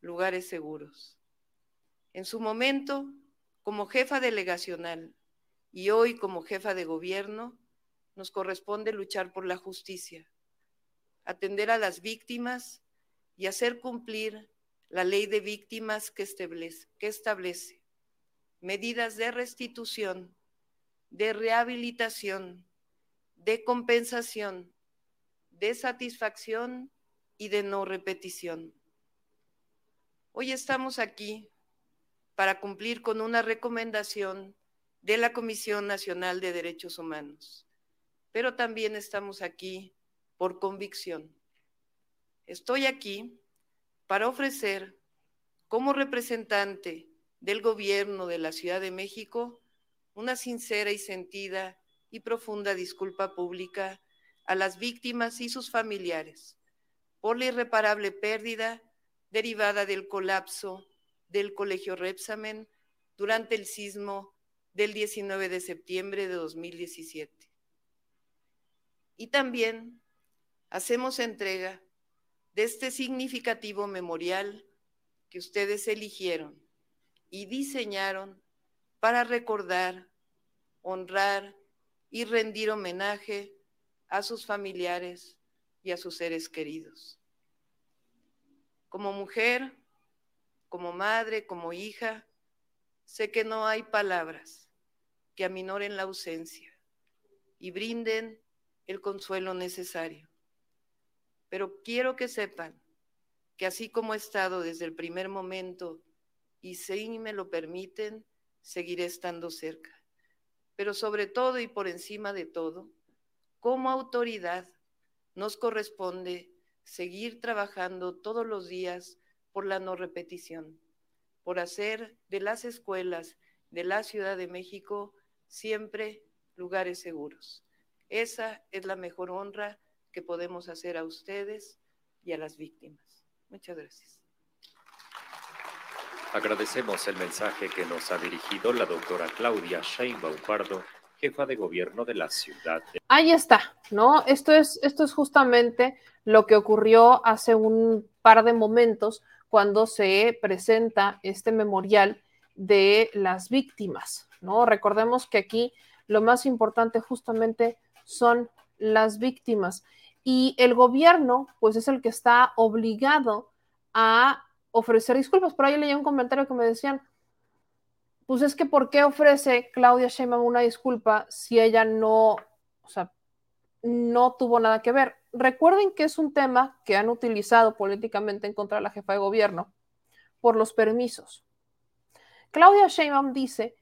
lugares seguros. En su momento, como jefa delegacional y hoy como jefa de gobierno, nos corresponde luchar por la justicia, atender a las víctimas y hacer cumplir la ley de víctimas que establece, medidas de restitución, de rehabilitación, de compensación, de satisfacción y de no repetición. Hoy estamos aquí para cumplir con una recomendación de la Comisión Nacional de Derechos Humanos, pero también estamos aquí por convicción. Estoy aquí para ofrecer como representante del gobierno de la Ciudad de México una sincera y sentida y profunda disculpa pública a las víctimas y sus familiares por la irreparable pérdida derivada del colapso del Colegio Repsamen durante el sismo del 19 de septiembre de 2017. Y también hacemos entrega de este significativo memorial que ustedes eligieron y diseñaron para recordar, honrar y rendir homenaje a sus familiares y a sus seres queridos. Como mujer, como madre, como hija, sé que no hay palabras que aminoren la ausencia y brinden el consuelo necesario. Pero quiero que sepan que así como he estado desde el primer momento y si me lo permiten, seguiré estando cerca. Pero sobre todo y por encima de todo, como autoridad nos corresponde seguir trabajando todos los días por la no repetición, por hacer de las escuelas de la Ciudad de México siempre lugares seguros. Esa es la mejor honra que podemos hacer a ustedes y a las víctimas. Muchas gracias. Agradecemos el mensaje que nos ha dirigido la doctora Claudia Sheinbaum Pardo, jefa de gobierno de la ciudad. Ahí está, ¿no? Esto es, esto es justamente lo que ocurrió hace un par de momentos cuando se presenta este memorial de las víctimas, ¿no? Recordemos que aquí lo más importante justamente son las víctimas y el gobierno pues es el que está obligado a ofrecer disculpas. Por ahí leí un comentario que me decían, pues es que ¿por qué ofrece Claudia Sheinbaum una disculpa si ella no, o sea, no tuvo nada que ver? Recuerden que es un tema que han utilizado políticamente en contra de la jefa de gobierno por los permisos. Claudia Sheinbaum dice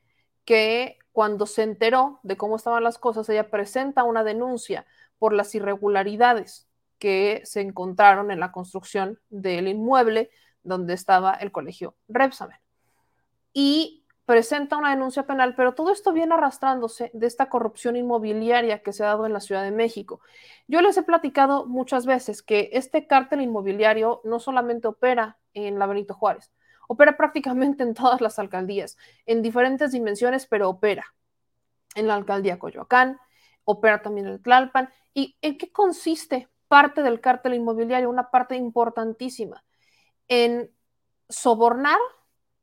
que cuando se enteró de cómo estaban las cosas, ella presenta una denuncia por las irregularidades que se encontraron en la construcción del inmueble donde estaba el colegio Repsamen. Y presenta una denuncia penal, pero todo esto viene arrastrándose de esta corrupción inmobiliaria que se ha dado en la Ciudad de México. Yo les he platicado muchas veces que este cártel inmobiliario no solamente opera en la Benito Juárez, opera prácticamente en todas las alcaldías, en diferentes dimensiones, pero opera en la alcaldía Coyoacán, opera también en Tlalpan. ¿Y en qué consiste parte del cártel inmobiliario? Una parte importantísima en sobornar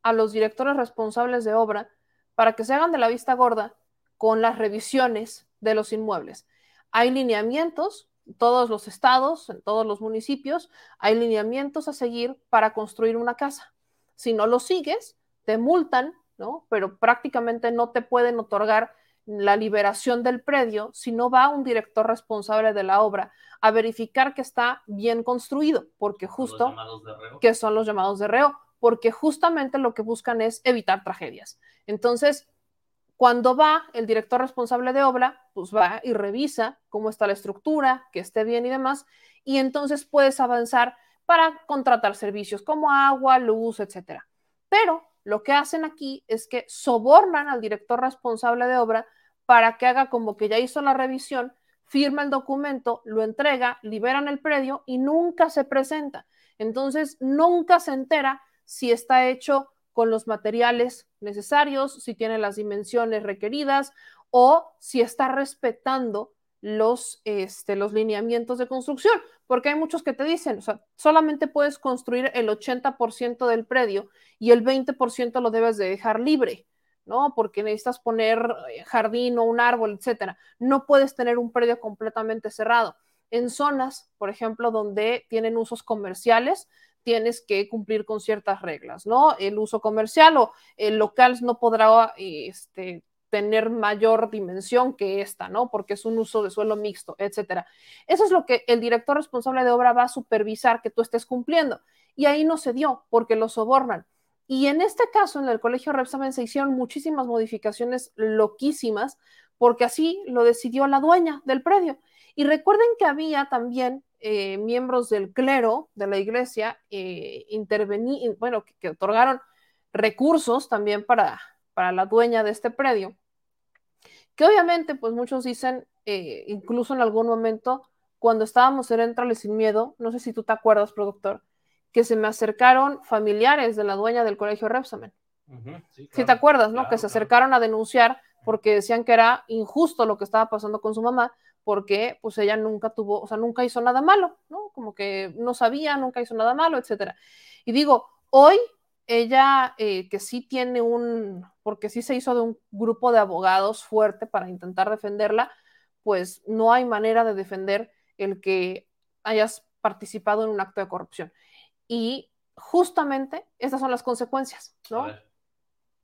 a los directores responsables de obra para que se hagan de la vista gorda con las revisiones de los inmuebles. Hay lineamientos, todos los estados, en todos los municipios, hay lineamientos a seguir para construir una casa. Si no lo sigues, te multan, ¿no? Pero prácticamente no te pueden otorgar la liberación del predio si no va un director responsable de la obra a verificar que está bien construido, porque justo, que son los llamados de reo, porque justamente lo que buscan es evitar tragedias. Entonces, cuando va el director responsable de obra, pues va y revisa cómo está la estructura, que esté bien y demás, y entonces puedes avanzar para contratar servicios como agua, luz, etcétera. Pero lo que hacen aquí es que sobornan al director responsable de obra para que haga como que ya hizo la revisión, firma el documento, lo entrega, liberan el predio y nunca se presenta. Entonces, nunca se entera si está hecho con los materiales necesarios, si tiene las dimensiones requeridas o si está respetando los, este, los lineamientos de construcción, porque hay muchos que te dicen, o sea, solamente puedes construir el 80% del predio y el 20% lo debes de dejar libre, ¿no? Porque necesitas poner eh, jardín o un árbol, etcétera. No puedes tener un predio completamente cerrado. En zonas, por ejemplo, donde tienen usos comerciales, tienes que cumplir con ciertas reglas, ¿no? El uso comercial o el local no podrá este, tener mayor dimensión que esta, ¿no? Porque es un uso de suelo mixto, etcétera. Eso es lo que el director responsable de obra va a supervisar que tú estés cumpliendo. Y ahí no se dio, porque lo sobornan. Y en este caso, en el colegio Repsamen se hicieron muchísimas modificaciones loquísimas, porque así lo decidió la dueña del predio. Y recuerden que había también eh, miembros del clero de la iglesia eh, bueno, que, que, otorgaron recursos también para, para la dueña de este predio que obviamente, pues muchos dicen, eh, incluso en algún momento, cuando estábamos en Entrale sin miedo, no sé si tú te acuerdas, productor, que se me acercaron familiares de la dueña del colegio Repsamen. sí, Si te acuerdas, ¿no? que se acercaron a denunciar porque decían que era injusto lo que estaba pasando con su mamá, porque pues ella nunca tuvo, o sea, nunca hizo nada malo, ¿no? Como que no sabía, nunca hizo nada malo, etcétera. Y digo, hoy ella eh, que sí tiene un, porque sí se hizo de un grupo de abogados fuerte para intentar defenderla, pues no hay manera de defender el que hayas participado en un acto de corrupción. Y justamente estas son las consecuencias, ¿no?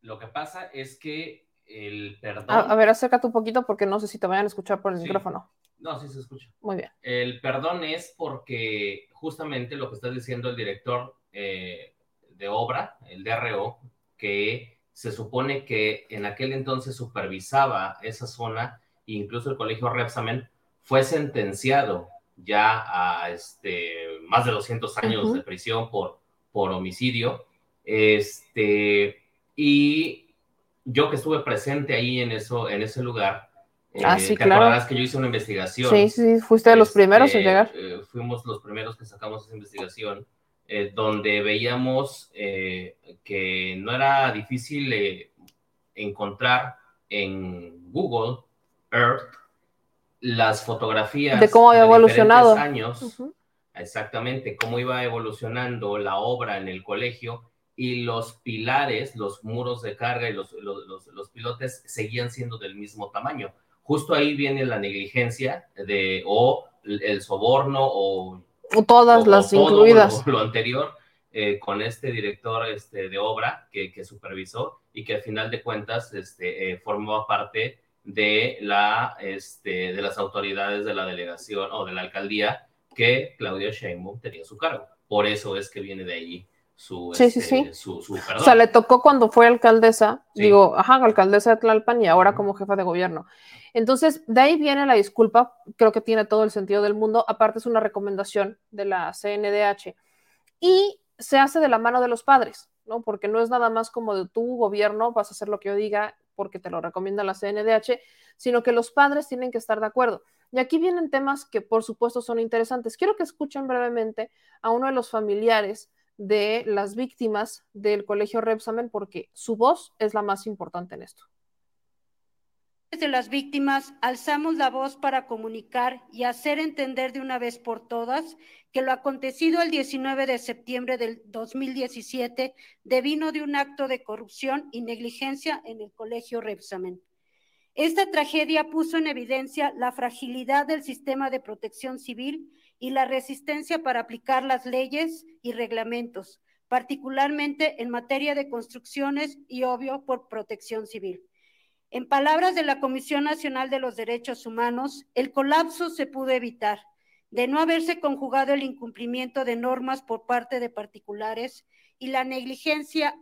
lo que pasa es que el perdón... A, ver, acércate un poquito porque no sé si te vayan a escuchar por el micrófono. No, sí se escucha. Muy bien. El perdón es porque justamente lo que está diciendo el director eh, de obra, el DRO, que se supone que en aquel entonces supervisaba esa zona, incluso el colegio Repsamen, fue sentenciado ya a este, más de 200 años de prisión por, por homicidio. Este, y yo que estuve presente ahí en, eso, en ese lugar, ah, sí, ¿te claro. acuerdas que yo hice una investigación? Sí, sí, fuiste de los primeros en Este, llegar. eh, fuimos los primeros que sacamos esa investigación, eh, donde veíamos eh, que no era difícil eh, encontrar en Google Earth las fotografías De cómo había evolucionado. años, exactamente cómo iba evolucionando la obra en el colegio y los pilares, los muros de carga y los, los, los- los pilotes seguían siendo del mismo tamaño. Justo ahí viene la negligencia de o el soborno O todas o- las o todo incluidas. Lo, lo anterior eh, con este director este, de obra que, que supervisó y que al final de cuentas este, eh, formaba parte de, la, este, de las autoridades de la delegación o de la alcaldía que Claudia Sheinbaum tenía a su cargo. Por eso es que viene de ahí su, Sí, sí, este, sí. su, su O sea, le tocó cuando fue alcaldesa, Sí. digo, ajá, alcaldesa de Tlalpan y ahora como jefa de gobierno. Entonces, de ahí viene la disculpa, creo que tiene todo el sentido del mundo, aparte es una recomendación de la CNDH y se hace de la mano de los padres, ¿no? Porque no es nada más como de tu gobierno, vas a hacer lo que yo diga porque te lo recomienda la CNDH, sino que los padres tienen que estar de acuerdo. Y aquí vienen temas que por supuesto son interesantes. Quiero que escuchen brevemente a uno de los familiares de las víctimas del colegio Repsamen porque su voz es la más importante en esto. de las víctimas alzamos la voz para comunicar y hacer entender de una vez por todas que lo acontecido el 19 de septiembre del 2017 devino de un acto de corrupción y negligencia en el colegio Repsamen. Esta tragedia puso en evidencia la fragilidad del sistema de protección civil y la resistencia para aplicar las leyes y reglamentos, particularmente en materia de construcciones y obvio por protección civil. En palabras de la Comisión Nacional de los Derechos Humanos, el colapso se pudo evitar de no haberse conjugado el incumplimiento de normas por parte de particulares y la negligencia,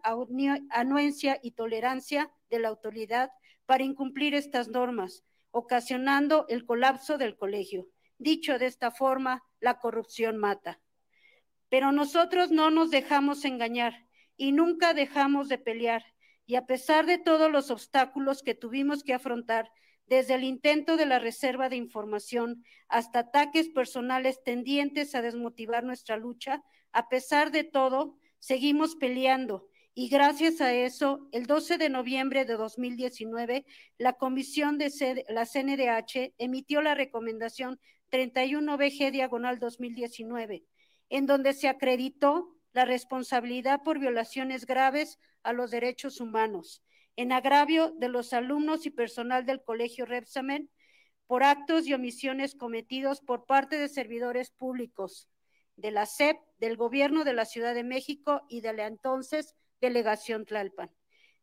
anuencia y tolerancia de la autoridad para incumplir estas normas, ocasionando el colapso del colegio. Dicho de esta forma, la corrupción mata. Pero nosotros no nos dejamos engañar y nunca dejamos de pelear y a pesar de todos los obstáculos que tuvimos que afrontar, desde el intento de la reserva de información hasta ataques personales tendientes a desmotivar nuestra lucha, a pesar de todo, seguimos peleando Y gracias a eso, el 12 de noviembre de 2019, la Comisión de la CNDH emitió la recomendación 31BG diagonal 2019, en donde se acreditó la responsabilidad por violaciones graves a los derechos humanos, en agravio de los alumnos y personal del Colegio Repsamen por actos y omisiones cometidos por parte de servidores públicos de la SEP, del Gobierno de la Ciudad de México y de la entonces Delegación Tlalpan.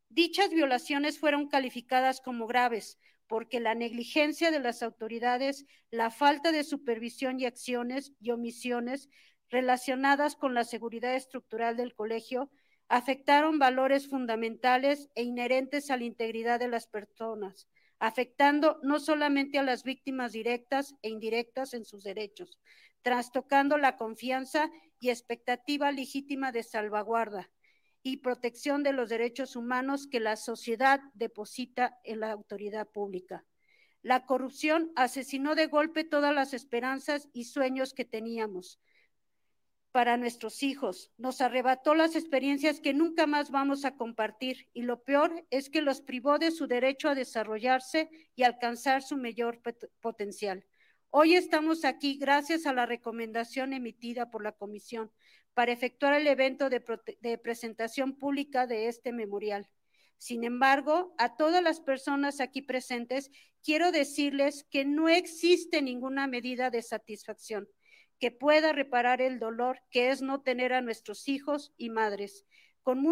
Dichas violaciones fueron calificadas como graves porque la negligencia de las autoridades, la falta de supervisión y acciones y omisiones relacionadas con la seguridad estructural del colegio afectaron valores fundamentales e inherentes a la integridad de las personas, afectando no solamente a las víctimas directas e indirectas en sus derechos, trastocando la confianza y expectativa legítima de salvaguarda, y protección de los derechos humanos que la sociedad deposita en la autoridad pública. La corrupción asesinó de golpe todas las esperanzas y sueños que teníamos para nuestros hijos, nos arrebató las experiencias que nunca más vamos a compartir y lo peor es que los privó de su derecho a desarrollarse y alcanzar su mayor potencial. Hoy estamos aquí gracias a la recomendación emitida por la Comisión para efectuar el evento de, presentación pública de este memorial. Sin embargo, a todas las personas aquí presentes, quiero decirles que no existe ninguna medida de satisfacción que pueda reparar el dolor que es no tener a nuestros hijos y madres con,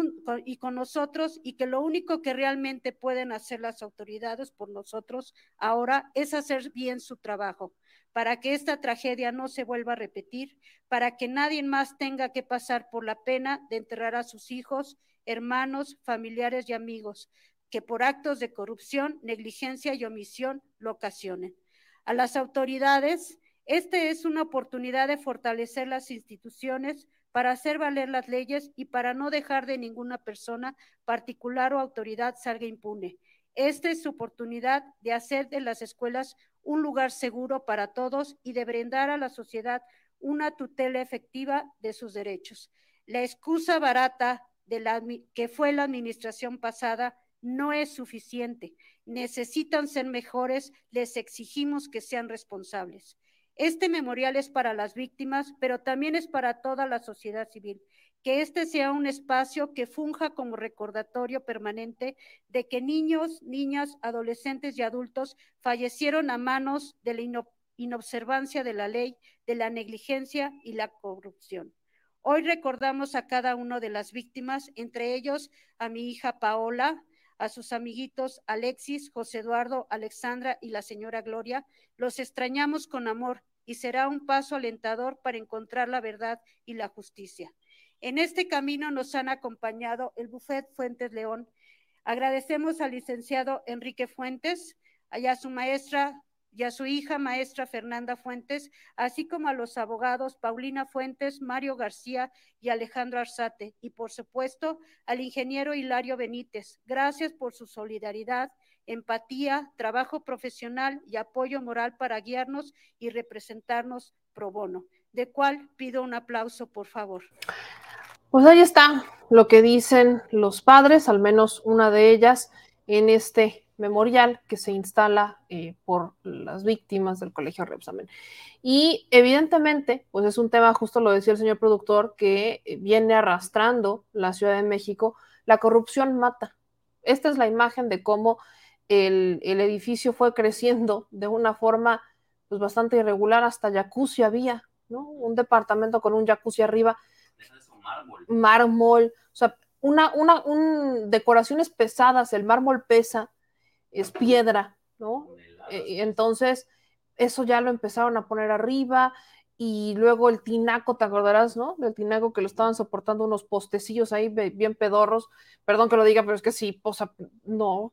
y con nosotros y que lo único que realmente pueden hacer las autoridades por nosotros ahora es hacer bien su trabajo para que esta tragedia no se vuelva a repetir, para que nadie más tenga que pasar por la pena de enterrar a sus hijos, hermanos, familiares y amigos, que por actos de corrupción, negligencia y omisión lo ocasionen. A las autoridades, esta es una oportunidad de fortalecer las instituciones para hacer valer las leyes y para no dejar de ninguna persona, particular o autoridad salga impune. Esta es su oportunidad de hacer de las escuelas un lugar seguro para todos y de brindar a la sociedad una tutela efectiva de sus derechos. La excusa barata de la, que fue la administración pasada no es suficiente. Necesitan ser mejores, les exigimos que sean responsables. Este memorial es para las víctimas, pero también es para toda la sociedad civil que este sea un espacio que funja como recordatorio permanente de que niños, niñas, adolescentes y adultos fallecieron a manos de la inobservancia de la ley, de la negligencia y la corrupción. Hoy recordamos a cada una de las víctimas, entre ellos a mi hija Paola, a sus amiguitos Alexis, José Eduardo, Alexandra y la señora Gloria. Los extrañamos con amor y será un paso alentador para encontrar la verdad y la justicia. En este camino nos han acompañado el Buffet Fuentes León. Agradecemos al licenciado Enrique Fuentes, a su maestra y a su hija maestra Fernanda Fuentes, así como a los abogados Paulina Fuentes, Mario García y Alejandro Arzate, y por supuesto al ingeniero Hilario Benítez. Gracias por su solidaridad, empatía, trabajo profesional y apoyo moral para guiarnos y representarnos pro bono, de cual pido un aplauso, por favor. Pues ahí está lo que dicen los padres, al menos una de ellas, en este memorial que se instala eh, por las víctimas del Colegio Repsamen. Y evidentemente, pues es un tema, justo lo decía el señor productor, que eh, viene arrastrando la Ciudad de México. La corrupción mata. Esta es la imagen de cómo el, el edificio fue creciendo de una forma pues bastante irregular, hasta jacuzzi había, ¿no? Un departamento con un jacuzzi arriba mármol. Mármol, o sea, una, una, un, decoraciones pesadas, el mármol pesa, es piedra, ¿no? E, entonces, eso ya lo empezaron a poner arriba y luego el tinaco, te acordarás, ¿no? Del tinaco que lo estaban soportando unos postecillos ahí bien pedorros, perdón que lo diga, pero es que sí, o sea, no.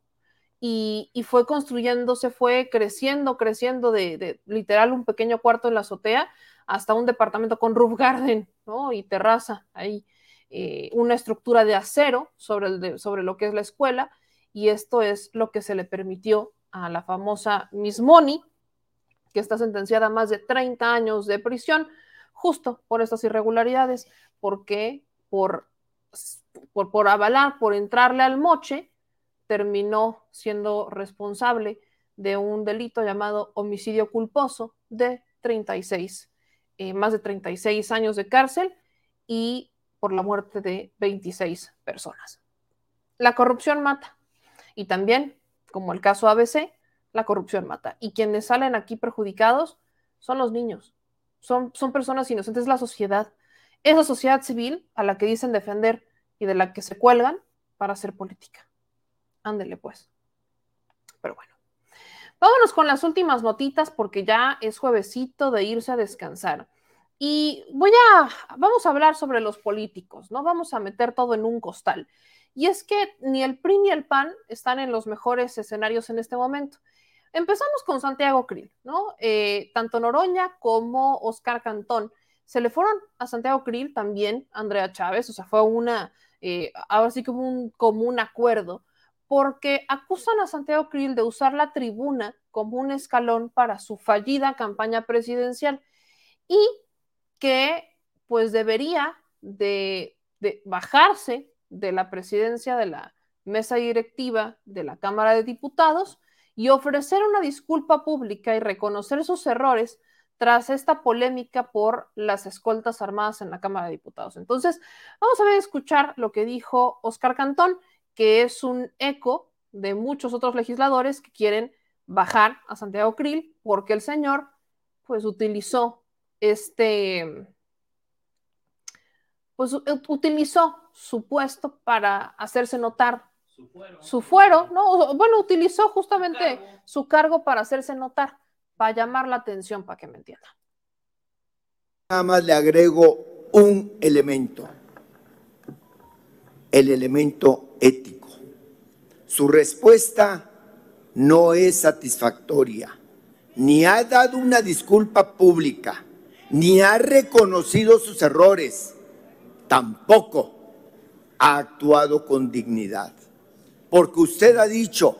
Y, y fue construyéndose, fue creciendo, creciendo de, de, literal un pequeño cuarto en la azotea hasta un departamento con roof garden, ¿no? Y terraza, ahí, eh, una estructura de acero sobre, sobre lo que es la escuela, y esto es lo que se le permitió a la famosa Miss Money, que está sentenciada a más de 30 años de prisión, justo por estas irregularidades, porque por por, por avalar, por entrarle al moche, terminó siendo responsable de un delito llamado homicidio culposo de 36, eh, más de 36 años de cárcel y por la muerte de 26 personas. La corrupción mata. Y también, como el caso ABC, la corrupción mata. Y quienes salen aquí perjudicados son los niños, son, son personas inocentes, la sociedad. Esa sociedad civil a la que dicen defender y de la que se cuelgan para hacer política. Ándele pues. Pero bueno. Vámonos con las últimas notitas porque ya es juevesito de irse a descansar. Y voy a, vamos a hablar sobre los políticos, ¿no? Vamos a meter todo en un costal. Y es que ni el PRI ni el PAN están en los mejores escenarios en este momento. Empezamos con Santiago Krill, ¿no? Eh, tanto Noroña como Oscar Cantón se le fueron a Santiago Krill también Andrea Chávez, o sea, fue una, eh, ahora sí que un común acuerdo, porque acusan a Santiago Krill de usar la tribuna como un escalón para su fallida campaña presidencial y que pues debería de, de bajarse de la presidencia de la mesa directiva de la Cámara de Diputados y ofrecer una disculpa pública y reconocer sus errores tras esta polémica por las escoltas armadas en la Cámara de Diputados. Entonces, vamos a ver escuchar lo que dijo Oscar Cantón, que es un eco de muchos otros legisladores que quieren bajar a Santiago Krill porque el señor pues utilizó este pues utilizó su puesto para hacerse notar su fuero, ¿no? Bueno, utilizó justamente su cargo para hacerse notar, para llamar la atención, para que me entienda. Nada más le agrego un elemento, el elemento ético. Su respuesta no es satisfactoria, ni ha dado una disculpa pública, ni ha reconocido sus errores, tampoco ha actuado con dignidad porque usted ha dicho,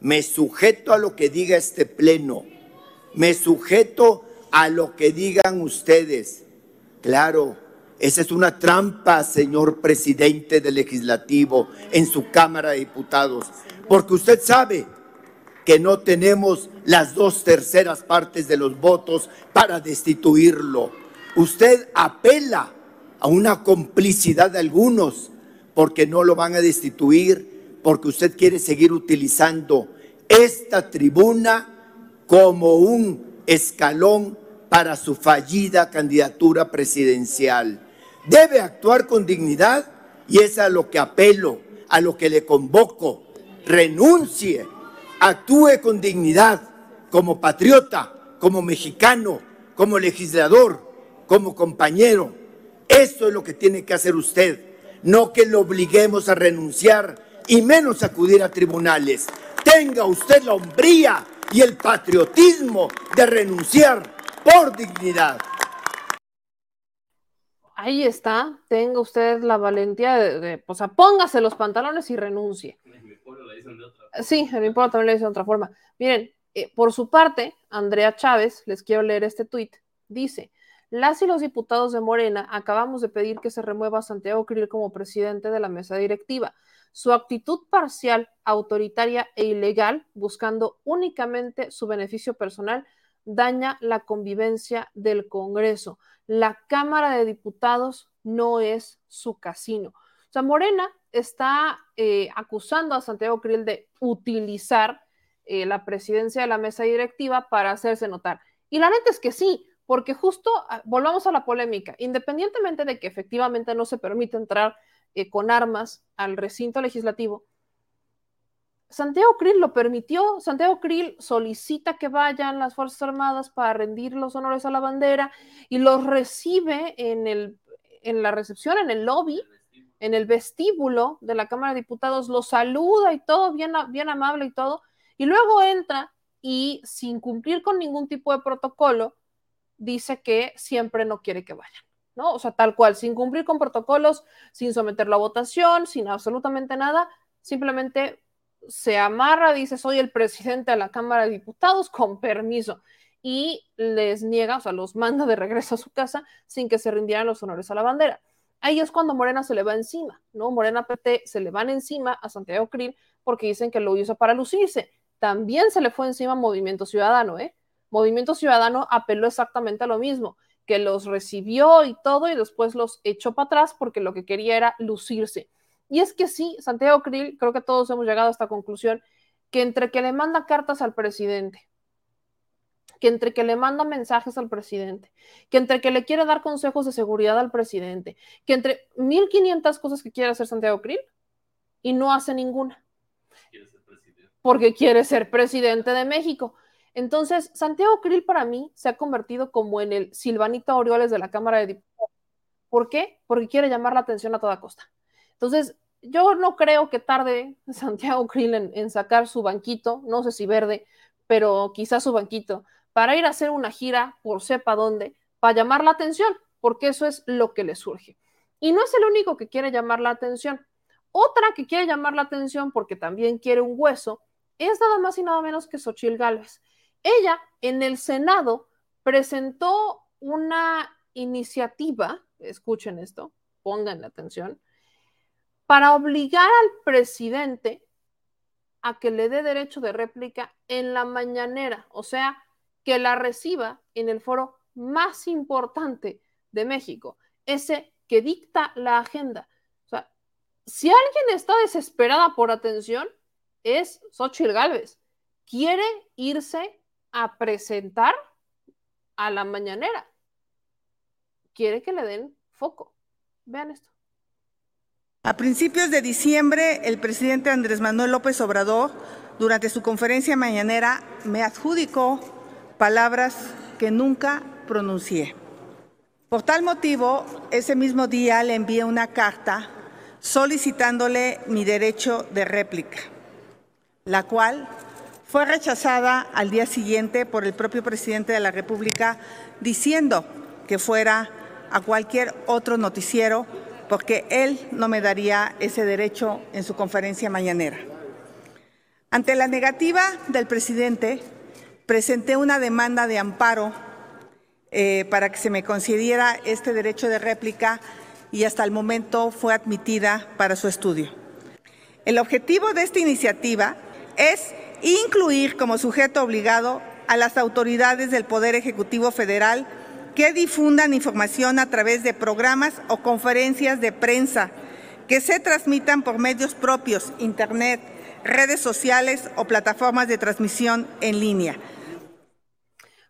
me sujeto a lo que diga este pleno, me sujeto a lo que digan ustedes. Claro, esa es una trampa, señor presidente del legislativo, en su Cámara de Diputados, porque usted sabe que no tenemos las dos terceras partes de los votos para destituirlo. Usted apela a una complicidad de algunos porque no lo van a destituir porque usted quiere seguir utilizando esta tribuna como un escalón para su fallida candidatura presidencial. Debe actuar con dignidad y es a lo que apelo, a lo que le convoco. Renuncie, actúe con dignidad como patriota, como mexicano, como legislador, como compañero. Eso es lo que tiene que hacer usted, no que lo obliguemos a renunciar y menos acudir a tribunales. Tenga usted la hombría y el patriotismo de renunciar por dignidad. Ahí está, tenga usted la valentía de, o sea, póngase los pantalones y renuncie. Sí, en mi pueblo también le dicen de otra forma. Miren, eh, por su parte, Andrea Chávez, les quiero leer este tuit, dice, las y los diputados de Morena acabamos de pedir que se remueva a Santiago Krill como presidente de la mesa directiva. Su actitud parcial, autoritaria e ilegal, buscando únicamente su beneficio personal, daña la convivencia del Congreso. La Cámara de Diputados no es su casino. O sea, Morena está eh, acusando a Santiago Krill de utilizar eh, la presidencia de la mesa directiva para hacerse notar. Y la neta es que sí, porque justo ah, volvamos a la polémica, independientemente de que efectivamente no se permite entrar eh, con armas al recinto legislativo, Santiago Krill lo permitió. Santiago Krill solicita que vayan las Fuerzas Armadas para rendir los honores a la bandera y los recibe en, el, en la recepción, en el lobby, en el vestíbulo de la Cámara de Diputados, lo saluda y todo, bien, bien amable y todo, y luego entra y sin cumplir con ningún tipo de protocolo, dice que siempre no quiere que vayan. ¿no? O sea, tal cual, sin cumplir con protocolos, sin someterlo a votación, sin absolutamente nada, simplemente se amarra, dice, soy el presidente de la Cámara de Diputados, con permiso, y les niega, o sea, los manda de regreso a su casa sin que se rindieran los honores a la bandera. Ahí es cuando Morena se le va encima, ¿no? Morena PT se le van encima a Santiago Krill porque dicen que lo hizo para lucirse. También se le fue encima Movimiento Ciudadano, ¿eh? Movimiento Ciudadano apeló exactamente a lo mismo, que los recibió y todo y después los echó para atrás porque lo que quería era lucirse. Y es que sí, Santiago Krill, creo que todos hemos llegado a esta conclusión, que entre que le manda cartas al presidente, que entre que le manda mensajes al presidente, que entre que le quiere dar consejos de seguridad al presidente, que entre 1500 cosas que quiere hacer Santiago Krill y no hace ninguna. Porque quiere ser presidente de México. Entonces, Santiago Krill para mí se ha convertido como en el Silvanito Orioles de la Cámara de Diputados. ¿Por qué? Porque quiere llamar la atención a toda costa. Entonces, yo no creo que tarde [LAUGHS] Santiago Krill en, sacar su banquito, no sé si verde, pero quizás su banquito, para ir a hacer una gira por sepa dónde, para llamar la atención, porque eso es lo que le surge. Y no es el único que quiere llamar la atención. Otra que quiere llamar la atención porque también quiere un hueso es nada más y nada menos que Xochil Gálvez. Ella en el Senado presentó una iniciativa, escuchen esto, pongan atención, para obligar al presidente a que le dé derecho de réplica en la mañanera, o sea, que la reciba en el foro más importante de México, ese que dicta la agenda. O sea, si alguien está desesperada por atención, es Xochitl Gálvez. Quiere irse a presentar a la mañanera. Quiere que le den foco. Vean esto. A principios de diciembre, el presidente Andrés Manuel López Obrador, durante su conferencia mañanera, me adjudicó palabras que nunca pronuncié. Por tal motivo, ese mismo día le envié una carta solicitándole mi derecho de réplica, la cual fue rechazada al día siguiente por el propio presidente de la República diciendo que fuera a cualquier otro noticiero porque él no me daría ese derecho en su conferencia mañanera. Ante la negativa del presidente, presenté una demanda de amparo eh, para que se me concediera este derecho de réplica y hasta el momento fue admitida para su estudio. El objetivo de esta iniciativa es incluir como sujeto obligado a las autoridades del Poder Ejecutivo Federal que difundan información a través de programas o conferencias de prensa que se transmitan por medios propios, Internet, redes sociales o plataformas de transmisión en línea.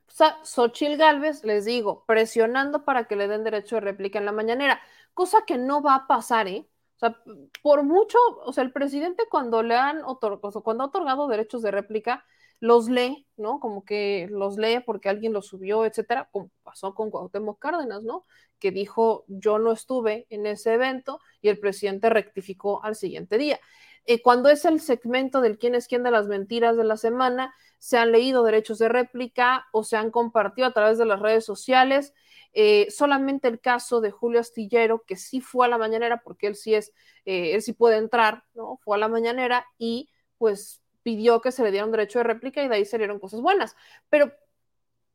O sea, Xochil Gálvez, les digo, presionando para que le den derecho de réplica en la mañanera, cosa que no va a pasar, ¿eh? sea, por mucho, o sea, el presidente cuando le han otorgado, cuando ha otorgado derechos de réplica, los lee, ¿no? Como que los lee porque alguien los subió, etcétera, como pasó con Cuauhtémoc Cárdenas, ¿no? Que dijo, yo no estuve en ese evento y el presidente rectificó al siguiente día. Eh, cuando es el segmento del quién es quién de las mentiras de la semana, se han leído derechos de réplica o se han compartido a través de las redes sociales eh, solamente el caso de Julio Astillero, que sí fue a la mañanera, porque él sí es, eh, él sí puede entrar, ¿no? Fue a la mañanera y pues pidió que se le diera un derecho de réplica y de ahí salieron cosas buenas. Pero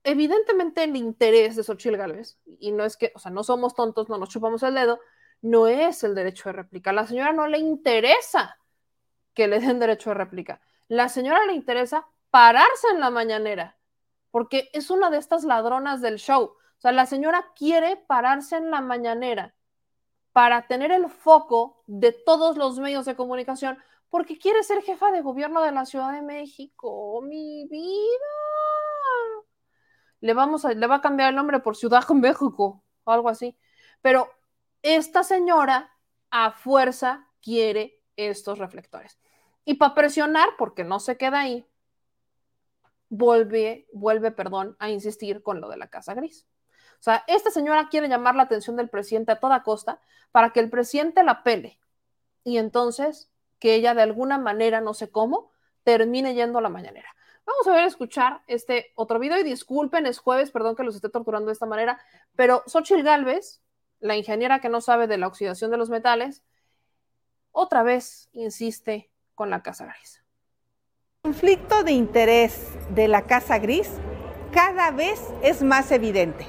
evidentemente el interés de Xochitl Gálvez, y no es que, o sea, no somos tontos, no nos chupamos el dedo, no es el derecho de réplica. La señora no le interesa que le den derecho de réplica. La señora le interesa pararse en la mañanera, porque es una de estas ladronas del show. O sea, la señora quiere pararse en la mañanera para tener el foco de todos los medios de comunicación porque quiere ser jefa de gobierno de la Ciudad de México. Mi vida. Le, vamos a, le va a cambiar el nombre por Ciudad de México o algo así. Pero esta señora a fuerza quiere estos reflectores. Y para presionar, porque no se queda ahí, vuelve, vuelve, perdón, a insistir con lo de la Casa Gris. O sea, esta señora quiere llamar la atención del presidente a toda costa para que el presidente la pele y entonces que ella de alguna manera, no sé cómo, termine yendo a la mañanera. Vamos a ver, escuchar este otro video y disculpen, es jueves, perdón que los esté torturando de esta manera, pero Xochitl Galvez, la ingeniera que no sabe de la oxidación de los metales, otra vez insiste con la Casa Gris. Conflicto de interés de la Casa Gris cada vez es más evidente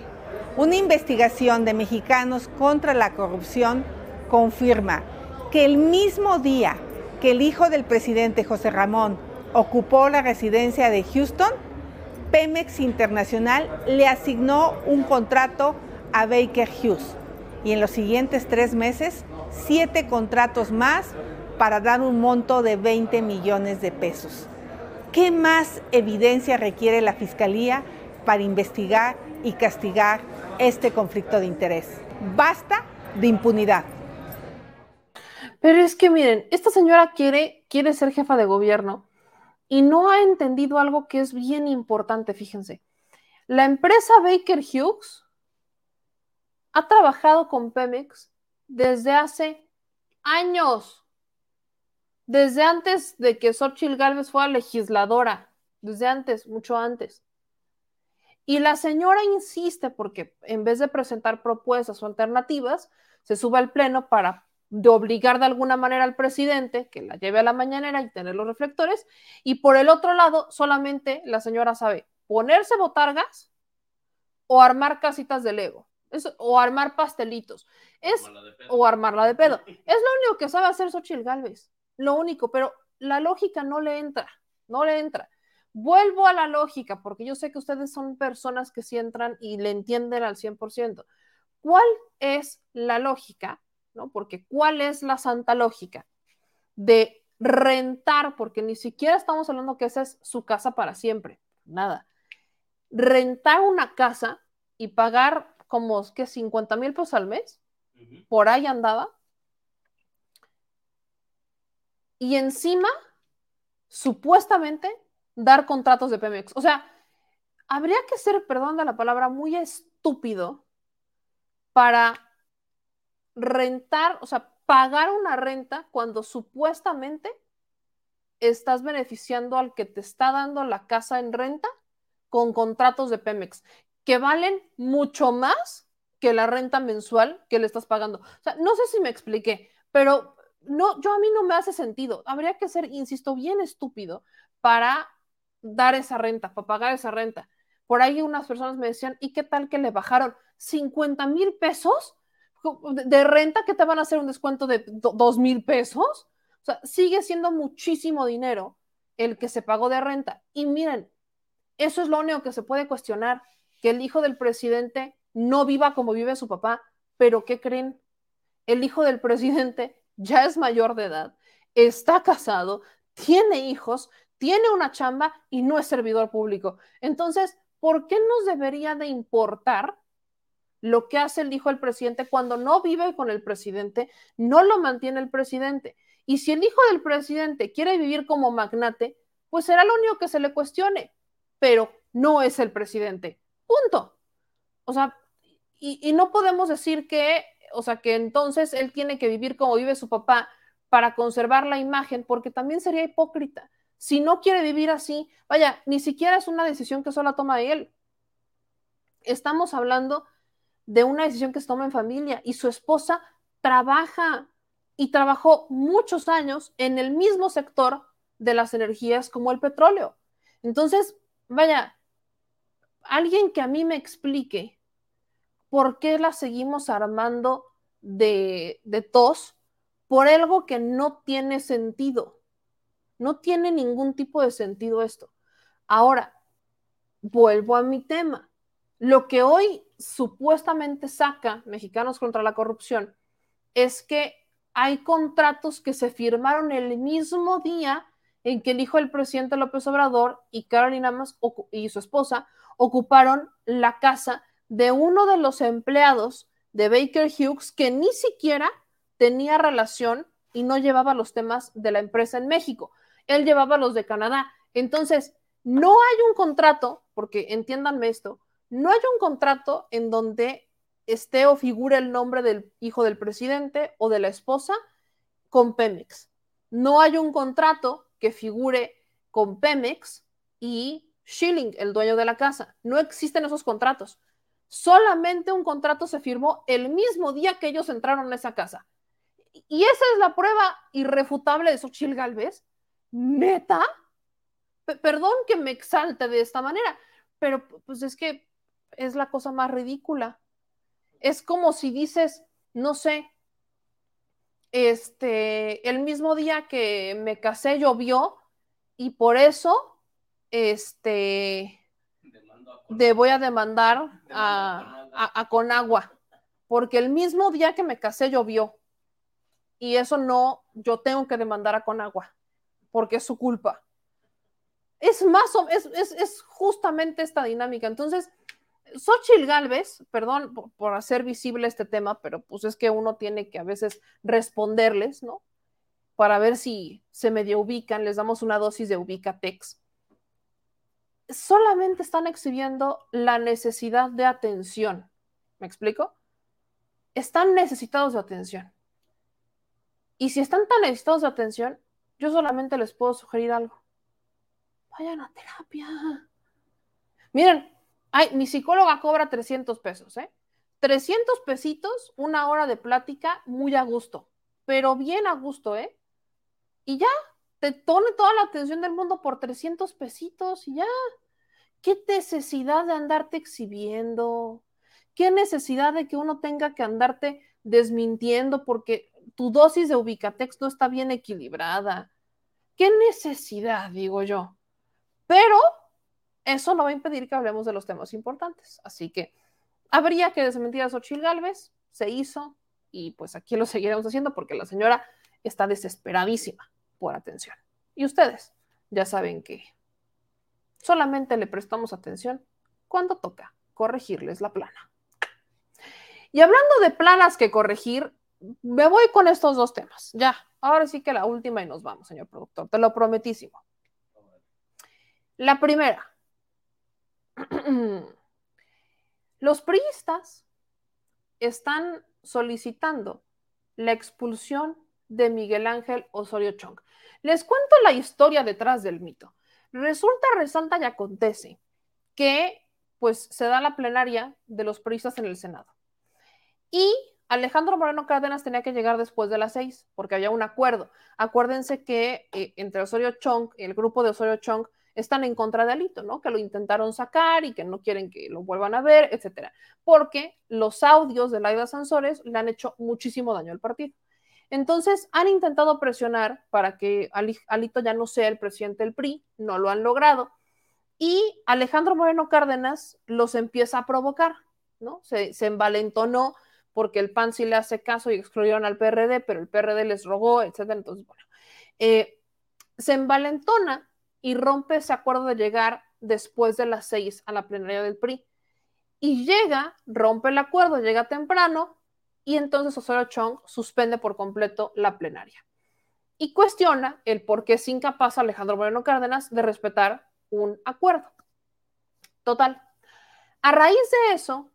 Una investigación de mexicanos contra la corrupción confirma que el mismo día que el hijo del presidente José Ramón ocupó la residencia de Houston, Pemex Internacional le asignó un contrato a Baker Hughes y en los siguientes tres meses siete contratos más para dar un monto de 20 millones de pesos. ¿Qué más evidencia requiere la Fiscalía para investigar y castigar este conflicto de interés? Basta de impunidad. Pero es que miren, esta señora quiere, quiere ser jefa de gobierno y no ha entendido algo que es bien importante, fíjense. La empresa Baker Hughes ha trabajado con Pemex desde hace años, desde antes de que Xochitl Gálvez fuera legisladora, desde antes, mucho antes. Y la señora insiste porque en vez de presentar propuestas o alternativas, se sube al pleno para de obligar de alguna manera al presidente que la lleve a la mañanera y tener los reflectores. Y por el otro lado, solamente la señora sabe ponerse botargas o armar casitas de Lego. o armar pastelitos. Es, o armarla de pedo. [LAUGHS] Es lo único que sabe hacer Xochitl Galvez. Lo único, pero la lógica no le entra. No le entra. Vuelvo a la lógica, porque yo sé que ustedes son personas que sí entran y le entienden al 100%. ¿Cuál es la lógica ¿no? Porque ¿cuál es la santa lógica de rentar? Porque ni siquiera estamos hablando que esa es su casa para siempre, nada. Rentar una casa y pagar como que 50 mil pesos al mes, por ahí andaba. Y encima, supuestamente, dar contratos de Pemex. O sea, habría que ser, perdón de la palabra, muy estúpido para rentar, o sea, pagar una renta cuando supuestamente estás beneficiando al que te está dando la casa en renta con contratos de Pemex, que valen mucho más que la renta mensual que le estás pagando. O sea, no sé si me expliqué, pero no, yo a mí no me hace sentido. Habría que ser, insisto, bien estúpido para dar esa renta, para pagar esa renta. Por ahí unas personas me decían, ¿y qué tal que le bajaron 50 mil pesos de renta que te van a hacer un descuento de dos mil pesos. O sea, sigue siendo muchísimo dinero el que se pagó de renta. Y miren, eso es lo único que se puede cuestionar, que el hijo del presidente no viva como vive su papá, pero ¿qué creen? El hijo del presidente ya es mayor de edad, está casado, tiene hijos, tiene una chamba y no es servidor público. Entonces, ¿por qué nos debería de importar lo que hace el hijo del presidente cuando no vive con el presidente, no lo mantiene el presidente. Y si el hijo del presidente quiere vivir como magnate, pues será lo único que se le cuestione, pero no es el presidente. Punto. O sea, y, no podemos decir que, o sea, que entonces él tiene que vivir como vive su papá para conservar la imagen, porque también sería hipócrita. Si no quiere vivir así, vaya, ni siquiera es una decisión que solo toma él. Estamos hablando de una decisión que se toma en familia y su esposa trabaja y trabajó muchos años en el mismo sector de las energías como el petróleo. Entonces, vaya, alguien que a mí me explique por qué la seguimos armando de, de tos por algo que no tiene sentido. No tiene ningún tipo de sentido esto. Ahora, vuelvo a mi tema. Lo que hoy supuestamente saca Mexicanos contra la Corrupción es que hay contratos que se firmaron el mismo día en que el hijo del presidente López Obrador y Carolina Mas y su esposa ocuparon la casa de uno de los empleados de Baker Hughes que ni siquiera tenía relación y no llevaba los temas de la empresa en México. Él llevaba los de Canadá. Entonces, no hay un contrato, porque entiéndanme esto, no hay un contrato en donde esté o figure el nombre del hijo del presidente o de la esposa con Pemex. No hay un contrato que figure con Pemex y Schilling, el dueño de la casa. No existen esos contratos. Solamente un contrato se firmó el mismo día que ellos entraron a esa casa. Y esa es la prueba irrefutable de Xochitl Galvez. ¿Neta? perdón que me exalte de esta manera, pero pues es que es la cosa más ridícula. Es como si dices, no sé, este, el mismo día que me casé llovió y por eso, este, de voy a demandar a, a, a Conagua, porque el mismo día que me casé llovió y eso no, yo tengo que demandar a Conagua, porque es su culpa. Es más, o- es, es, es justamente esta dinámica. Entonces, Xochitl Galvez, perdón por, hacer visible este tema, pero pues es que uno tiene que a veces responderles, ¿no? Para ver si se medio ubican, les damos una dosis de Ubicatex. Solamente están exhibiendo la necesidad de atención. ¿Me explico? Están necesitados de atención. Y si están tan necesitados de atención, yo solamente les puedo sugerir algo. Vayan a terapia. Miren, ay, mi psicóloga cobra 300 pesos, ¿eh? 300 pesitos, una hora de plática muy a gusto, pero bien a gusto, ¿eh? Y ya, te pone toda la atención del mundo por 300 pesitos y ya. ¿Qué necesidad de andarte exhibiendo? ¿Qué necesidad de que uno tenga que andarte desmintiendo porque tu dosis de Ubicatex no está bien equilibrada? ¿Qué necesidad, digo yo? Pero eso no va a impedir que hablemos de los temas importantes. Así que habría que desmentir a Xochitl Galvez, se hizo, y pues aquí lo seguiremos haciendo porque la señora está desesperadísima por atención. Y ustedes ya saben que solamente le prestamos atención cuando toca corregirles la plana. Y hablando de planas que corregir, me voy con estos dos temas. Ya, ahora sí que la última y nos vamos, señor productor. Te lo prometísimo. La primera. [CLEARS THROAT] Los priistas están solicitando la expulsión de Miguel Ángel Osorio Chong. Les cuento la historia detrás del mito. Resulta, resalta y acontece que pues se da la plenaria de los priistas en el Senado. Y Alejandro Moreno Cárdenas tenía que llegar después de las seis, porque había un acuerdo. Acuérdense que eh, entre Osorio Chong, el grupo de Osorio Chong, están en contra de Alito, ¿no? Que lo intentaron sacar y que no quieren que lo vuelvan a ver, etcétera. Porque los audios de Laida Sansores le han hecho muchísimo daño al partido. Entonces, han intentado presionar para que Alito ya no sea el presidente del PRI, no lo han logrado. Y Alejandro Moreno Cárdenas los empieza a provocar, ¿no? Se, se envalentonó porque el PAN sí le hace caso y excluyeron al PRD, pero el PRD les rogó, etcétera. Entonces, bueno, eh, se envalentona y rompe ese acuerdo de llegar después de las seis a la plenaria del PRI. Y llega, rompe el acuerdo, llega temprano y entonces Osorio Chong suspende por completo la plenaria. Y cuestiona el por qué es incapaz Alejandro Moreno Cárdenas de respetar un acuerdo. Total. A raíz de eso,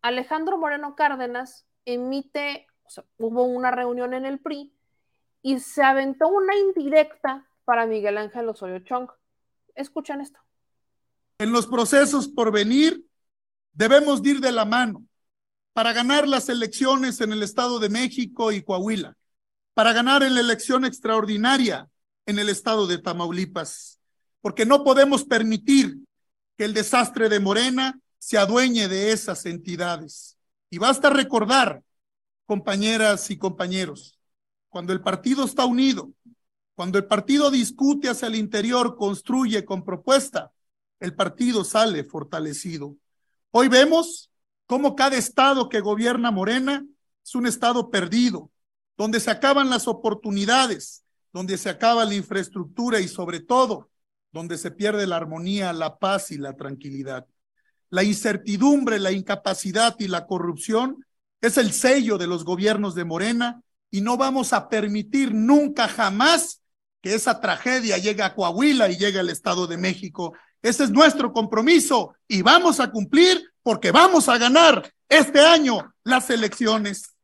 Alejandro Moreno Cárdenas emite, o sea, hubo una reunión en el PRI y se aventó una indirecta para Miguel Ángel Osorio Chong. Escuchen esto. En los procesos por venir, debemos ir de la mano para ganar las elecciones en el Estado de México y Coahuila, para ganar en la elección extraordinaria en el Estado de Tamaulipas, porque no podemos permitir que el desastre de Morena se adueñe de esas entidades. Y basta recordar, compañeras y compañeros, cuando el partido está unido, cuando el partido discute hacia el interior, construye con propuesta, el partido sale fortalecido. Hoy vemos cómo cada estado que gobierna Morena es un estado perdido, donde se acaban las oportunidades, donde se acaba la infraestructura y sobre todo, donde se pierde la armonía, la paz y la tranquilidad. La incertidumbre, la incapacidad y la corrupción es el sello de los gobiernos de Morena y no vamos a permitir nunca jamás que esa tragedia llegue a Coahuila y llegue al Estado de México. Ese es nuestro compromiso y vamos a cumplir porque vamos a ganar este año las elecciones.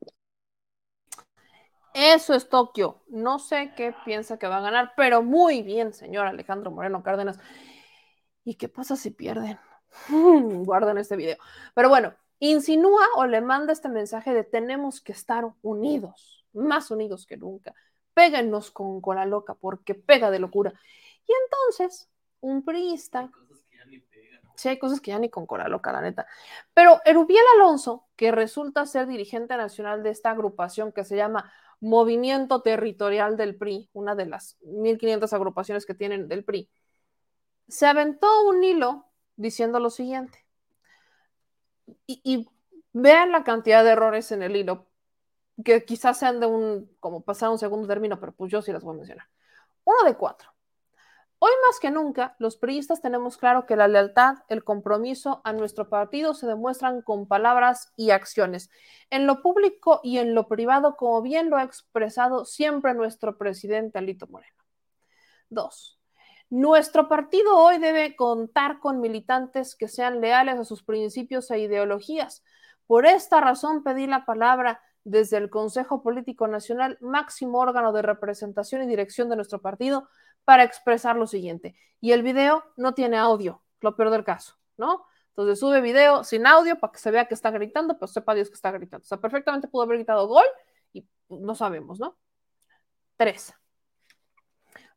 Eso es Tokio. No sé qué piensa que va a ganar, pero muy bien, señor Alejandro Moreno Cárdenas. ¿Y qué pasa si pierden? [LAUGHS] Guarden este video. Pero bueno, insinúa o le manda este mensaje de tenemos que estar unidos, más unidos que nunca. Péguenos con cola loca porque pega de locura. Y entonces, un priista, Sí, hay cosas que ya ni con cola loca, la neta. Pero Erubiel Alonso, que resulta ser dirigente nacional de esta agrupación que se llama Movimiento Territorial del PRI, una de las 1500 agrupaciones que tienen del PRI, se aventó un hilo diciendo lo siguiente. Y, y vean la cantidad de errores en el hilo, que quizás sean de un, como pasar un segundo término, pero pues yo sí las voy a mencionar. Uno de cuatro. Hoy más que nunca, los priistas tenemos claro que la lealtad, el compromiso a nuestro partido se demuestran con palabras y acciones, en lo público y en lo privado, como bien lo ha expresado siempre nuestro presidente Alito Moreno. Dos, nuestro partido hoy debe contar con militantes que sean leales a sus principios e ideologías. Por esta razón pedí la palabra desde el Consejo Político Nacional, máximo órgano de representación y dirección de nuestro partido, para expresar lo siguiente. Y el video no tiene audio, lo peor del caso, ¿no? Entonces sube video sin audio para que se vea que está gritando, pero sepa Dios que está gritando. O sea, perfectamente pudo haber gritado gol y no sabemos, ¿no? Tres.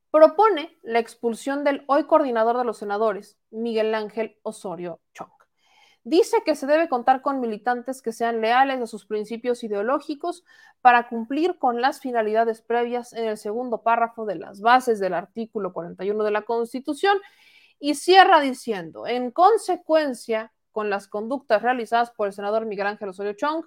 Propone la expulsión del hoy coordinador de los senadores, Miguel Ángel Osorio Chong. Dice que se debe contar con militantes que sean leales a sus principios ideológicos para cumplir con las finalidades previas en el segundo párrafo de las bases del artículo 41 de la Constitución y cierra diciendo, en consecuencia con las conductas realizadas por el senador Miguel Ángel Osorio Chong,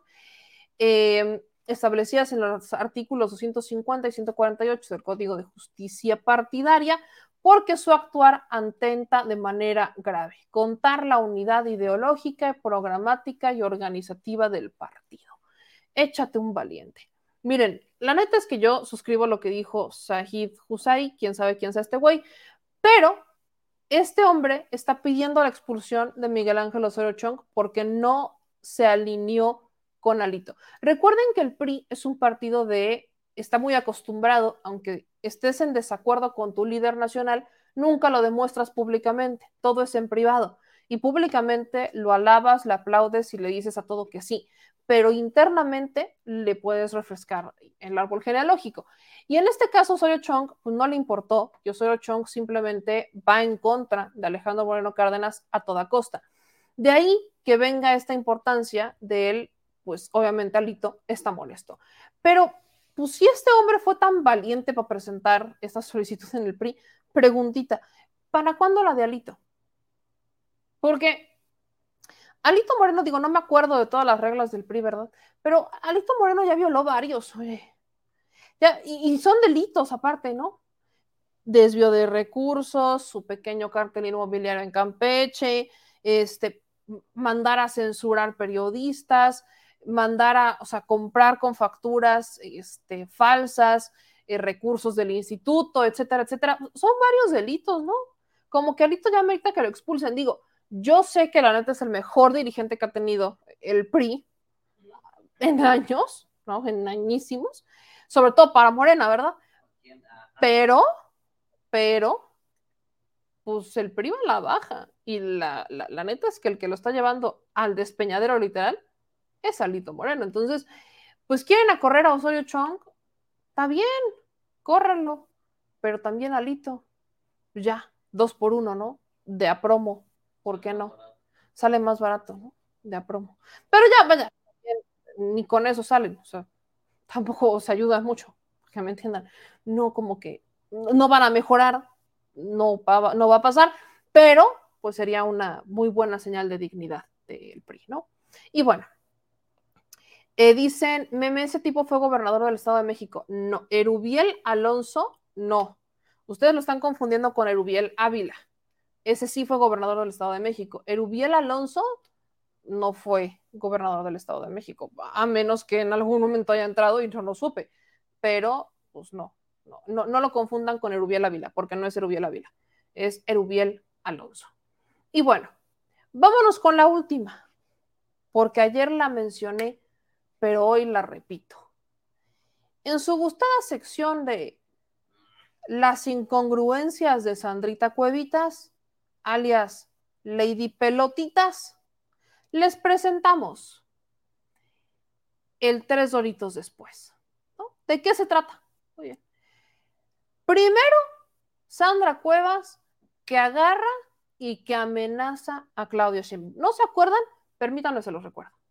eh, establecidas en los artículos 250 y 148 del Código de Justicia Partidaria, porque su actuar atenta de manera grave, contar la unidad ideológica, programática y organizativa del partido. Échate un valiente. Miren, la neta es que yo suscribo lo que dijo Sahid Husay, quién sabe quién sea este güey, pero este hombre está pidiendo la expulsión de Miguel Ángel Osorio Chong porque no se alineó con Alito. Recuerden que el PRI es un partido de, está muy acostumbrado, aunque estés en desacuerdo con tu líder nacional, nunca lo demuestras públicamente, todo es en privado. Y públicamente lo alabas, le aplaudes y le dices a todo que sí, pero internamente le puedes refrescar el árbol genealógico. Y en este caso, Osorio Chong pues, no le importó, y Osorio Chong simplemente va en contra de Alejandro Moreno Cárdenas a toda costa. De ahí que venga esta importancia de él, pues obviamente Alito está molesto. Pero pues si este hombre fue tan valiente para presentar esta solicitud en el PRI, preguntita, ¿para cuándo la de Alito? Porque Alito Moreno, digo, no me acuerdo de todas las reglas del PRI, ¿verdad? Pero Alito Moreno ya violó varios, oye. Ya, y, son delitos aparte, ¿no? Desvío de recursos, su pequeño cartel inmobiliario en Campeche, este, mandar a censurar periodistas, mandar a, o sea, comprar con facturas este, falsas, eh, recursos del instituto, etcétera, etcétera. Son varios delitos, ¿no? Como que Alito ya merita que lo expulsen. Digo, yo sé que la neta es el mejor dirigente que ha tenido el PRI en años, ¿no? En añísimos, sobre todo para Morena, ¿verdad? Pero, pero, pues el PRI va a la baja. Y la, la, la neta es que el que lo está llevando al despeñadero literal es Alito Moreno. Entonces, pues quieren a correr a Osorio Chong, está bien, córranlo, pero también Alito, ya, dos por uno, ¿no? De a promo, ¿por qué no? Sale más barato, ¿no? De a promo. Pero ya, vaya, ni con eso salen, o sea, tampoco se ayuda mucho, que me entiendan. No, como que no van a mejorar, no no va a pasar, pero pues sería una muy buena señal de dignidad del PRI, ¿no? Y bueno, eh, dicen, meme, ese tipo fue gobernador del Estado de México. No, Erubiel Alonso, no. Ustedes lo están confundiendo con Erubiel Ávila. Ese sí fue gobernador del Estado de México. Erubiel Alonso no fue gobernador del Estado de México, a menos que en algún momento haya entrado y no lo supe. Pero, pues no, no, no, no lo confundan con Erubiel Ávila, porque no es Erubiel Ávila, es Erubiel Alonso. Y bueno, vámonos con la última, porque ayer la mencioné pero hoy la repito. En su gustada sección de las incongruencias de Sandrita Cuevitas, alias Lady Pelotitas, les presentamos el tres doritos después. ¿De qué se trata? Primero, Sandra Cuevas que agarra y que amenaza a Claudia Sheinbaum. ¿No se acuerdan? Permítanme, se los recuerdo.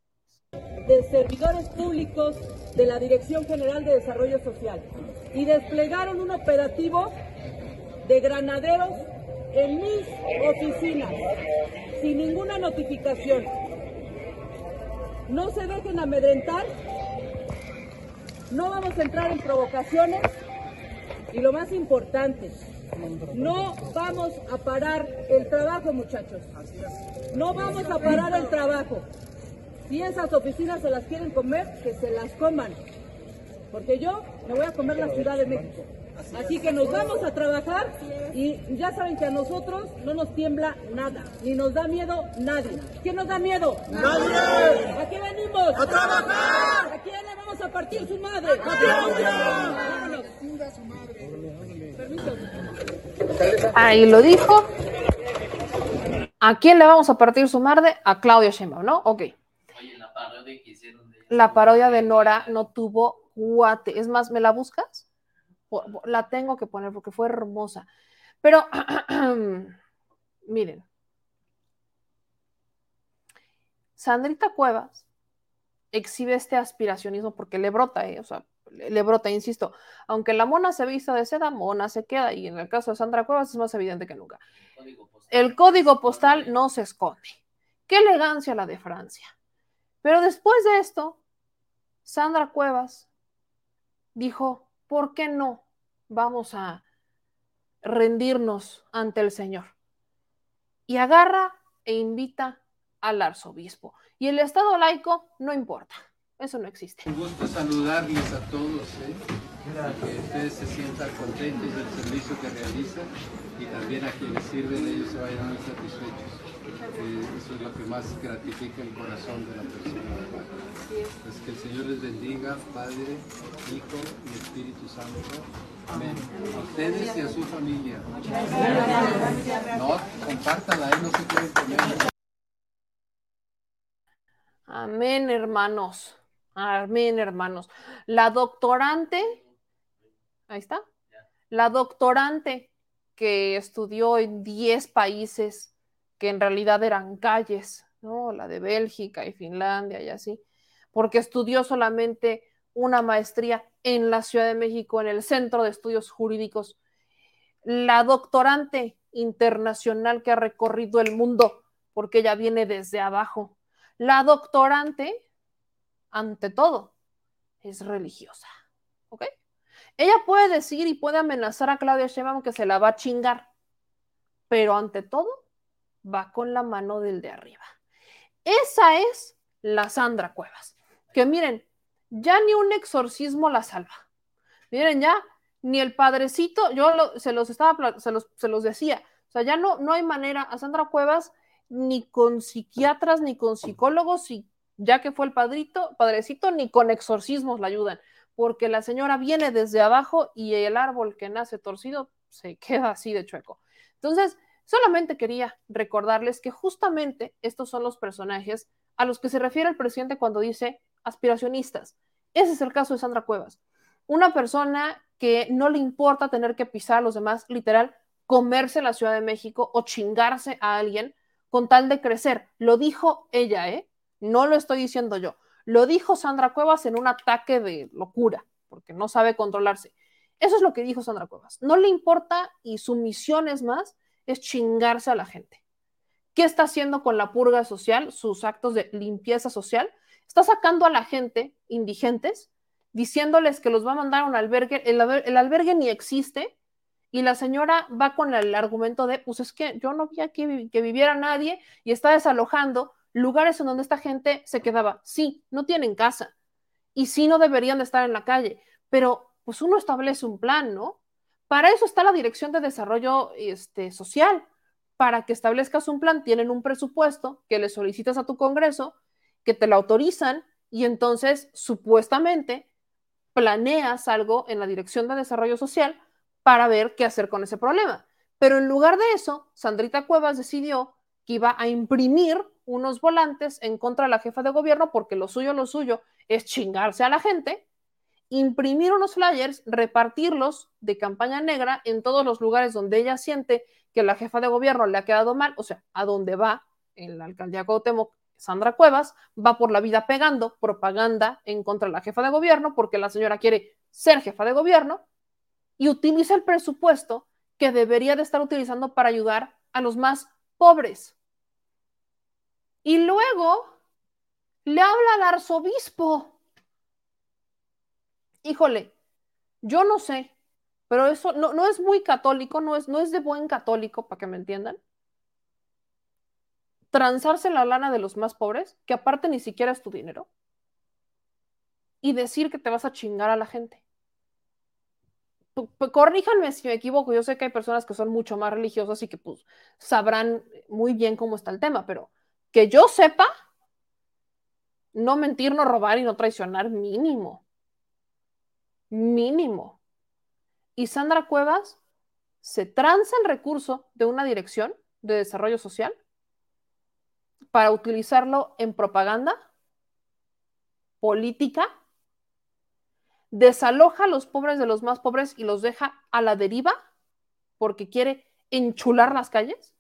De servidores públicos de la Dirección General de Desarrollo Social y desplegaron un operativo de granaderos en mis oficinas sin ninguna notificación. No se dejen amedrentar, no vamos a entrar en provocaciones y lo más importante, no vamos a parar el trabajo, muchachos. No vamos a parar el trabajo. Si esas oficinas se las quieren comer, que se las coman. Porque yo me voy a comer la Ciudad de México. Así que nos vamos a trabajar y ya saben que a nosotros no nos tiembla nada, ni nos da miedo nadie. ¿Quién nos da miedo? ¡Nadie! ¿A qué venimos? ¡A trabajar! ¿A quién le vamos a partir su madre? ¡A. Ahí lo dijo. ¿A quién le vamos a partir su madre? A Claudia Sheinbaum, ¿no? Ok. La parodia de Nora no tuvo guate. Es más, ¿me la buscas? La tengo que poner porque fue hermosa. Pero, [CLEARS THROAT] miren. Sandrita Cuevas exhibe este aspiracionismo porque le brota, ¿eh? o sea, le, le brota, insisto. Aunque la mona se vista de seda, mona se queda. Y en el caso de Sandra Cuevas es más evidente que nunca. El código postal no se esconde. Qué elegancia la de Francia. Pero después de esto, Sandra Cuevas dijo, ¿por qué no vamos a rendirnos ante el Señor? Y agarra e invita al arzobispo. Y el Estado laico no importa, eso no existe. Un gusto saludarles a todos, ¿eh? que ustedes se sientan contentos del servicio que realizan y también a quienes sirven ellos se vayan satisfechos. Eh, eso es lo que más gratifica el corazón de la persona. Pues que el Señor les bendiga, Padre, Hijo y Espíritu Santo. Amén. A ustedes y a su familia. No, compártala, ¿eh? no se pueden comer. Amén, hermanos. Amén, hermanos. La doctorante, ahí está, la doctorante que estudió en 10 países que en realidad eran calles, ¿no? La de Bélgica y Finlandia y así, porque estudió solamente una maestría en la Ciudad de México, en el Centro de Estudios Jurídicos. La doctorante internacional que ha recorrido el mundo, porque ella viene desde abajo. La doctorante, ante todo, es religiosa. ¿Ok? Ella puede decir y puede amenazar a Claudia Sheinbaum que se la va a chingar, pero ante todo va con la mano del de arriba. Esa es la Sandra Cuevas. Que miren, ya ni un exorcismo la salva. Miren, ya ni el padrecito, yo se los estaba, se los, se los decía, o sea, ya no, no hay manera a Sandra Cuevas ni con psiquiatras, ni con psicólogos, y ya que fue el padrito, padrecito, ni con exorcismos la ayudan, porque la señora viene desde abajo y el árbol que nace torcido se [LAUGHS] queda así de chueco. Entonces, solamente quería recordarles que justamente estos son los personajes a los que se refiere el presidente cuando dice aspiracionistas. Ese es el caso de Sandra Cuevas. Una persona que no le importa tener que pisar a los demás, literal, comerse la Ciudad de México o chingarse a alguien con tal de crecer. Lo dijo ella, ¿eh? No lo estoy diciendo yo. Lo dijo Sandra Cuevas en un ataque de locura, porque no sabe controlarse. Eso es lo que dijo Sandra Cuevas. No le importa y su misión es más, es chingarse a la gente. ¿Qué está haciendo con la purga social, sus actos de limpieza social? Está sacando a la gente indigentes, diciéndoles que los va a mandar a un albergue. El, el albergue ni existe, y la señora va con el argumento de, pues es que yo no vi aquí que viviera nadie y está desalojando lugares en donde esta gente se quedaba. Sí, no tienen casa y sí no deberían de estar en la calle, pero pues uno establece un plan, ¿no? Para eso está la Dirección de Desarrollo este, Social, para que establezcas un plan, tienen un presupuesto que le solicitas a tu Congreso, que te lo autorizan y entonces supuestamente planeas algo en la Dirección de Desarrollo Social para ver qué hacer con ese problema. Pero en lugar de eso, Sandrita Cuevas decidió que iba a imprimir unos volantes en contra de la jefa de gobierno porque lo suyo, lo suyo es chingarse a la gente imprimir unos flyers, repartirlos de campaña negra en todos los lugares donde ella siente que la jefa de gobierno le ha quedado mal, o sea, a donde va en la alcaldía Cuauhtémoc, Sandra Cuevas, va por la vida pegando propaganda en contra de la jefa de gobierno porque la señora quiere ser jefa de gobierno y utiliza el presupuesto que debería de estar utilizando para ayudar a los más pobres. Y luego le habla al arzobispo. Híjole, yo no sé, pero eso no, no es muy católico, no es, no es de buen católico, para que me entiendan. Transarse la lana de los más pobres, que aparte ni siquiera es tu dinero, y decir que te vas a chingar a la gente. Corríjanme si me equivoco, yo sé que hay personas que son mucho más religiosas y que pues sabrán muy bien cómo está el tema, pero que yo sepa, no mentir, no robar y no traicionar, mínimo. Mínimo. Y Sandra Cuevas se transa el recurso de una dirección de desarrollo social para utilizarlo en propaganda, política, desaloja a los pobres de los más pobres y los deja a la deriva porque quiere enchular las calles.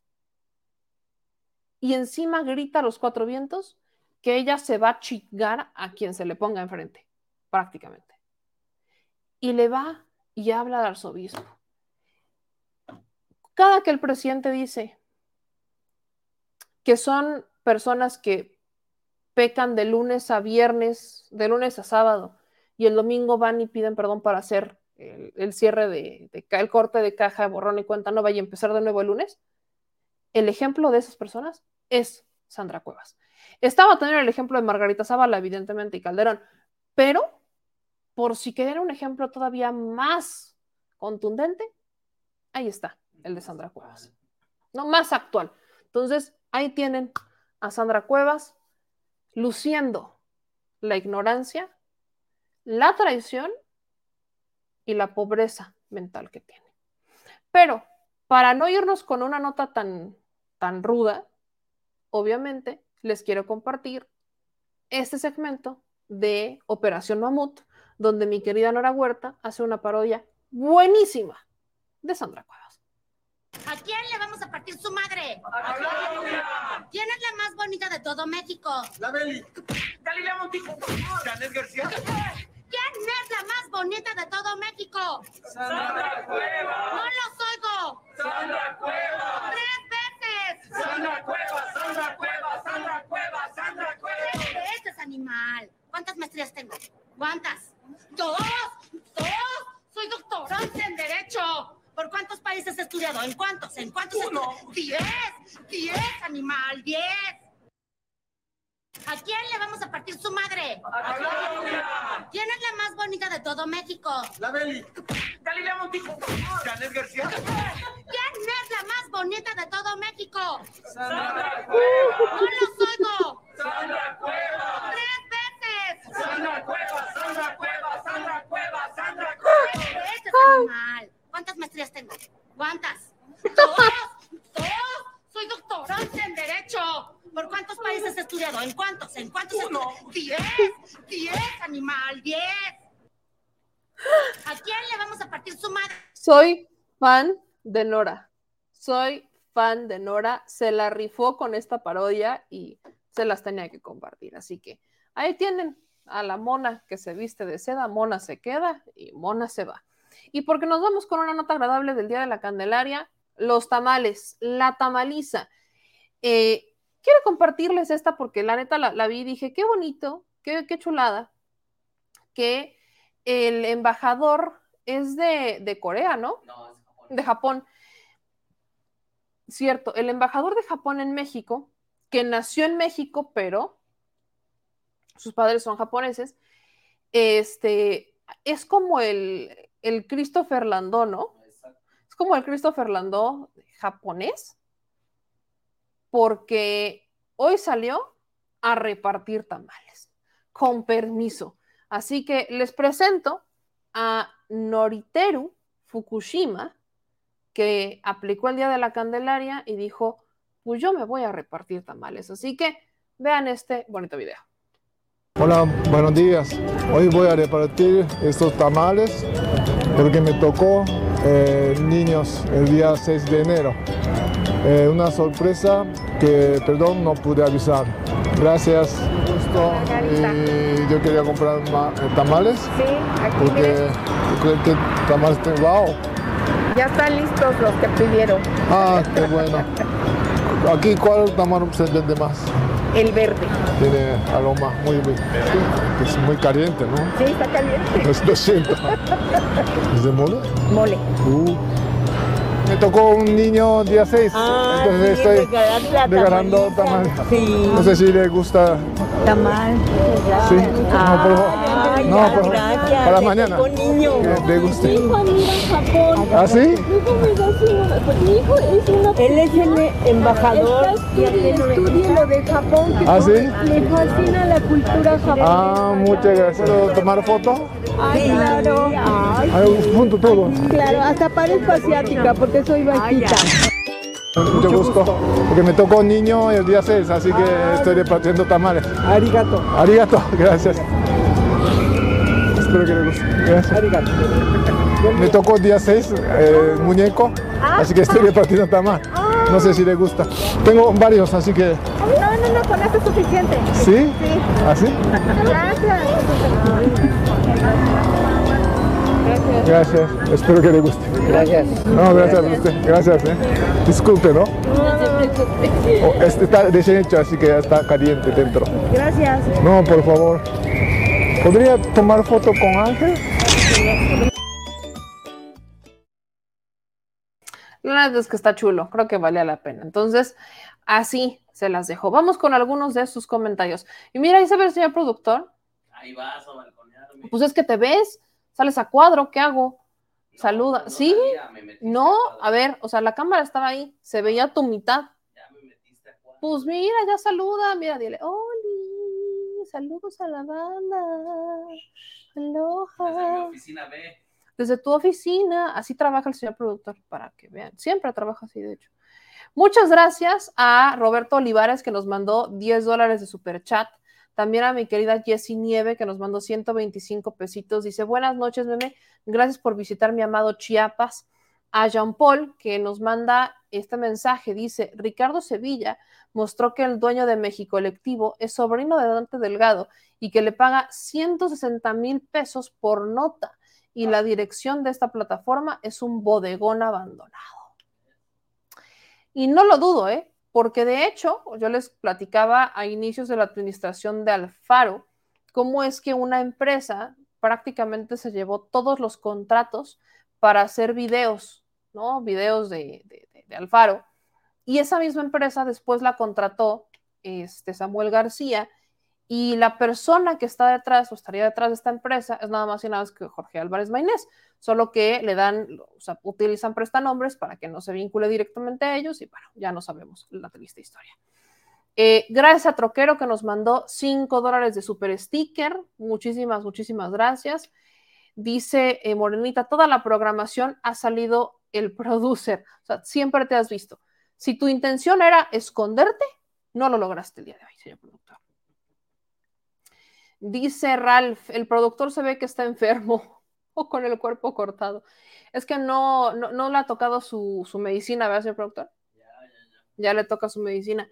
Y encima grita a los cuatro vientos que ella se va a chingar a quien se le ponga enfrente, prácticamente. Y le va y habla al arzobispo. Cada que el presidente dice que son personas que pecan de lunes a viernes, de lunes a sábado, y el domingo van y piden perdón para hacer el, cierre de, el corte de caja, borrón y cuenta nueva y empezar de nuevo el lunes, el ejemplo de esas personas es Sandra Cuevas. Estaba también el ejemplo de Margarita Zavala, evidentemente, y Calderón, pero por si quería un ejemplo todavía más contundente, ahí está, el de Sandra Cuevas. No más actual. Entonces, ahí tienen a Sandra Cuevas luciendo la ignorancia, la traición y la pobreza mental que tiene. Pero para no irnos con una nota tan, tan ruda, obviamente les quiero compartir este segmento de Operación Mamut, donde mi querida Nora Huerta hace una parodia buenísima de Sandra Cuevas. ¿A quién le vamos a partir su madre? ¡A Claudia! ¿Quién es la más bonita de todo México? La Beli. Galilea Montijo. Janet García. ¿Quién es la más bonita de todo México? Sandra Cuevas. No los oigo. Sandra Cuevas. Tres veces. Sandra Cuevas, Sandra Cuevas, Sandra Cuevas, Sandra Cuevas. Este es animal. ¿Cuántas maestrías tengo? ¿Cuántas? Dos. Dos. Soy doctorante en Derecho. ¿Por cuántos países he estudiado? ¿En cuántos? ¿En cuántos? Uno. Diez. Diez, animal. Diez. ¿A quién le vamos a partir su madre? ¡A! ¿Quién es la más bonita de todo México? La Beli. Galilea Montijo. Janet García. ¿Quién es la más bonita de todo México? Sandra Cuevas. No los oigo. Sandra Cuevas. Tres. Sandra Cuevas, Sandra Cuevas, Sandra Cuevas, Sandra Cuevas. ¿Cuántas maestrías tengo? ¿Cuántas? Dos. Dos. Soy doctorante en Derecho. ¿Por cuántos países he estudiado? ¿En cuántos? ¿En cuántos? Uno. Diez. Diez, animal. Diez. ¿A quién le vamos a partir su madre? Soy fan de Nora. Soy fan de Nora. Se la rifó con esta parodia y se las tenía que compartir. Así que ahí tienen a la mona que se viste de seda. Mona se queda y mona se va. Y porque nos vamos con una nota agradable del Día de la Candelaria, los tamales, la tamaliza. Eh, quiero compartirles esta porque la neta la, la vi y dije, qué bonito, qué, qué, chulada, que el embajador es de, de Corea, ¿no? No, es Japón. De Japón. Cierto, el embajador de Japón en México, que nació en México, pero sus padres son japoneses, este, es como el, el Christopher Landó, ¿no? Es como el Christopher Landó japonés, porque hoy salió a repartir tamales, con permiso. Así que les presento a Noriteru Fukushima, que aplicó el Día de la Candelaria y dijo, pues yo me voy a repartir tamales. Así que vean este bonito video. Hola, buenos días. Hoy voy a repartir estos tamales porque me tocó eh, niños el día 6 de enero. Eh, una sorpresa que, perdón, no pude avisar. Gracias. Gusto. Y yo quería comprar eh, tamales. Sí, aquí Porque creo que tamales tengo. ¡Wow! Ya están listos los que pidieron. Ah, qué bueno. Aquí, ¿cuál tamal se vende más? El verde. Tiene aroma muy, muy, es muy caliente, ¿no? Sí, está caliente. Lo, lo siento. ¿Es de mole? Mole. Uh. Me tocó un niño día 6, Ah, entonces sí, estoy regalando tamal. Sí. No sé si le gusta. Tamal. Sí. No, por favor. No, ya, por favor. gracias. Para mañana. tocó niño. Que le guste. Mi hijo mira en Japón. ¿Ah, sí? Mi hijo me pues mi hijo es una... Él es el embajador. Estudia lo de Japón. que ¿Ah, sí? Le fascina la cultura japonesa. Ah, muchas gracias. ¿Puedo tomar foto? Ay, claro. Ay, Ay, junto todo. claro, hasta parezco asiática porque soy bajita. Mucho gusto. Porque me tocó un niño el día 6, así que estoy repartiendo tamales. Arigato. Arigato, [LAUGHS] gracias. Espero que le guste. Gracias. Me tocó el día 6, eh, muñeco, así que estoy repartiendo tamal. No sé si le gusta. Tengo varios, así que. No, no, no, con esto es suficiente. ¿Sí? Sí. ¿Así? Gracias. Gracias. Espero que le guste. Gracias. No, gracias a usted. Gracias, eh. Disculpe, ¿no? Oh, este está recién hecho, así que ya está caliente dentro. Gracias. No, por favor. ¿Podría tomar foto con Ángel? La verdad es que está chulo, creo que vale la pena. Entonces, así se las dejo. Vamos con algunos de sus comentarios. Y mira, ahí se ve el señor productor. Ahí vas a balconearme. Pues es que te ves, sales a cuadro, ¿qué hago? Saluda. ¿Sí? No, a ver, o sea, la cámara estaba ahí, se veía tu mitad. Pues mira, ya saluda, mira, dile, Oli, saludos a la banda. Aloha. Oficina B. Desde tu oficina, así trabaja el señor productor, para que vean. Siempre trabaja así, de hecho. Muchas gracias a Roberto Olivares, que nos mandó 10 dólares de super chat. También a mi querida Jessie Nieve, que nos mandó 125 pesitos. Dice, buenas noches, meme. Gracias por visitar mi amado Chiapas. A Jean Paul, que nos manda este mensaje. Dice, Ricardo Sevilla mostró que el dueño de México Electivo es sobrino de Dante Delgado y que le paga 160 mil pesos por nota. Y la dirección de esta plataforma es un bodegón abandonado. Y no lo dudo, ¿eh? Porque de hecho, yo les platicaba a inicios de la administración de Alfaro cómo es que una empresa prácticamente se llevó todos los contratos para hacer videos, ¿no? Videos de, de, Alfaro. Y esa misma empresa después la contrató este, Samuel García y la persona que está detrás o estaría detrás de esta empresa es nada más y nada más que Jorge Álvarez Maynés, solo que le dan, o sea, utilizan prestanombres para que no se vincule directamente a ellos y bueno, ya no sabemos la triste historia. Eh, gracias a Troquero que nos mandó 5 dólares de super sticker. Muchísimas, muchísimas gracias. Dice eh, Morenita, toda la programación ha salido el producer. O sea, siempre te has visto. Si tu intención era esconderte, no lo lograste el día de hoy, señor productor. Dice Ralph, el productor se ve que está enfermo [LAUGHS] o con el cuerpo cortado. Es que no, no, no le ha tocado su, su medicina, ¿verdad, señor productor? Ya le toca su medicina.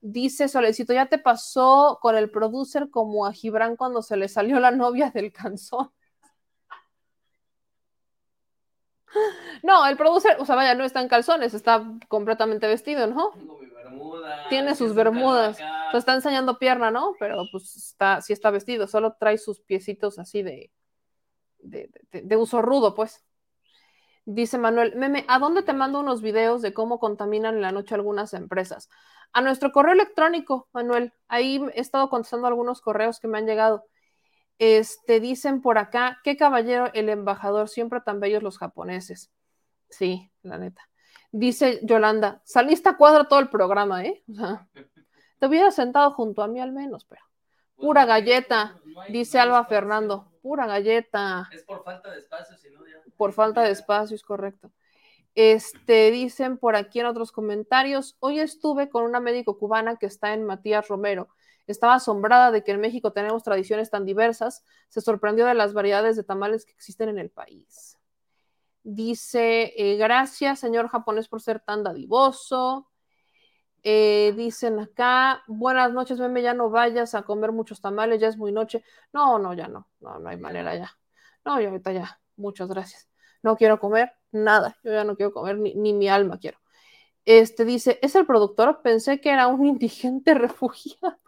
Dice Solecito, ya te pasó con el producer como a Gibran cuando se le salió la novia del canzón. [LAUGHS] No, el producer, o sea, vaya, no está en calzones, está completamente vestido, ¿no? Tiene sus bermudas. O sea, está enseñando pierna, ¿no? Pero pues está, sí está vestido, solo trae sus piecitos así de, de, de- de uso rudo, pues. Dice Manuel, meme, ¿a dónde te mando unos videos de cómo contaminan en la noche algunas empresas? A nuestro correo electrónico, Manuel. Ahí he estado contestando algunos correos que me han llegado. Este, dicen por acá, qué caballero el embajador, siempre tan bellos los japoneses. Sí, la neta. Dice Yolanda, saliste a cuadro todo el programa, ¿eh? O sea, te hubieras sentado junto a mí al menos, pero. Pura galleta, dice Alba Fernando. Pura galleta. Es por falta de espacio, si no ya. Por falta de espacio, es correcto. Este, dicen por aquí en otros comentarios, hoy estuve con una médico cubana que está en Matías Romero. Estaba asombrada de que en México tenemos tradiciones tan diversas. Se sorprendió de las variedades de tamales que existen en el país. Dice, eh, gracias, señor japonés, por ser tan dadivoso. Eh, dicen acá, buenas noches, meme, ya no vayas a comer muchos tamales, ya es muy noche. No, no, ya no, no, no hay manera ya. No, yo ahorita ya, muchas gracias. No quiero comer nada, yo ya no quiero comer, ni, ni mi alma quiero. Este dice, ¿es el productor? Pensé que era un [LAUGHS] indigente refugiado.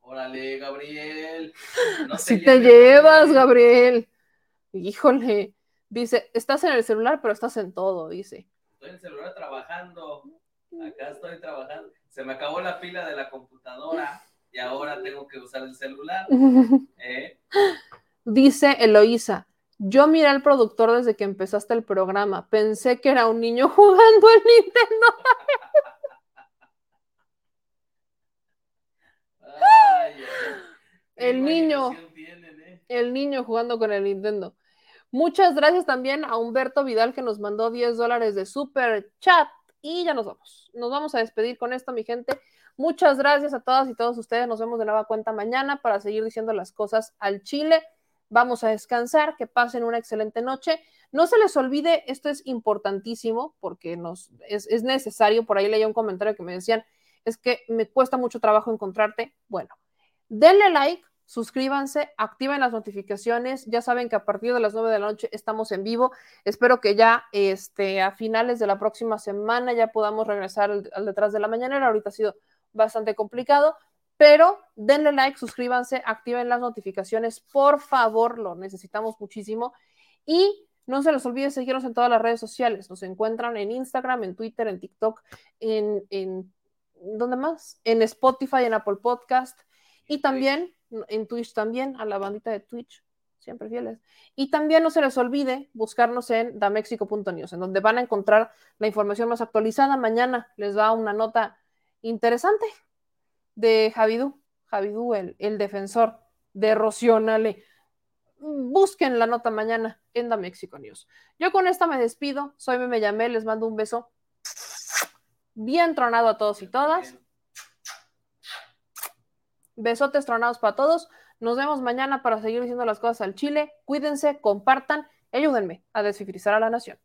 Órale, Gabriel. No [LAUGHS] Si te llevas, Gabriel. Híjole. Dice, estás en el celular, pero estás en todo, dice. Estoy en el celular trabajando. Acá estoy trabajando. Se me acabó la pila de la computadora y ahora tengo que usar el celular. [LAUGHS] ¿Eh? Dice Eloísa, yo miré al productor desde que empezaste el programa. Pensé que era un niño [LAUGHS] jugando el Nintendo. el niño. El niño jugando con el Nintendo. Muchas gracias también a Humberto Vidal que nos mandó 10 dólares de super chat. Y ya nos vamos. Nos vamos a despedir con esto, mi gente. Muchas gracias a todas y todos ustedes. Nos vemos de nueva cuenta mañana para seguir diciendo las cosas al Chile. Vamos a descansar, que pasen una excelente noche. No se les olvide, esto es importantísimo porque nos, es, es necesario. Por ahí leía un comentario que me decían, es que me cuesta mucho trabajo encontrarte. Bueno, denle like, suscríbanse, activen las notificaciones. Ya saben que a partir de las 9 de la noche estamos en vivo. Espero que ya este, a finales de la próxima semana ya podamos regresar al, al detrás de la mañanera. Ahorita ha sido bastante complicado, pero denle like, suscríbanse, activen las notificaciones, por favor, lo necesitamos muchísimo. Y no se les olvide seguirnos en todas las redes sociales. Nos encuentran en Instagram, en Twitter, en TikTok, en, en ¿dónde más? En Spotify, en Apple Podcast y también en Twitch también, a la bandita de Twitch, siempre fieles. Y también no se les olvide buscarnos en damexico.news, en donde van a encontrar la información más actualizada. Mañana les da una nota interesante de Javidú, Javidú, el, defensor de Rocionale. Busquen la nota mañana en Da Mexico News. Yo con esta me despido. Soy Meme les mando un beso bien tronado a todos y todas. Besotes tronados para todos. Nos vemos mañana para seguir diciendo las cosas al Chile. Cuídense, compartan, ayúdenme a descifrizar a la nación.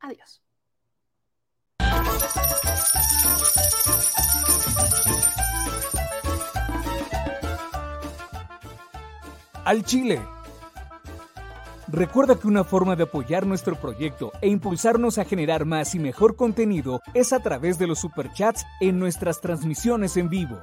Adiós. Al Chile. Recuerda que una forma de apoyar nuestro proyecto e impulsarnos a generar más y mejor contenido es a través de los superchats en nuestras transmisiones en vivo.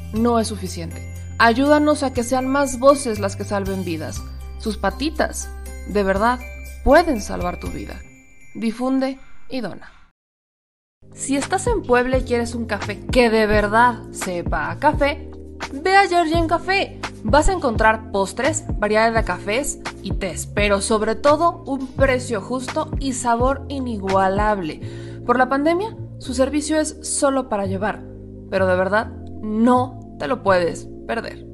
no es suficiente. Ayúdanos a que sean más voces las que salven vidas. Sus patitas, de verdad, pueden salvar tu vida. Difunde y dona. Si estás en Puebla y quieres un café que de verdad sepa a café, ve a en Café. Vas a encontrar postres, variedad de cafés y tés, pero sobre todo un precio justo y sabor inigualable. Por la pandemia, su servicio es solo para llevar, pero de verdad no te lo puedes perder.